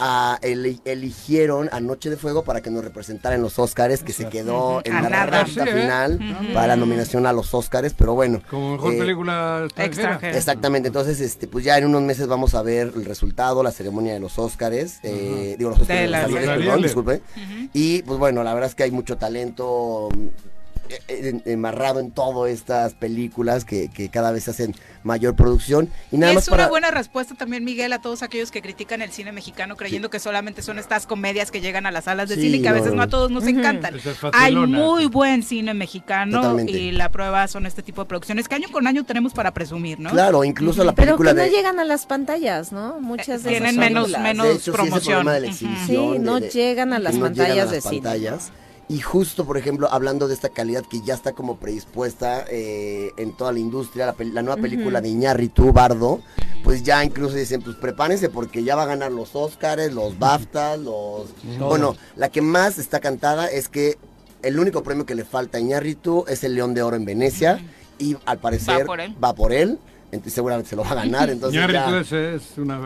a- eli- eligieron a Noche de Fuego para que nos representara en los Oscars, que se quedó en A la nada. recta Sí, final para la nominación a los Oscars, pero bueno. Como mejor eh, película extranjera. extranjera. Exactamente, entonces este pues ya en unos meses vamos a ver el resultado, la ceremonia de los Oscars, eh, digo los De Oscars, las- los perdón, disculpe. Y pues bueno, la verdad es que hay mucho talento enmarrado en todas estas películas que, que cada vez hacen mayor producción. Y Y nada es más una para... buena respuesta también, Miguel, a todos aquellos que critican el cine mexicano creyendo que solamente son estas comedias que llegan a las salas de Sí, cine y que a veces no. no a todos nos encantan. Es Hay muy buen cine mexicano Totalmente. y la prueba son este tipo de producciones que año con año tenemos para presumir, ¿no? Claro, incluso la Pero que película no de... llegan a las pantallas, ¿no? Muchas de Tienen menos- menos de hecho, sí es el promoción. de la. Sí, de- no de- llegan a las no llegan pantallas a de las cine. Y justo, por ejemplo, hablando de esta calidad que ya está como predispuesta eh, en toda la industria, la, nueva película de Iñárritu, Bardo, pues ya incluso dicen, pues prepárense porque ya va a ganar los Oscars, los BAFTA, los... Bueno, la que más está cantada es que el único premio que le falta a Iñárritu es el León de Oro en Venecia y al parecer por él. va por él, seguramente se lo va a ganar, (laughs) entonces ya- es una,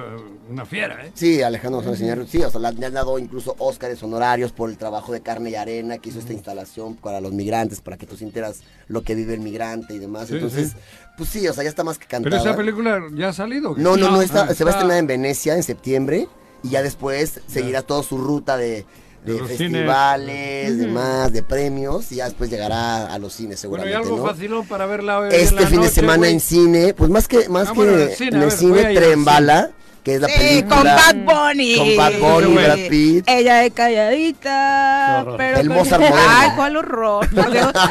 una fiera, ¿eh? Sí, Alejandro González Iñárritu, sí, o sea, le han dado incluso Óscares honorarios por el trabajo de carne y arena que hizo esta instalación para los migrantes, para que tú sintieras lo que vive el migrante y demás. Sí, Entonces, sí. pues sí, o sea, ya está más que Pero cantada. esa película ya ha salido. ¿o qué? No, no, no, Ah, está, se va a estrenar en Venecia en septiembre y ya después seguirá toda su ruta de, de los festivales, cines. demás, de premios y ya después llegará a los cines Bueno, y seguramente, algo ¿no? facilón para verla hoy en Este la fin de semana güey. en cine, pues más que más Ah, que bueno, en el cine, en el ver, cine Tren. Bala, que es la Sí, película con Bad Bunny. con Bad Bunny. Brad Pitt. Ella es calladita, pero El con- Mozart moderno. Ay, cuál horror.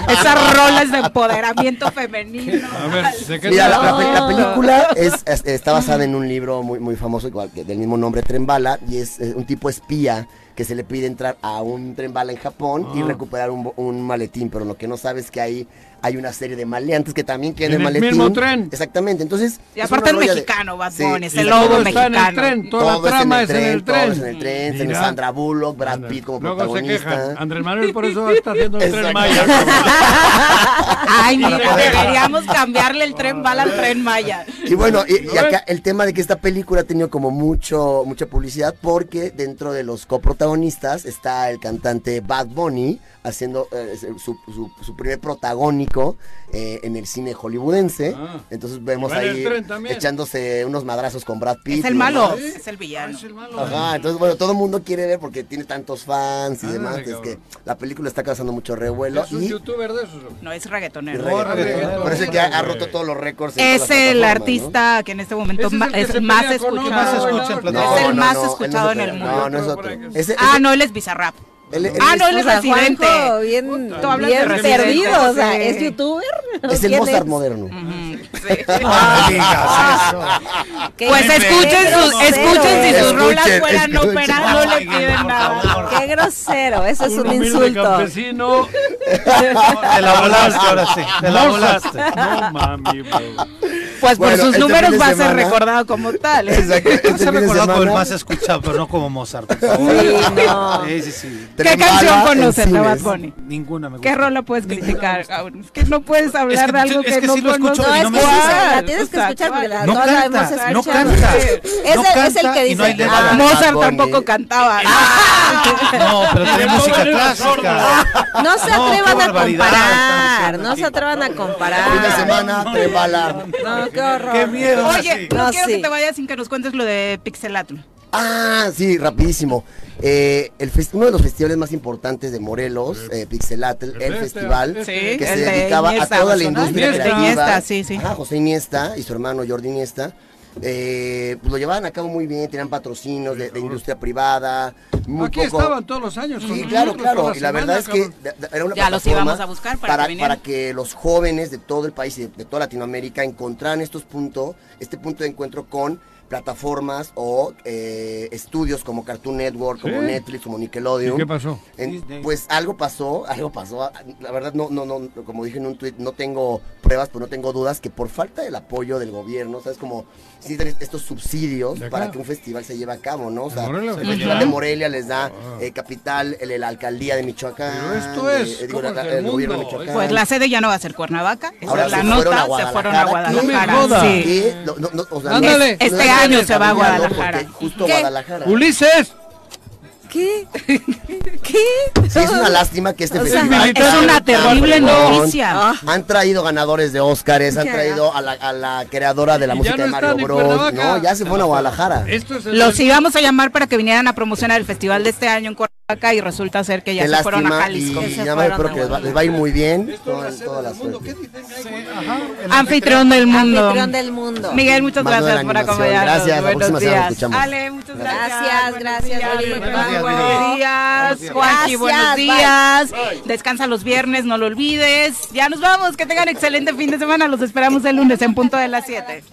Esas rolas de empoderamiento femenino. A ver, ¿de qué Mira, la, la la película es, es- está basada en un libro muy, muy famoso, igual del mismo nombre, Tren Bala, y es, un tipo espía que se le pide entrar a un tren bala en Japón y Ah. recuperar un, bo- un maletín, pero lo que no sabes es que ahí hay una serie de maleantes que también quieren En el maletín. mismo tren. Exactamente, entonces... Y es aparte de- mexicano, Bad Sí, es el todo lobo está en el mexicano. tren, toda todo la trama es es en el todo es tren. en el tren, tiene Sandra Bullock, Brad. Pitt como Luego se protagonista. quejan. Andrés Manuel por eso está haciendo el tren. Maya. (laughs) Ay, mira, deberíamos cambiarle el tren bala al tren Maya. Y bueno, y, y acá el tema de que esta película ha tenido como mucho mucha publicidad porque dentro de los coprotagonistas está el cantante Bad Bunny haciendo eh, su, su- su primer protagónico eh, en el cine hollywoodense. Ah. Entonces vemos el ahí echándose unos madrazos con Brad Pitt. Es el malo, es el villano. Ajá, entonces bueno, todo el mundo quiere ver porque tiene tantos fans y Ah, demás. Es que la película está causando mucho revuelo Es un y... youtuber de esos. No es reggaetonero. reggaetonero. reggaetonero. Parece que ha, ha roto todos los récords. Es el artista que en este momento es el es, más escuchado. No es el más escuchado en el mundo. No, no es otro. Ese- Ah, no, él es Bizarrap. Ah, es- no, él es residente. Juanjo, bien, Tú hablas bien perdido, o sea. ¿es youtuber? Es el ¿Quién Mozart es? moderno. Sí. (laughs) Pues escuchen sus, escuchen si sus rolas fueran ópera, no le piden nada. favor. Qué grosero, eso es un humilde insulto. campesino. (laughs) Te la volaste ahora sí. Te la volaste. No mami, bro. Pues por sus números va a ser semana- recordado como (laughs) tal. ¿eh? Exacto, este como el semana, más escuchado, pero no como Mozart. por favor. Sí, (laughs) no. Sí, sí, sí. ¿Qué canción conoces de. Bad Bunny? Ninguna me gusta. ¿Qué rola puedes criticar? (laughs) Es que no puedes hablar que de algo que, es que no sí lo escucho conoces. y No, no es que la tienes que escuchar porque la, No canta, no canta. Es el que dice. letra. ah, Mozart tampoco cantaba. No, pero tiene música clásica. No se atrevan a comparar, no se atrevan a fin de comparar. semana, Tren Bala. No, qué horror. Qué miedo. Oye, no, No, quiero sí. que te vayas sin que nos cuentes lo de Pixelatl. Ah, sí, rapidísimo. Eh, el uno de los festivales más importantes de Morelos, eh, Pixelatl, el, este, festival, este. que el se de dedicaba a toda la industria Iniesta, creativa. Iniesta, sí, sí. Ajá, José Iniesta y su hermano Jordi Iniesta. Eh, pues lo llevaban a cabo muy bien, tenían patrocinios de, de industria privada. Muy Aquí poco- estaban todos los años. Sí, claro, claro. Y la verdad es que era una Ya los plataforma íbamos a buscar para para, que vinieran. para que los jóvenes de todo el país y de, de toda Latinoamérica encontraran estos puntos, este punto de encuentro con plataformas o eh, estudios como Cartoon Network, como Sí. Netflix, como ¿Y Nickelodeon. qué pasó? En- pues algo pasó, algo pasó. La verdad, no, no, no, como dije en un tweet, no tengo pruebas, pero no tengo dudas que por falta del apoyo del gobierno, ¿sabes? Como necesitan estos subsidios para que un festival se lleve a cabo, ¿no? O sea, Morelia? el Festival de Morelia les da Ah. eh, capital, el- la alcaldía de Michoacán. Pero esto de- eh, digo, ¿cómo la- es el el gobierno de? Michoacán. Pues la sede ya no va a ser Cuernavaca. Esa Ahora es la se fueron nota, se fueron a Guadalajara, No me Guadalajara. jodas. Sí. Y, no, no, no, o sea, Ándale. Este año se va a Guadalajara. Justo ¿Qué? Guadalajara. Ulises. ¿Qué? ¿Qué? Sí, es una lástima que este O sea, festival es una terrible noticia. Ah. Han traído ganadores de Óscares, han traído a la, a la creadora de la música no de Mario Bros. No, ya se fueron a Guadalajara. Esto es el- Los íbamos a llamar para que vinieran a promocionar el festival de este año en Cuernavaca y resulta ser que ya Qué se fueron a Jalisco. y nada más espero que les va, les va a ir muy bien. Anfitrión del mundo. Anfitrión del mundo. Miguel, muchas Mando gracias por acompañarnos. Gracias, la Buenos próxima semana escuchamos. Ale, muchas gracias. Gracias, gracias. Buenos días. Juanchi, buenos días. Descansa los viernes, no lo olvides. Ya nos vamos. Que tengan excelente fin de semana. Los esperamos el lunes en punto de las 7.